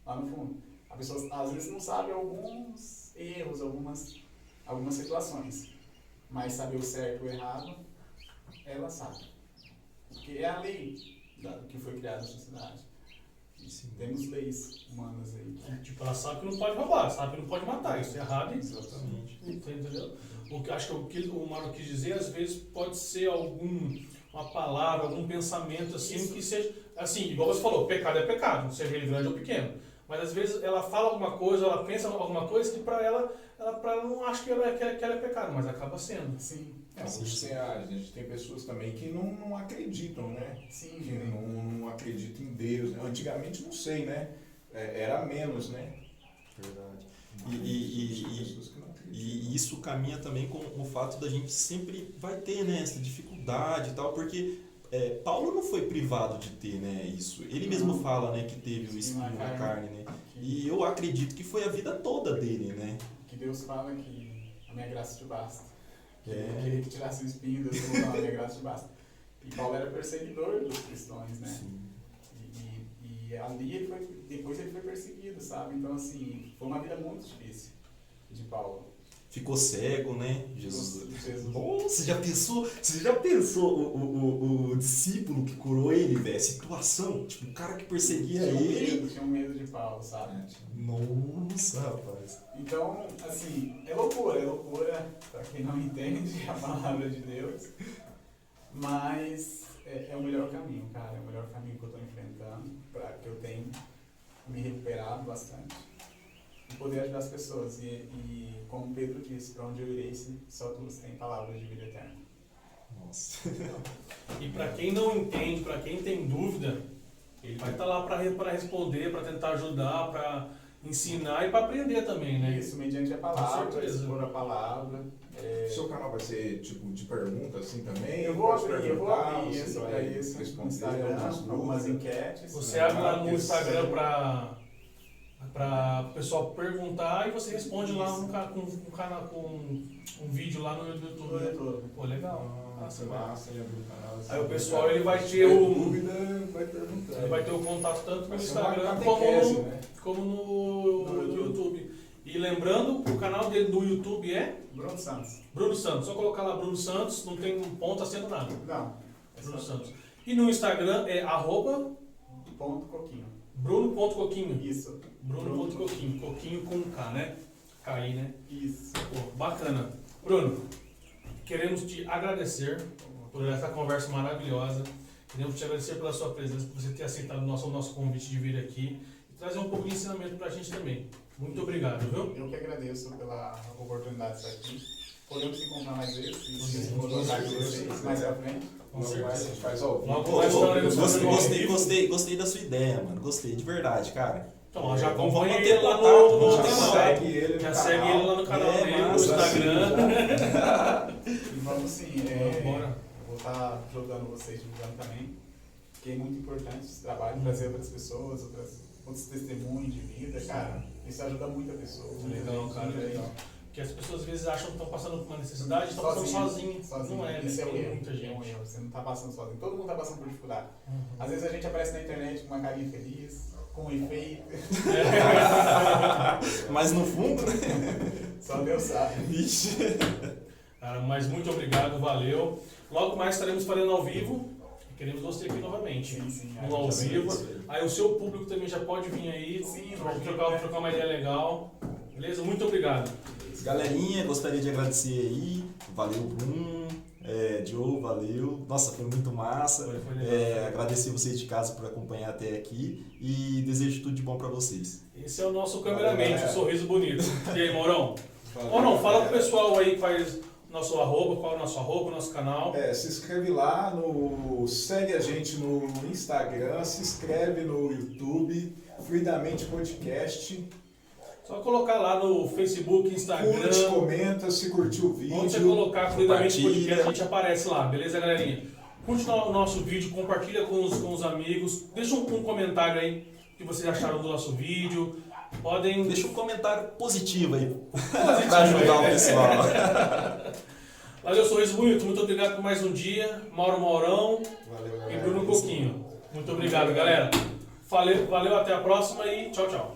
[SPEAKER 3] Lá no fundo. A pessoa às vezes não sabe alguns erros, algumas, algumas situações. Mas saber o certo e o errado, ela sabe. Porque é a lei da- que foi criada na sociedade. Temos leis humanas aí.
[SPEAKER 2] É, tipo, ela sabe que não pode roubar, sabe que não pode matar, isso é errado.
[SPEAKER 6] exatamente.
[SPEAKER 2] Entendeu? O que acho que o que o Mário quis dizer, às vezes pode ser algum uma palavra, algum pensamento assim
[SPEAKER 3] Isso.
[SPEAKER 2] que seja assim, igual você falou, pecado é pecado, seja ele grande ou pequeno. Mas às vezes ela fala alguma coisa, ela pensa alguma coisa que para ela, ela para ela não acha que ela, é- que, ela, que ela é pecado, mas acaba sendo.
[SPEAKER 3] Sim,
[SPEAKER 4] É, hoje tem a, gente tem pessoas também que não, não acreditam, né?
[SPEAKER 3] sim.
[SPEAKER 4] Que não, não acreditam em Deus. né? Antigamente, não sei, né? É, era menos, né?
[SPEAKER 6] Verdade. E, e, e, e-. E isso caminha também com o fato da gente sempre vai ter né, essa dificuldade e tal, porque é, Paulo não foi privado de ter né, isso. Ele mesmo fala né, que teve o
[SPEAKER 3] Espinho na
[SPEAKER 6] na
[SPEAKER 3] carne.
[SPEAKER 6] né? E eu acredito que foi a vida toda dele, né?
[SPEAKER 3] que Deus fala que a minha graça te basta. Que
[SPEAKER 6] É.
[SPEAKER 3] ele queria que tirasse o espinho, Deus falou, a minha graça te basta. E Paulo era perseguidor dos cristãos, né?
[SPEAKER 6] Sim.
[SPEAKER 3] E, e, e ali ele foi, depois ele foi perseguido, sabe? Então, assim, foi uma vida muito difícil de Paulo.
[SPEAKER 6] Ficou cego, né? Jesus.
[SPEAKER 3] Jesus.
[SPEAKER 6] Nossa, já pensou? Você já pensou o, o, o, o discípulo que curou ele, velho? Situação, tipo, o cara que perseguia
[SPEAKER 3] Tinha
[SPEAKER 6] ele.
[SPEAKER 3] medo, tinha um medo de Paulo, sabe?
[SPEAKER 6] Nossa, rapaz.
[SPEAKER 3] Então, assim, é loucura, é loucura pra quem não entende a palavra de Deus. Mas é, é o melhor caminho, cara. É o melhor caminho que eu tô enfrentando, pra, que eu tenho me recuperado bastante. E poder ajudar as pessoas. E, e como Pedro disse, pra onde eu irei se só tu tem palavras de vida eterna.
[SPEAKER 6] Nossa.
[SPEAKER 2] E para quem não entende, para quem tem dúvida, ele vai estar lá para responder, para tentar ajudar, para ensinar e para aprender também, né?
[SPEAKER 3] Isso, mediante a palavra, expor a palavra. é,
[SPEAKER 4] O seu canal vai ser tipo de pergunta assim também?
[SPEAKER 3] Eu vou abrir, eu vou abrir
[SPEAKER 4] você
[SPEAKER 3] isso para isso
[SPEAKER 4] responder algumas
[SPEAKER 3] algumas enquetes.
[SPEAKER 2] Você
[SPEAKER 3] né?
[SPEAKER 2] abre lá no. Instagram para para o pessoal perguntar e você responde lá
[SPEAKER 3] Isso.
[SPEAKER 2] no, ca- com, com, canal, com um vídeo lá no YouTube.
[SPEAKER 3] Tudo,
[SPEAKER 2] né?
[SPEAKER 3] tudo.
[SPEAKER 2] Pô, legal.
[SPEAKER 4] Ah,
[SPEAKER 2] Massa,
[SPEAKER 4] ele abriu o canal. assim.
[SPEAKER 2] Aí o pessoal, ele vai
[SPEAKER 4] Se
[SPEAKER 2] ter o-
[SPEAKER 4] dúvida, vai perguntar.
[SPEAKER 2] Ele vai ter o contato tanto no Instagram como no,
[SPEAKER 4] né?
[SPEAKER 2] como no,
[SPEAKER 3] No
[SPEAKER 2] no
[SPEAKER 3] YouTube.
[SPEAKER 2] YouTube. E lembrando, o canal dele do YouTube é
[SPEAKER 3] Bruno Santos.
[SPEAKER 2] Bruno Santos. Só colocar lá Bruno Santos, não tem um ponto acento nada.
[SPEAKER 3] Não.
[SPEAKER 2] Bruno Santos. E no Instagram é arroba
[SPEAKER 3] ponto coquinho.
[SPEAKER 2] bruno.coquinho.
[SPEAKER 3] Isso.
[SPEAKER 2] Bruno.coquinho. Coquinho com K, né? KI, né?
[SPEAKER 3] Isso.
[SPEAKER 2] Pô, bacana. Bruno, queremos te agradecer por essa conversa maravilhosa. Queremos te agradecer pela sua presença, por você ter aceitado o nosso, o nosso convite de vir aqui e trazer um pouco de ensinamento pra gente também. Muito obrigado, viu?
[SPEAKER 3] Eu que agradeço pela oportunidade de estar aqui. Podemos se encontrar mais vezes,
[SPEAKER 2] Sim,
[SPEAKER 3] se vou jogar com vocês mais pra frente.
[SPEAKER 4] Faz
[SPEAKER 2] mais
[SPEAKER 6] gostei,
[SPEAKER 2] fazendo ao
[SPEAKER 6] gostei,
[SPEAKER 2] vivo.
[SPEAKER 6] gostei, gostei da sua ideia, mano. Gostei, de verdade, cara.
[SPEAKER 2] Então, já
[SPEAKER 6] Vamos
[SPEAKER 2] acompanha
[SPEAKER 6] manter
[SPEAKER 2] ele lá no,
[SPEAKER 6] vamos
[SPEAKER 2] no
[SPEAKER 6] ter
[SPEAKER 4] Já
[SPEAKER 6] uma-
[SPEAKER 2] canal.
[SPEAKER 4] segue ele
[SPEAKER 2] Já segue ele lá no canal
[SPEAKER 6] É,
[SPEAKER 2] dele, no Instagram.
[SPEAKER 3] E vamos sim, é, vou estar ajudando vocês, divulgando também. Que é muito importante esse trabalho, trazer outras pessoas, outras, outros testemunhos de vida, cara. Isso ajuda muita pessoa.
[SPEAKER 2] Legal, cara, legal. Porque as pessoas às vezes acham que estão passando por uma necessidade e estão passando
[SPEAKER 3] Sozinho,
[SPEAKER 2] sozinhos. Não é, né?
[SPEAKER 3] Isso é um
[SPEAKER 2] Tem
[SPEAKER 3] erro.
[SPEAKER 2] muita
[SPEAKER 3] É um
[SPEAKER 2] gente.
[SPEAKER 3] erro. Você não tá passando sozinho. Todo mundo tá passando por dificuldade.
[SPEAKER 2] Uhum.
[SPEAKER 3] Às vezes a gente aparece na internet com uma carinha feliz, com um efeito.
[SPEAKER 6] Mas no fundo, né?
[SPEAKER 3] Só Deus sabe.
[SPEAKER 6] Vixe.
[SPEAKER 2] Cara, mas muito obrigado, valeu. Logo mais estaremos falando ao vivo. E queremos você aqui novamente.
[SPEAKER 3] Sim, sim.
[SPEAKER 2] No ao vivo. Aí o seu público também já pode vir aí.
[SPEAKER 3] Sim,
[SPEAKER 2] trocar,
[SPEAKER 3] né?
[SPEAKER 2] trocar uma ideia legal. Beleza? Muito obrigado.
[SPEAKER 6] Galerinha, gostaria de agradecer aí. Valeu, Bruno. É, Joe, valeu. Nossa, foi muito massa.
[SPEAKER 2] Foi- foi legal.
[SPEAKER 6] É, agradecer vocês de casa por acompanhar até aqui e desejo tudo de bom pra vocês.
[SPEAKER 2] Esse é o nosso cameraman, o sorriso bonito. E aí, Mourão? Mourão, fala pro pessoal aí que faz nosso arroba, qual é o nosso arroba, nosso canal.
[SPEAKER 4] É, se inscreve lá, no, segue a gente no Instagram, se inscreve no YouTube, Fluidamente Podcast.
[SPEAKER 2] Só colocar lá no Facebook, Instagram.
[SPEAKER 4] Curte, comenta, se curtiu o
[SPEAKER 2] Onde você
[SPEAKER 4] vídeo.
[SPEAKER 2] colocar fluidamente podcast, a gente aparece lá, beleza, galerinha? Curte o nosso vídeo, compartilha com os, com os amigos, deixa um, um comentário aí o que vocês acharam do nosso vídeo. Podem.
[SPEAKER 6] Deixa um comentário positivo aí
[SPEAKER 2] Positivo
[SPEAKER 6] pra ajudar
[SPEAKER 2] aí.
[SPEAKER 6] o pessoal.
[SPEAKER 2] Valeu, Sorriso Bonito, muito obrigado por mais um dia. Mauro Maurão
[SPEAKER 4] Valeu,
[SPEAKER 2] e. Bruno Coquinho. Muito obrigado, galera. Valeu, valeu, até a próxima e tchau, tchau.